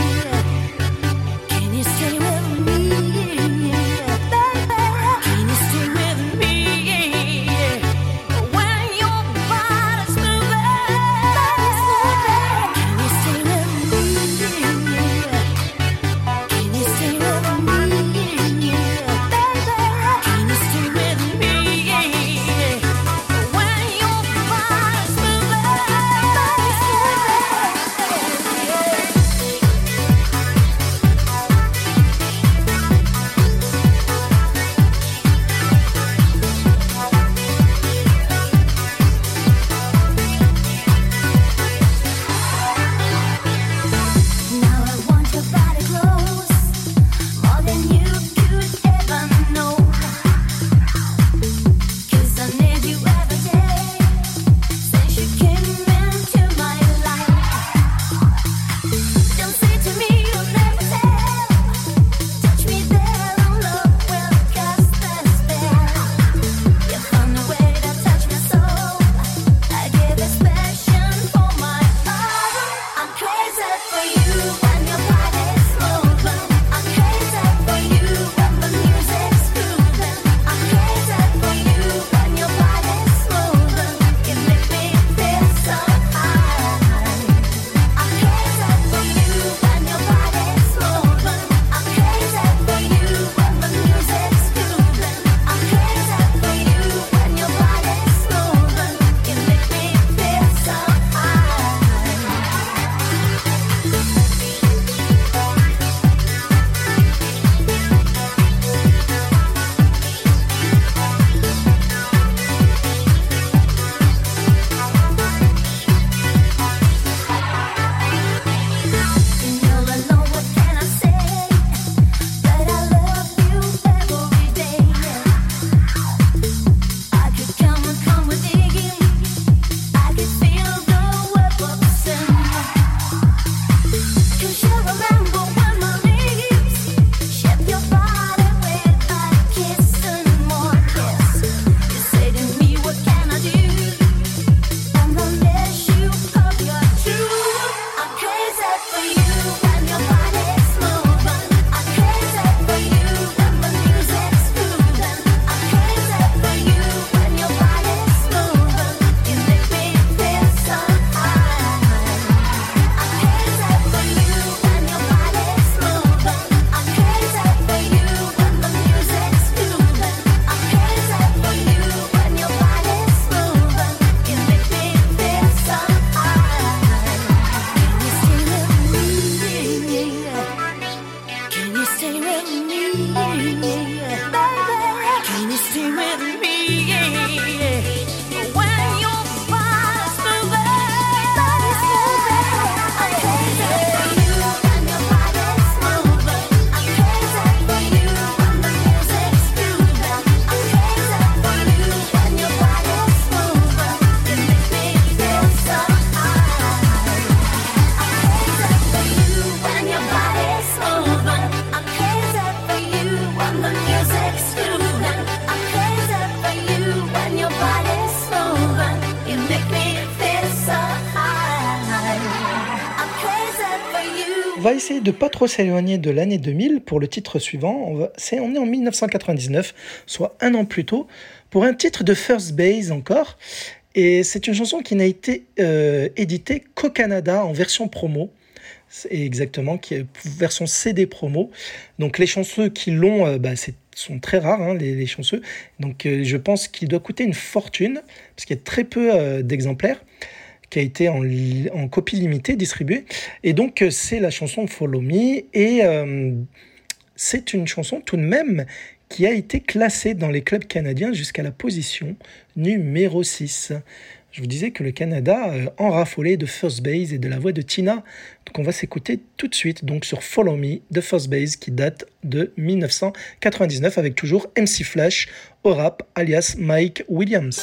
essayer de pas trop s'éloigner de l'année 2000 pour le titre suivant. On, est, on est en 1999, soit un an plus tôt, pour un titre de First Base encore. Et c'est une chanson qui n'a été euh, éditée qu'au Canada en version promo. Exactement, version CD promo. Donc les chanceux qui l'ont, euh, bah, sont très rares, hein, les, les, chanceux. Donc euh, je pense qu'il doit coûter une fortune, parce qu'il y a très peu euh, d'exemplaires qui a été en, copie limitée distribuée. Et donc, euh, c'est la chanson Follow Me. Et euh, c'est une chanson tout de même qui a été classée dans les clubs canadiens jusqu'à la position numéro 6. Je vous disais que le Canada euh, en raffolait de First Base et de la voix de Tina. Donc on va s'écouter tout de suite donc sur Follow Me de First Base qui date de 1999 avec toujours MC Flash au rap alias Mike Williams.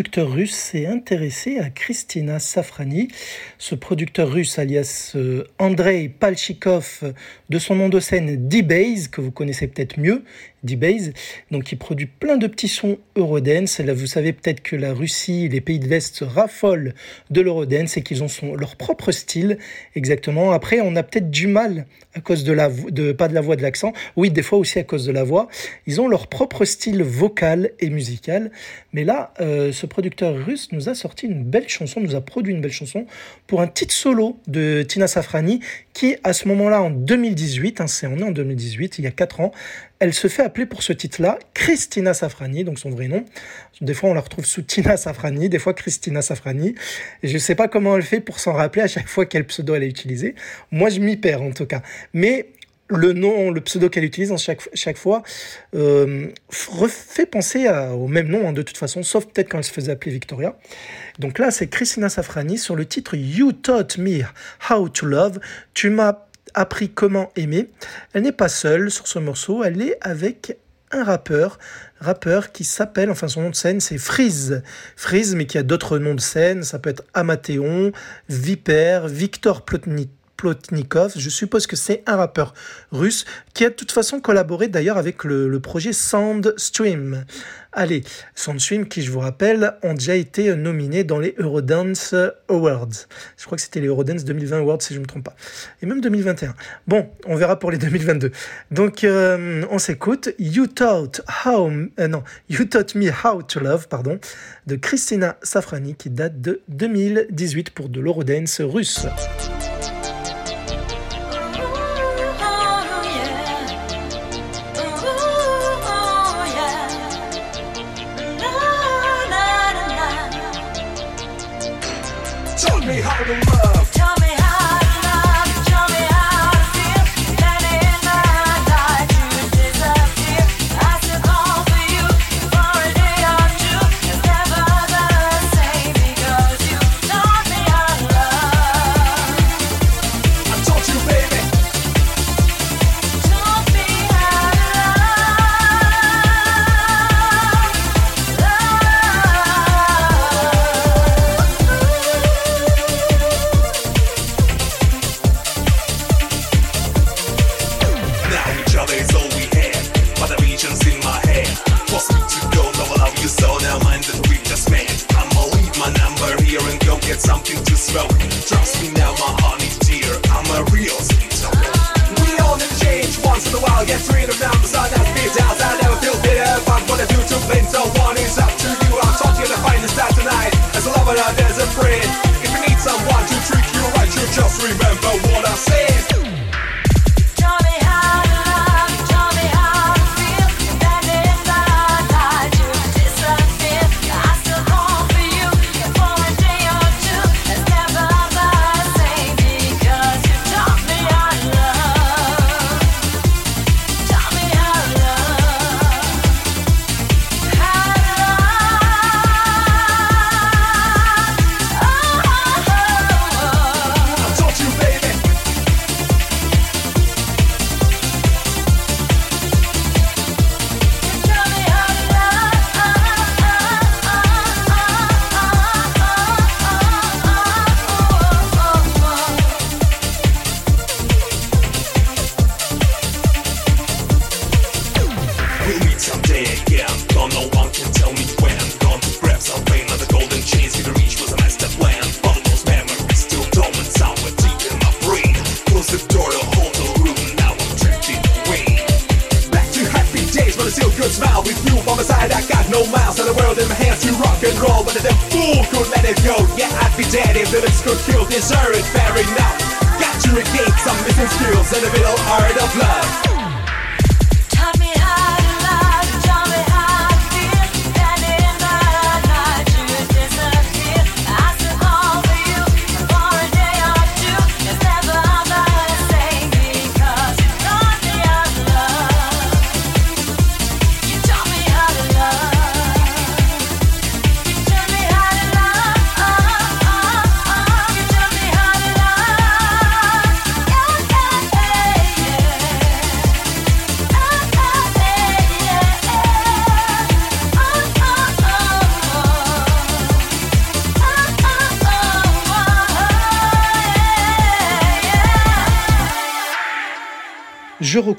Producteur russe s'est intéressé à Christina Safrani. Ce producteur russe, alias euh, Andrei Palchikov, de son nom de scène D-Base, que vous connaissez peut-être mieux, D-Base, donc il produit plein de petits sons Eurodance. Là, vous savez peut-être que la Russie, les pays de l'Est raffolent de l'Eurodance et qu'ils ont leur propre style, exactement. Après, on a peut-être du mal à cause de la, de, pas de la voix, de l'accent. Oui, des fois aussi à cause de la voix. Ils ont leur propre style vocal et musical. Mais là, euh, ce producteur russe nous a sorti une belle chanson, nous a produit une belle chanson pour un titre solo de Tina Safrani qui, à ce moment-là, en 2018, hein, c'est on est en 2018, il y a 4 ans, elle se fait appeler pour ce titre-là Christina Safrani, donc son vrai nom. Des fois, on la retrouve sous Tina Safrani, des fois Christina Safrani. Et je ne sais pas comment elle fait pour s'en rappeler à chaque fois quel pseudo elle a utilisé. Moi, je m'y perds en tout cas. Mais le nom, le pseudo qu'elle utilise en chaque, chaque fois, euh, f- fait penser au même nom hein, de toute façon, sauf peut-être quand elle se faisait appeler Victoria. Donc là, c'est Christina Safrani sur le titre You Taught Me How to Love. Tu m'as appris comment aimer. Elle n'est pas seule sur ce morceau, elle est avec un rappeur, rappeur qui s'appelle, enfin son nom de scène c'est Freeze. Freeze, mais qui a d'autres noms de scène, ça peut être Amathéon, Viper, Victor Plotnik. Je suppose que c'est un rappeur russe qui a de toute façon collaboré d'ailleurs avec le, projet Soundstream. Allez, Soundstream qui, je vous rappelle, ont déjà été nominés dans les Eurodance Awards. Je crois que c'était les Eurodance 2020 Awards si je ne me trompe pas. Et même 2021. Bon, on verra pour les 2022. Donc, euh, on s'écoute You Taught How... euh, You Taught Me How to Love, pardon, de Christina Safrani qui date de 2018 pour de l'Eurodance russe.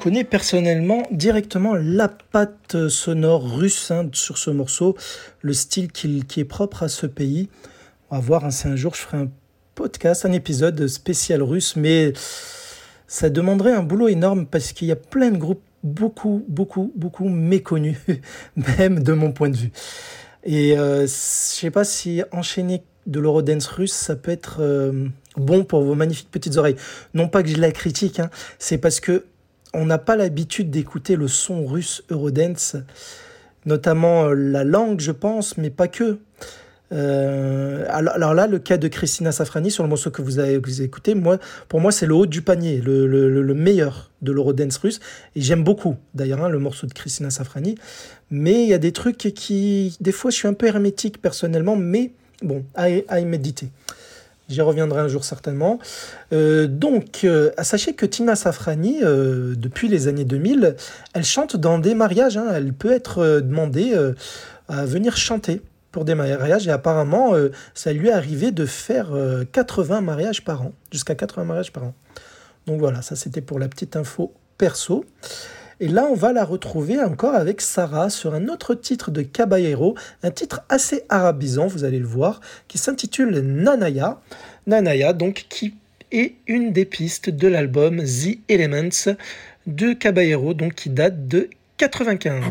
Je reconnais personnellement directement la patte sonore russe hein, sur ce morceau, le style qui, qui est propre à ce pays. On va voir, hein, si un jour je ferai un podcast, un épisode spécial russe, mais ça demanderait un boulot énorme parce qu'il y a plein de groupes beaucoup, beaucoup, beaucoup méconnus, même de mon point de vue. Et euh, je sais pas si enchaîner de l'eurodance russe, ça peut être euh, bon pour vos magnifiques petites oreilles. Non pas que je la critique, hein, c'est parce que on n'a pas l'habitude d'écouter le son russe Eurodance, notamment euh, la langue, je pense, mais pas que. Euh, alors, là, le cas de Christina Safrani sur le morceau que vous avez, écouté, moi, pour moi, c'est le haut du panier, le- le meilleur de l'Eurodance russe. Et j'aime beaucoup, d'ailleurs, hein, le morceau de Christina Safrani. Mais il y a des trucs qui, des fois, je suis un peu hermétique personnellement, mais bon, à, à y méditer. J'y reviendrai un jour certainement. Euh, donc, euh, sachez que Tina Safrani, euh, depuis les années 2000, elle chante dans des mariages. hein. Elle peut être demandée à venir chanter pour des mariages. Et apparemment, ça lui est arrivé de faire euh, 80 mariages par an, jusqu'à 80 mariages par an. Donc voilà, ça c'était pour la petite info perso. Et là, on va la retrouver encore avec Sarah sur un autre titre de Caballero, un titre assez arabisant, vous allez le voir, qui s'intitule Nanaya. Nanaya, donc, qui est une des pistes de l'album The Elements de Caballero, donc qui date de 95.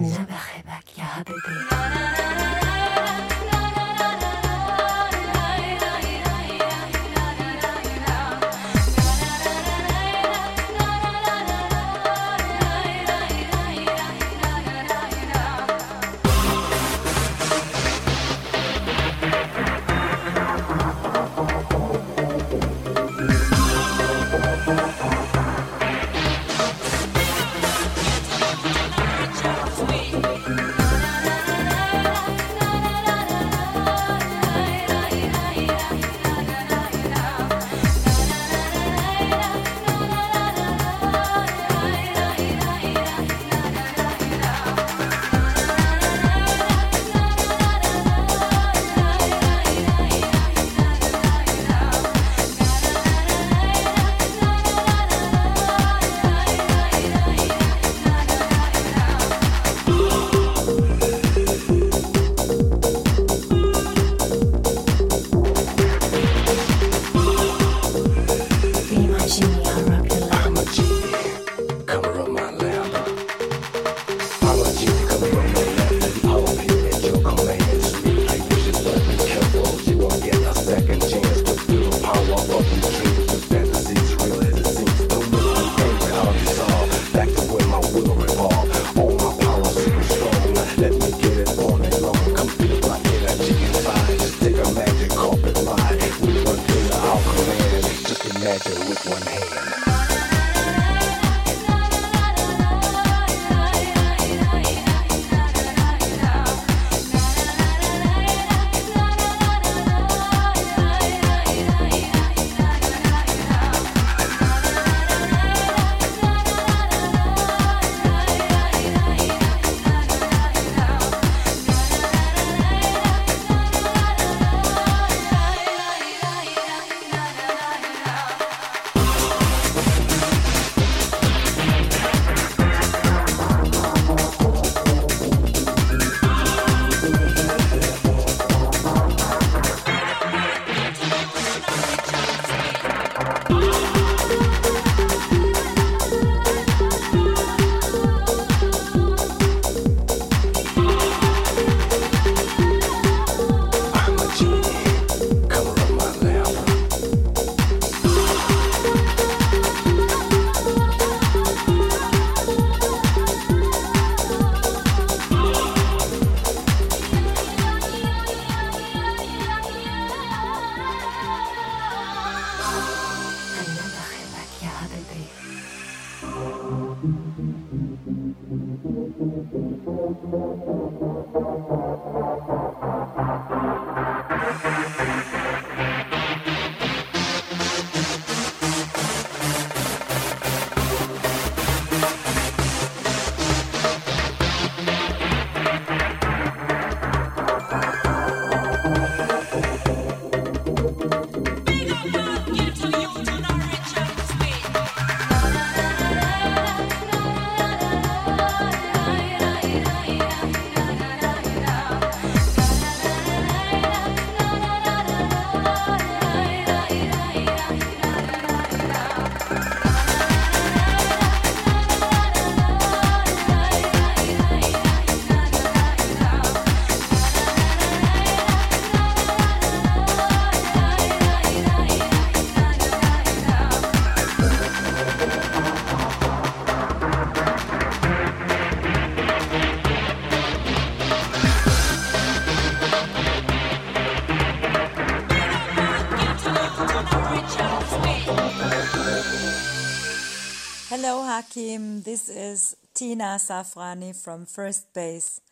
Hakim. This is Tina Safrani from First Base.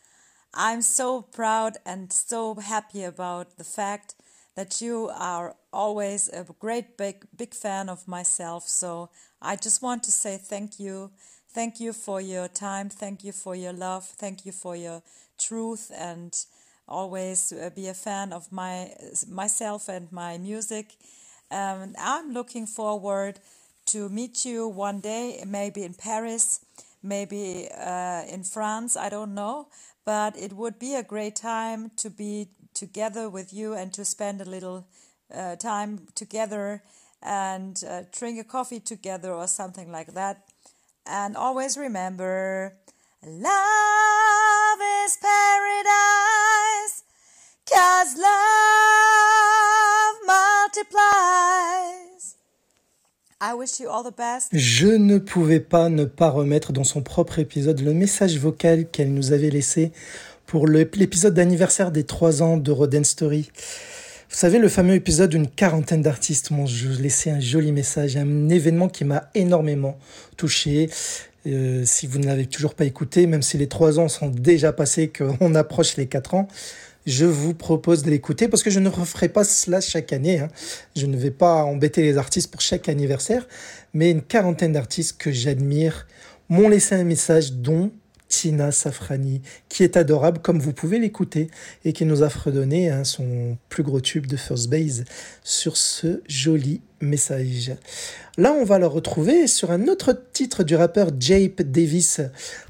I'm so proud and so happy about the fact that you are always a great big big fan of myself. So I just want to say thank you. Thank you for your time. Thank you for your love. Thank you for your truth and always uh, be a fan of my myself and my music. Um, I'm looking forward to meet you one day, maybe in Paris, maybe uh, in France, I don't know. But it would be a great time to be together with you and to spend a little uh, time together and uh, drink a coffee together or something like that. And always remember love is paradise, cause love multiplies. Je ne pouvais pas ne pas remettre dans son propre épisode le message vocal qu'elle nous avait laissé pour l'épisode d'anniversaire des 3 ans de Roden Story. Vous savez, le fameux épisode d'une quarantaine d'artistes m'ont laissé un joli message, un événement qui m'a énormément touché. Euh, si vous ne l'avez toujours pas écouté, même si les 3 ans sont déjà passés, qu'on approche les 4 ans, je vous propose de l'écouter parce que je ne referai pas cela chaque année. hein. Je ne vais pas embêter les artistes pour chaque anniversaire, mais une quarantaine d'artistes que j'admire m'ont laissé un message dont Tina Safrani, qui est adorable comme vous pouvez l'écouter et qui nous a fredonné hein, son plus gros tube de First Base sur ce joli message. Là, on va le retrouver sur un autre titre du rappeur Jape Davis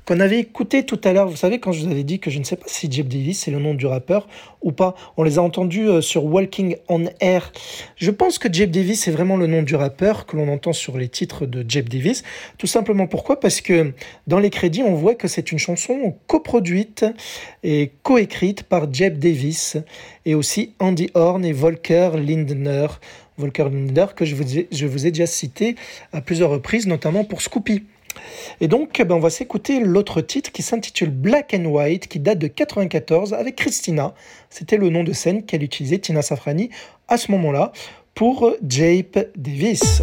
qu'on avait écouté tout à l'heure. Vous savez, quand je vous avais dit que je ne sais pas si Jape Davis c'est le nom du rappeur ou pas, on les a entendus euh, sur Walking on Air. Je pense que Jape Davis c'est vraiment le nom du rappeur que l'on entend sur les titres de Jape Davis. Tout simplement pourquoi? Parce que dans les crédits, on voit que c'est une chanson coproduite et coécrite par Jeb Davis et aussi Andy Horn et Volker Lindner. Volker Lindner que je vous ai, déjà cité à plusieurs reprises, notamment pour Scoopy. Et donc, eh ben, on va s'écouter l'autre titre qui s'intitule Black and White, qui date de 94 avec Christina. C'était le nom de scène qu'elle utilisait, Tina Safrani, à ce moment-là, pour Jape Davis.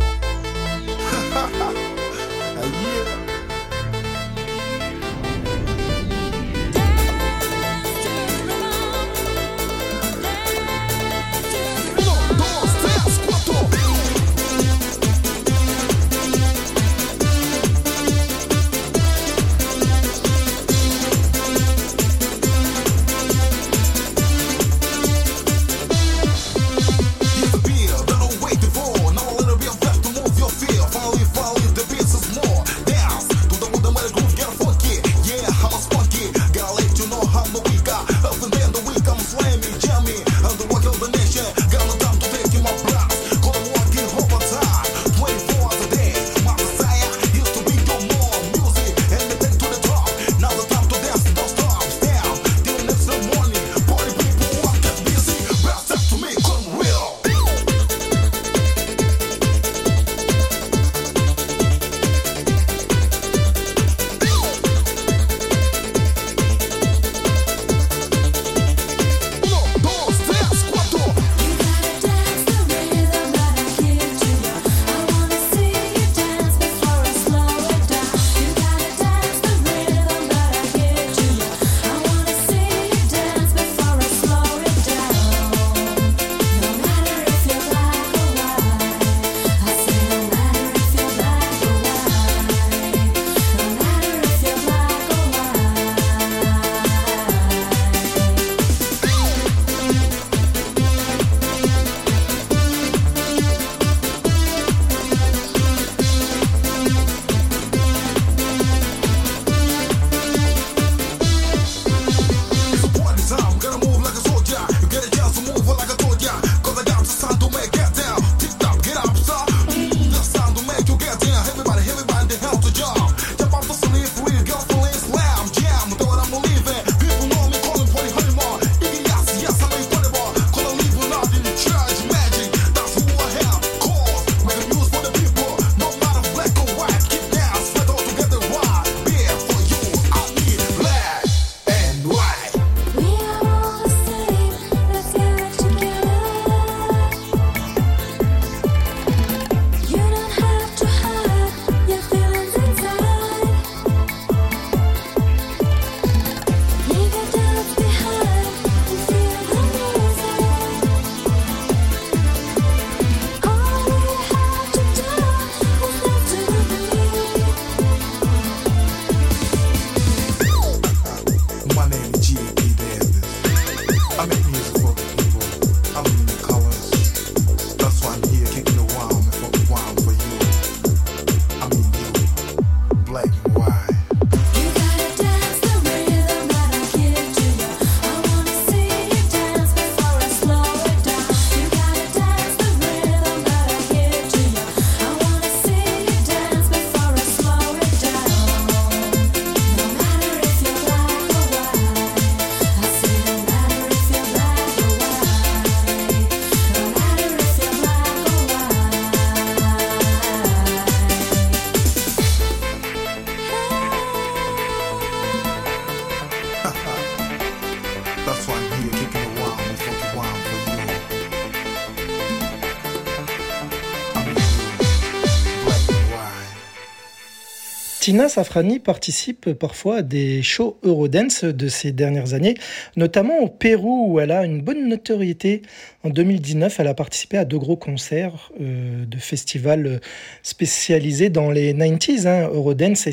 Tina Safrani participe parfois à des shows Eurodance de ces dernières années, notamment au Pérou où elle a une bonne notoriété. En 2019, elle a participé à deux gros concerts euh, de festivals spécialisés dans les 90s, hein, Eurodance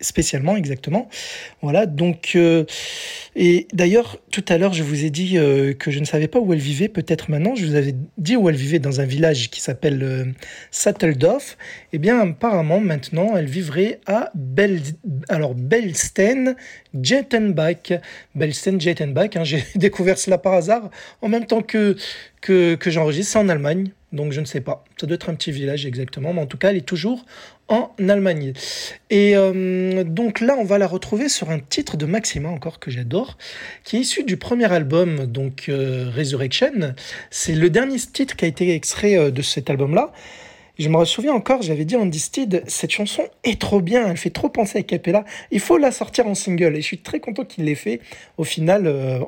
spécialement exactement. Voilà, donc euh, et d'ailleurs tout à l'heure je vous ai dit euh, que je ne savais pas où elle vivait. Peut-être maintenant, je vous avais dit où elle vivait dans un village qui s'appelle Satteldorf. Eh bien, apparemment maintenant, elle vivrait à Bel alors Belsten Jettenbach. Belsten Jettenbach. hein, J'ai découvert cela par hasard en même temps que que, que j'enregistre. C'est en Allemagne. Donc je ne sais pas, ça doit être un petit village exactement, mais en tout cas elle est toujours en Allemagne. Et euh, donc là on va la retrouver sur un titre de Maxima encore que j'adore, qui est issu du premier album, donc euh, Resurrection. C'est le dernier titre qui a été extrait euh, de cet album-là. Je me souviens encore, j'avais dit en Distid, cette chanson est trop bien, elle fait trop penser à Capella, il faut la sortir en single. Et je suis très content qu'il l'ait fait au final. euh,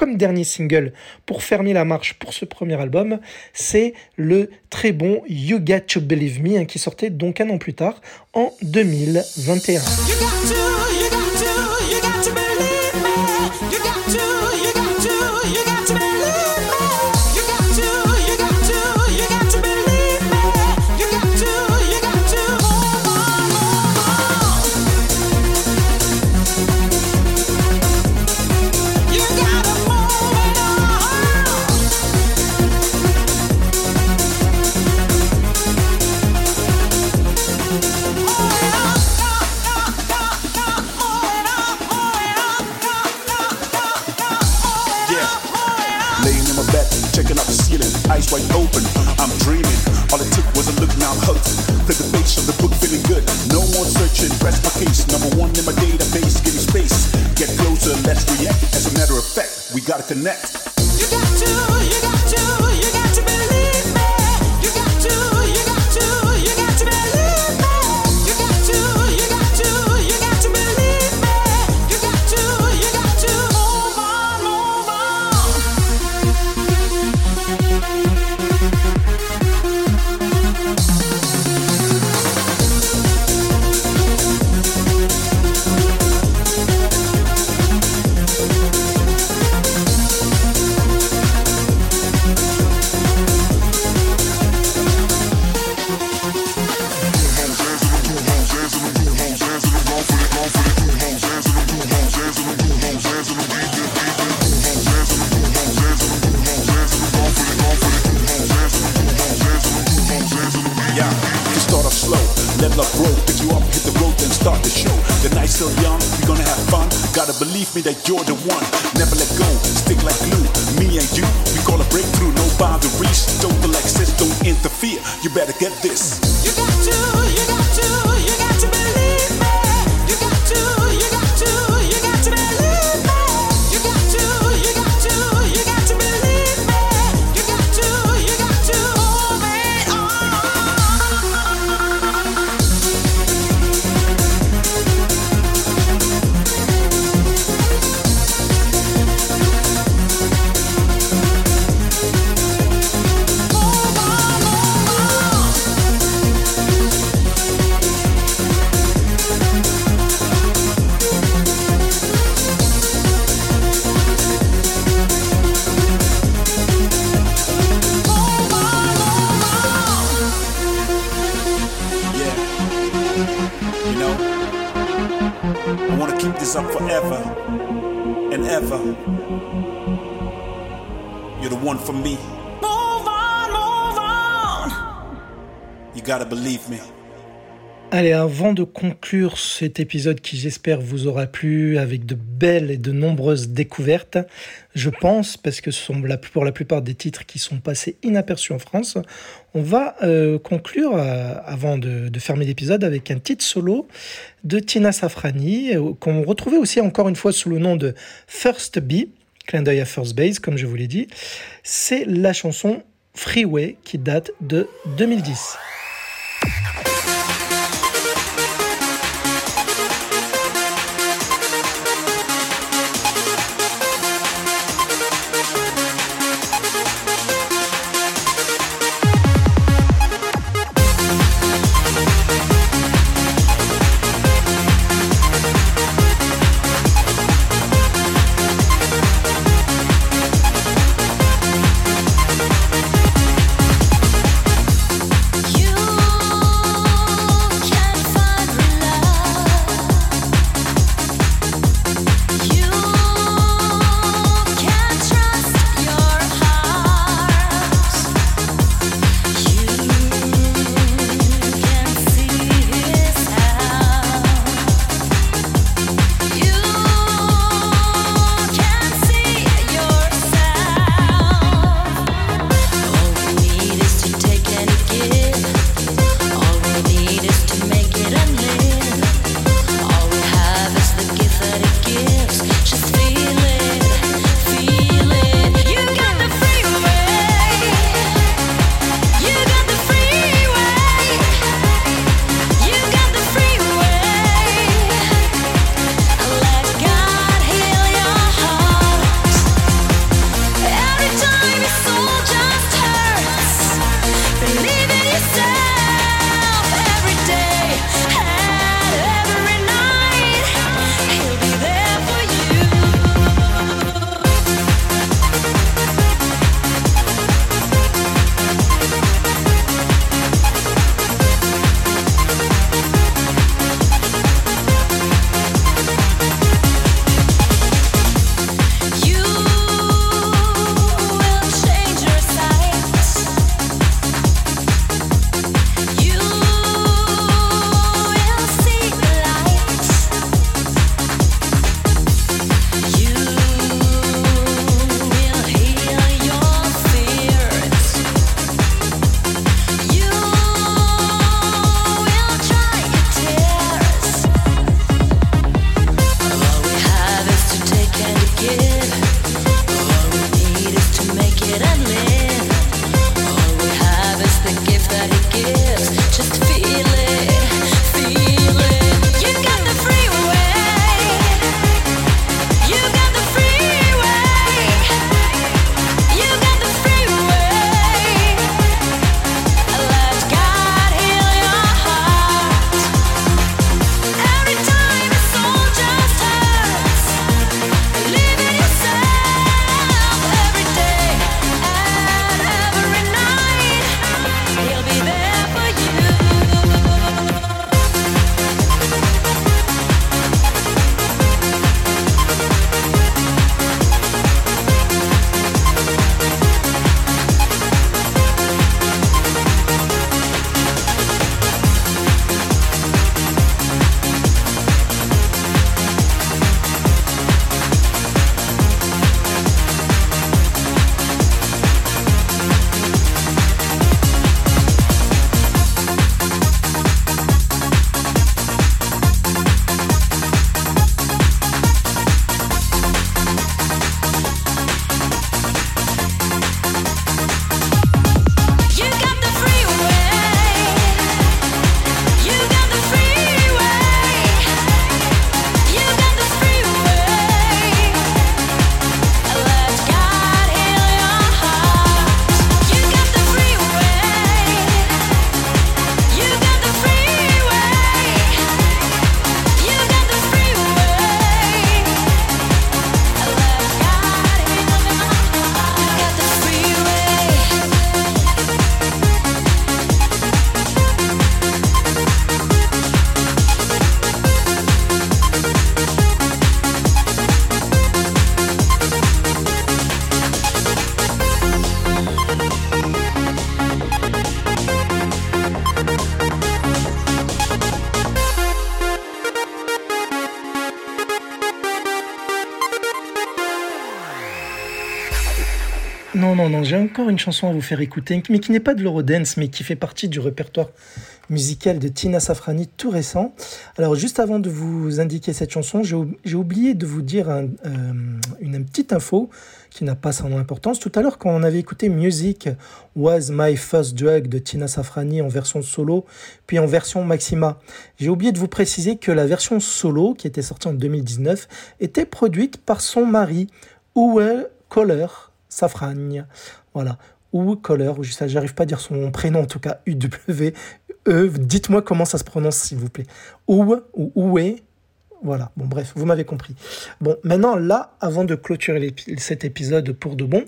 comme dernier single pour fermer la marche pour ce premier album, c'est le très bon You Got to Believe Me hein, qui sortait donc un an plus tard en 2021. Yeah. All it took was a look, now I'm hooked. Flip the page of the book, feeling good. No more searching, rest my case. Number one in my database, me space. Get closer, let's react. As a matter of fact, we gotta connect. Yeah, me that you're the one. Never let go, stick like glue. Me and you, we call a breakthrough. No boundaries, total access, don't interfere. You better get this. Avant de conclure cet épisode qui j'espère vous aura plu avec de belles et de nombreuses découvertes, je pense, parce que ce sont la, pour la plupart des titres qui sont passés inaperçus en France, on va euh, conclure, euh, avant de, fermer l'épisode, avec un titre solo de Tina Safrani, euh, qu'on retrouvait aussi encore une fois sous le nom de First Bee, clin d'œil à First Base, comme je vous l'ai dit. C'est la chanson Freeway qui date de 2010. J'ai encore une chanson à vous faire écouter, mais qui n'est pas de l'Eurodance, mais qui fait partie du répertoire musical de Tina Safrani tout récent. Alors, juste avant de vous indiquer cette chanson, j'ai ou- j'ai oublié de vous dire euh, une petite info qui n'a pas son importance. Tout à l'heure, quand on avait écouté Music Was My First Drug de Tina Safrani en version solo, puis en version Maxima, j'ai oublié de vous préciser que la version solo, qui était sortie en 2019, était produite par son mari, Uwe Kohler Safragne. Voilà. Ou Kohler, ou j'arrive pas à dire son prénom, en tout cas, UW. E, dites-moi comment ça se prononce, s'il vous plaît. Uwe ou Uwe. Voilà, bon bref, vous m'avez compris. Bon, maintenant là, avant de clôturer cet épisode pour de bon,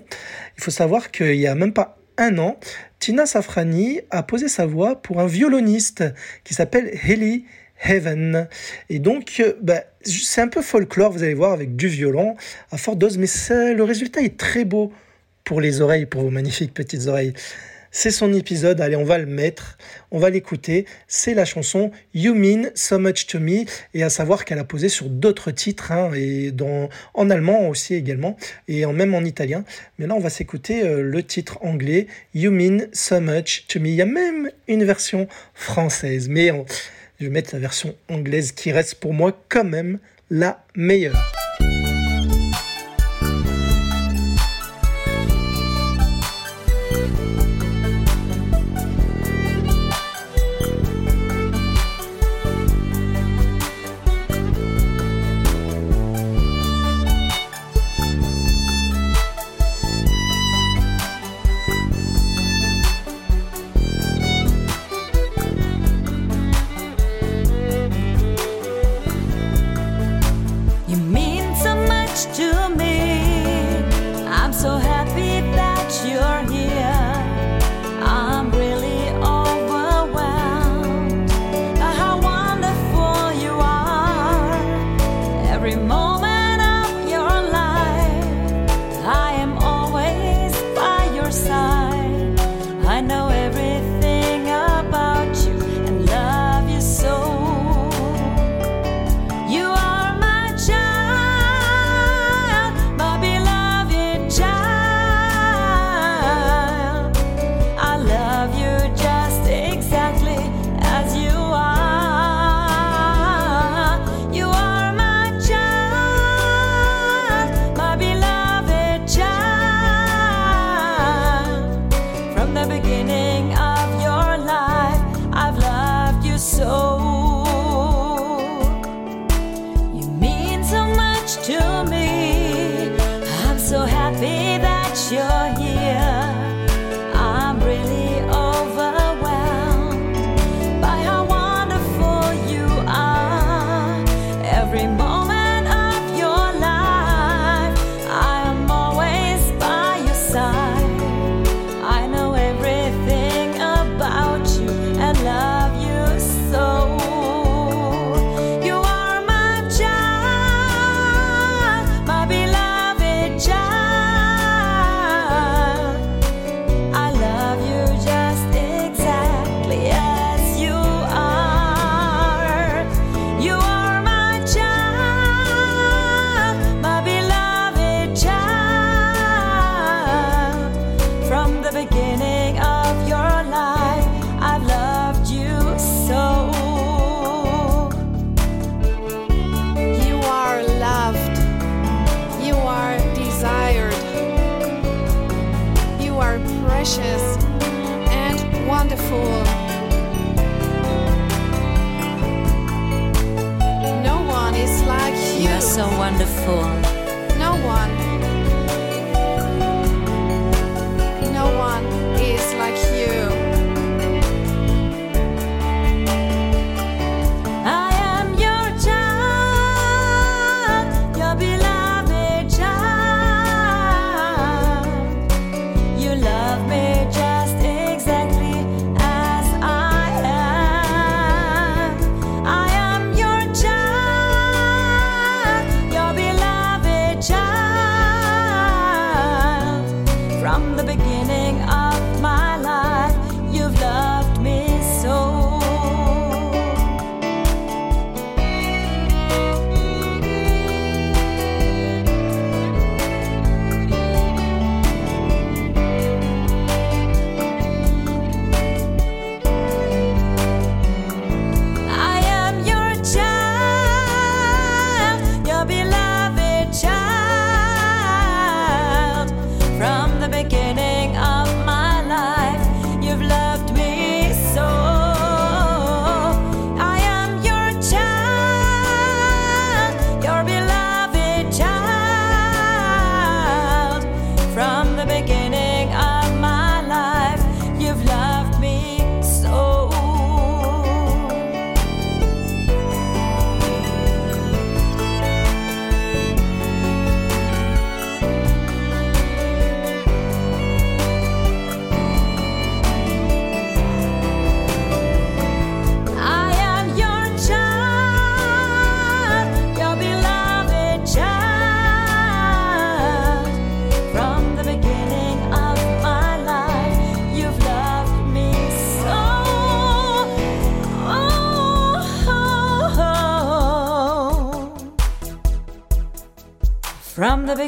il faut savoir qu'il y a même pas un an, Tina Safrani a posé sa voix pour un violoniste qui s'appelle Haley Heaven. Et donc, bah, c'est un peu folklore, vous allez voir, avec du violon à forte dose, mais le résultat est très beau pour les oreilles, pour vos magnifiques petites oreilles. C'est son épisode, allez, on va le mettre, on va l'écouter. C'est la chanson You Mean So Much to Me, et à savoir qu'elle a posé sur d'autres titres, hein, et dans, en allemand aussi également, et en, même en italien. Mais là, on va s'écouter euh, le titre anglais You Mean So Much to Me. Il y a même une version française, mais on- je vais mettre la version anglaise qui reste pour moi quand même la meilleure.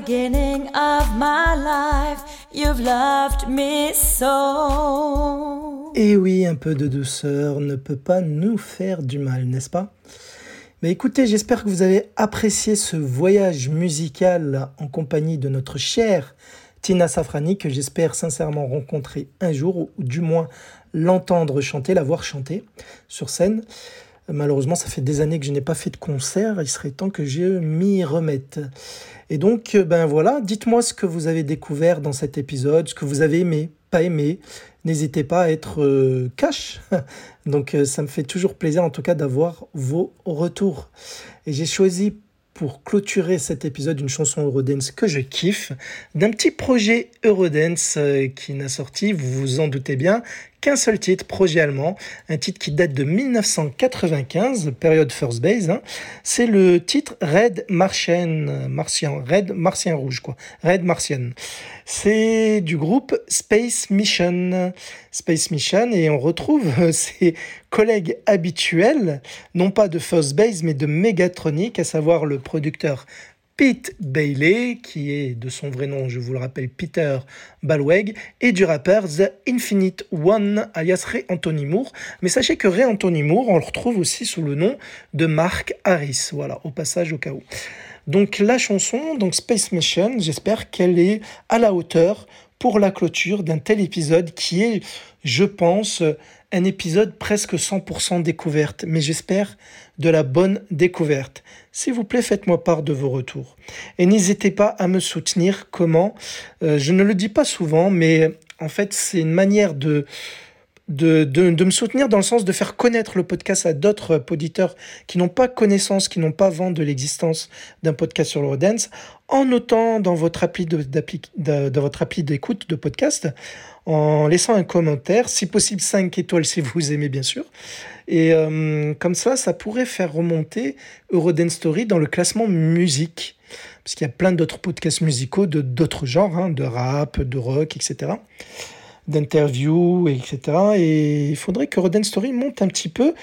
Beginning of my life, you've loved me so. Et oui, un peu de douceur ne peut pas nous faire du mal, n'est-ce pas? Mais écoutez, j'espère que vous avez apprécié ce voyage musical en compagnie de notre chère Tina Safrani, que j'espère sincèrement rencontrer un jour, ou du moins l'entendre chanter, la voir chanter sur scène. Malheureusement, ça fait des années que je n'ai pas fait de concert. Il serait temps que je m'y remette. Et donc, euh, ben voilà, dites-moi ce que vous avez découvert dans cet épisode, ce que vous avez aimé, pas aimé. N'hésitez pas à être euh, cash. Donc, euh, ça me fait toujours plaisir, en tout cas, d'avoir vos retours. Et j'ai choisi pour clôturer cet épisode une chanson Eurodance que je kiffe, d'un petit projet Eurodance qui n'a sorti, vous vous en doutez bien, qu'un seul titre, projet allemand, un titre qui date de 1995, période First Base. hein. C'est le titre Red Martian, Red Martien Rouge, quoi. Red Martian. C'est du groupe Space Mission. Space Mission, et on retrouve euh, ses collègues habituels, non pas de First Base, mais de Megatronic, à savoir le producteur Pete Bailey, qui est de son vrai nom, je vous le rappelle, Peter Balweg, et du rappeur The Infinite One, alias Ray Anthony Moore. Mais sachez que Ray Anthony Moore, on le retrouve aussi sous le nom de Mark Harris. Voilà, au passage au cas où. Donc la chanson, donc Space Mission, j'espère qu'elle est à la hauteur pour la clôture d'un tel épisode qui est, je pense, un épisode presque 100% découverte, mais j'espère de la bonne découverte. S'il vous plaît, faites-moi part de vos retours. Et n'hésitez pas à me soutenir. Comment? Euh, Je ne le dis pas souvent, mais en fait, c'est une manière de, de, de, de me soutenir dans le sens de faire connaître le podcast à d'autres auditeurs qui n'ont pas connaissance, qui n'ont pas vent de l'existence d'un podcast sur l'Eurodance, en notant dans votre appli de, votre appli d'écoute de podcast, en laissant un commentaire, si possible 5 étoiles si vous aimez bien sûr. Et euh, comme ça, ça pourrait faire remonter Eurodance Story dans le classement musique. Parce qu'il y a plein d'autres podcasts musicaux de d'autres genres, hein, de rap, de rock, etc d'interviews, etc. Et il faudrait que Roden Story monte un petit peu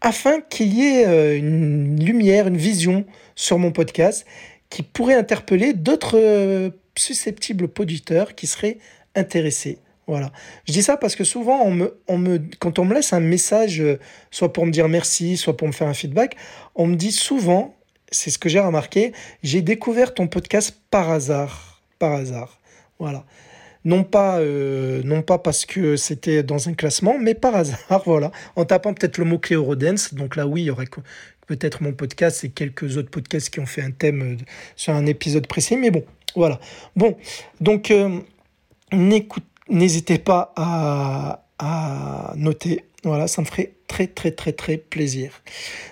afin qu'il y ait euh, une lumière, une vision sur mon podcast qui pourrait interpeller d'autres euh, susceptibles auditeurs qui seraient intéressés. Voilà. Je dis ça parce que souvent, quand on me laisse un message, euh, soit pour me dire merci, soit pour me faire un feedback, on me dit souvent, c'est ce que j'ai remarqué, j'ai découvert ton podcast par hasard. Par hasard. Voilà non pas, euh, parce que c'était dans un classement, mais par hasard, voilà, en tapant peut-être le mot-clé Eurodance. Donc là, oui, il y aurait peut-être mon podcast et quelques autres podcasts qui ont fait un thème euh, sur un épisode précis. Mais bon, voilà. Bon, donc euh, n'écoute- n'hésitez pas à, à noter. Voilà, ça me ferait très très très très plaisir.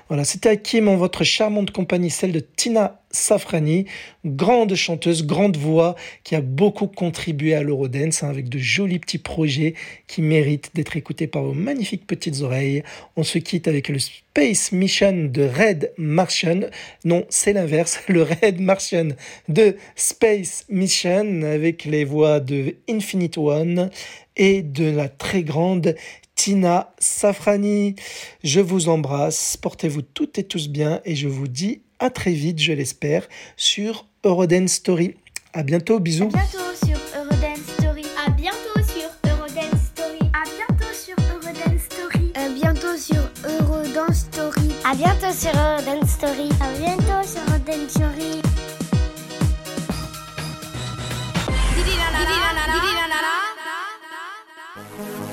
Voilà, c'était Hakim en votre charmante compagnie, celle de Tina Safrani, grande chanteuse, grande voix, qui a beaucoup contribué à l'Eurodance hein, avec de jolis petits projets qui méritent d'être écoutés par vos magnifiques petites oreilles. On se quitte avec le Space Mission de Red Martian. Non, c'est l'inverse, le Red Martian de Space Mission avec les voix de Infinite One et de la très grande Tina Safrani. Je vous embrasse, portez-vous toutes et tous bien et je vous dis à très vite, je l'espère, sur Eurodance Story. À bientôt, bisous. bientôt sur Eurodance Story. À bientôt sur Eurodance Story. À bientôt sur Eurodance Story. À bientôt sur Eurodance Story. À bientôt sur Eurodance Story. À bientôt sur Eurodance Story.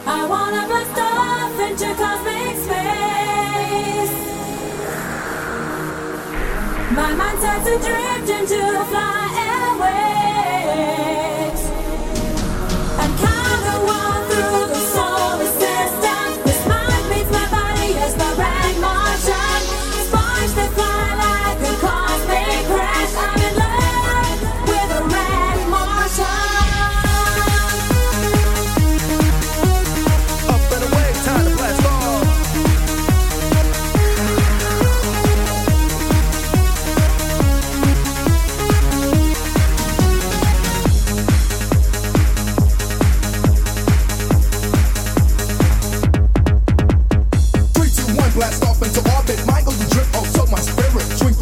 I wanna blast off into cosmic space. My mind starts to drift into fly airways.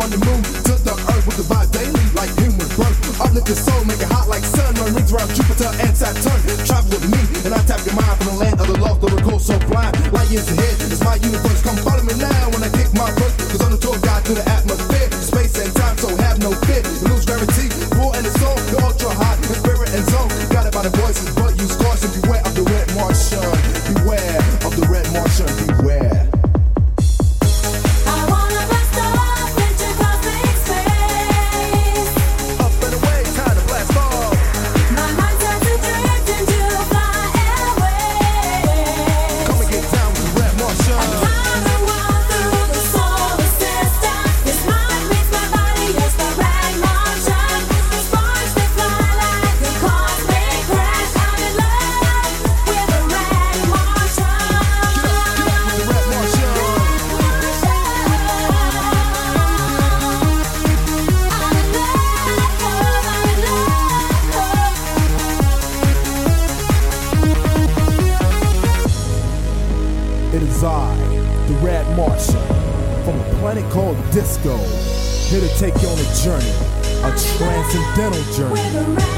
From the moon to the earth with the vibe daily, like human birth. Uplift your soul, make it hot like sun. Run rings around Jupiter and Saturn. Travel with me, and I tap your mind from the land of the the recall so blind. Light years ahead, it's my universe. Come follow me now when I kick my foot. Cause I'm the tour guide through the atmosphere. Space and time, so have no fear. Lose gravity, journey, a transcendental journey. With a red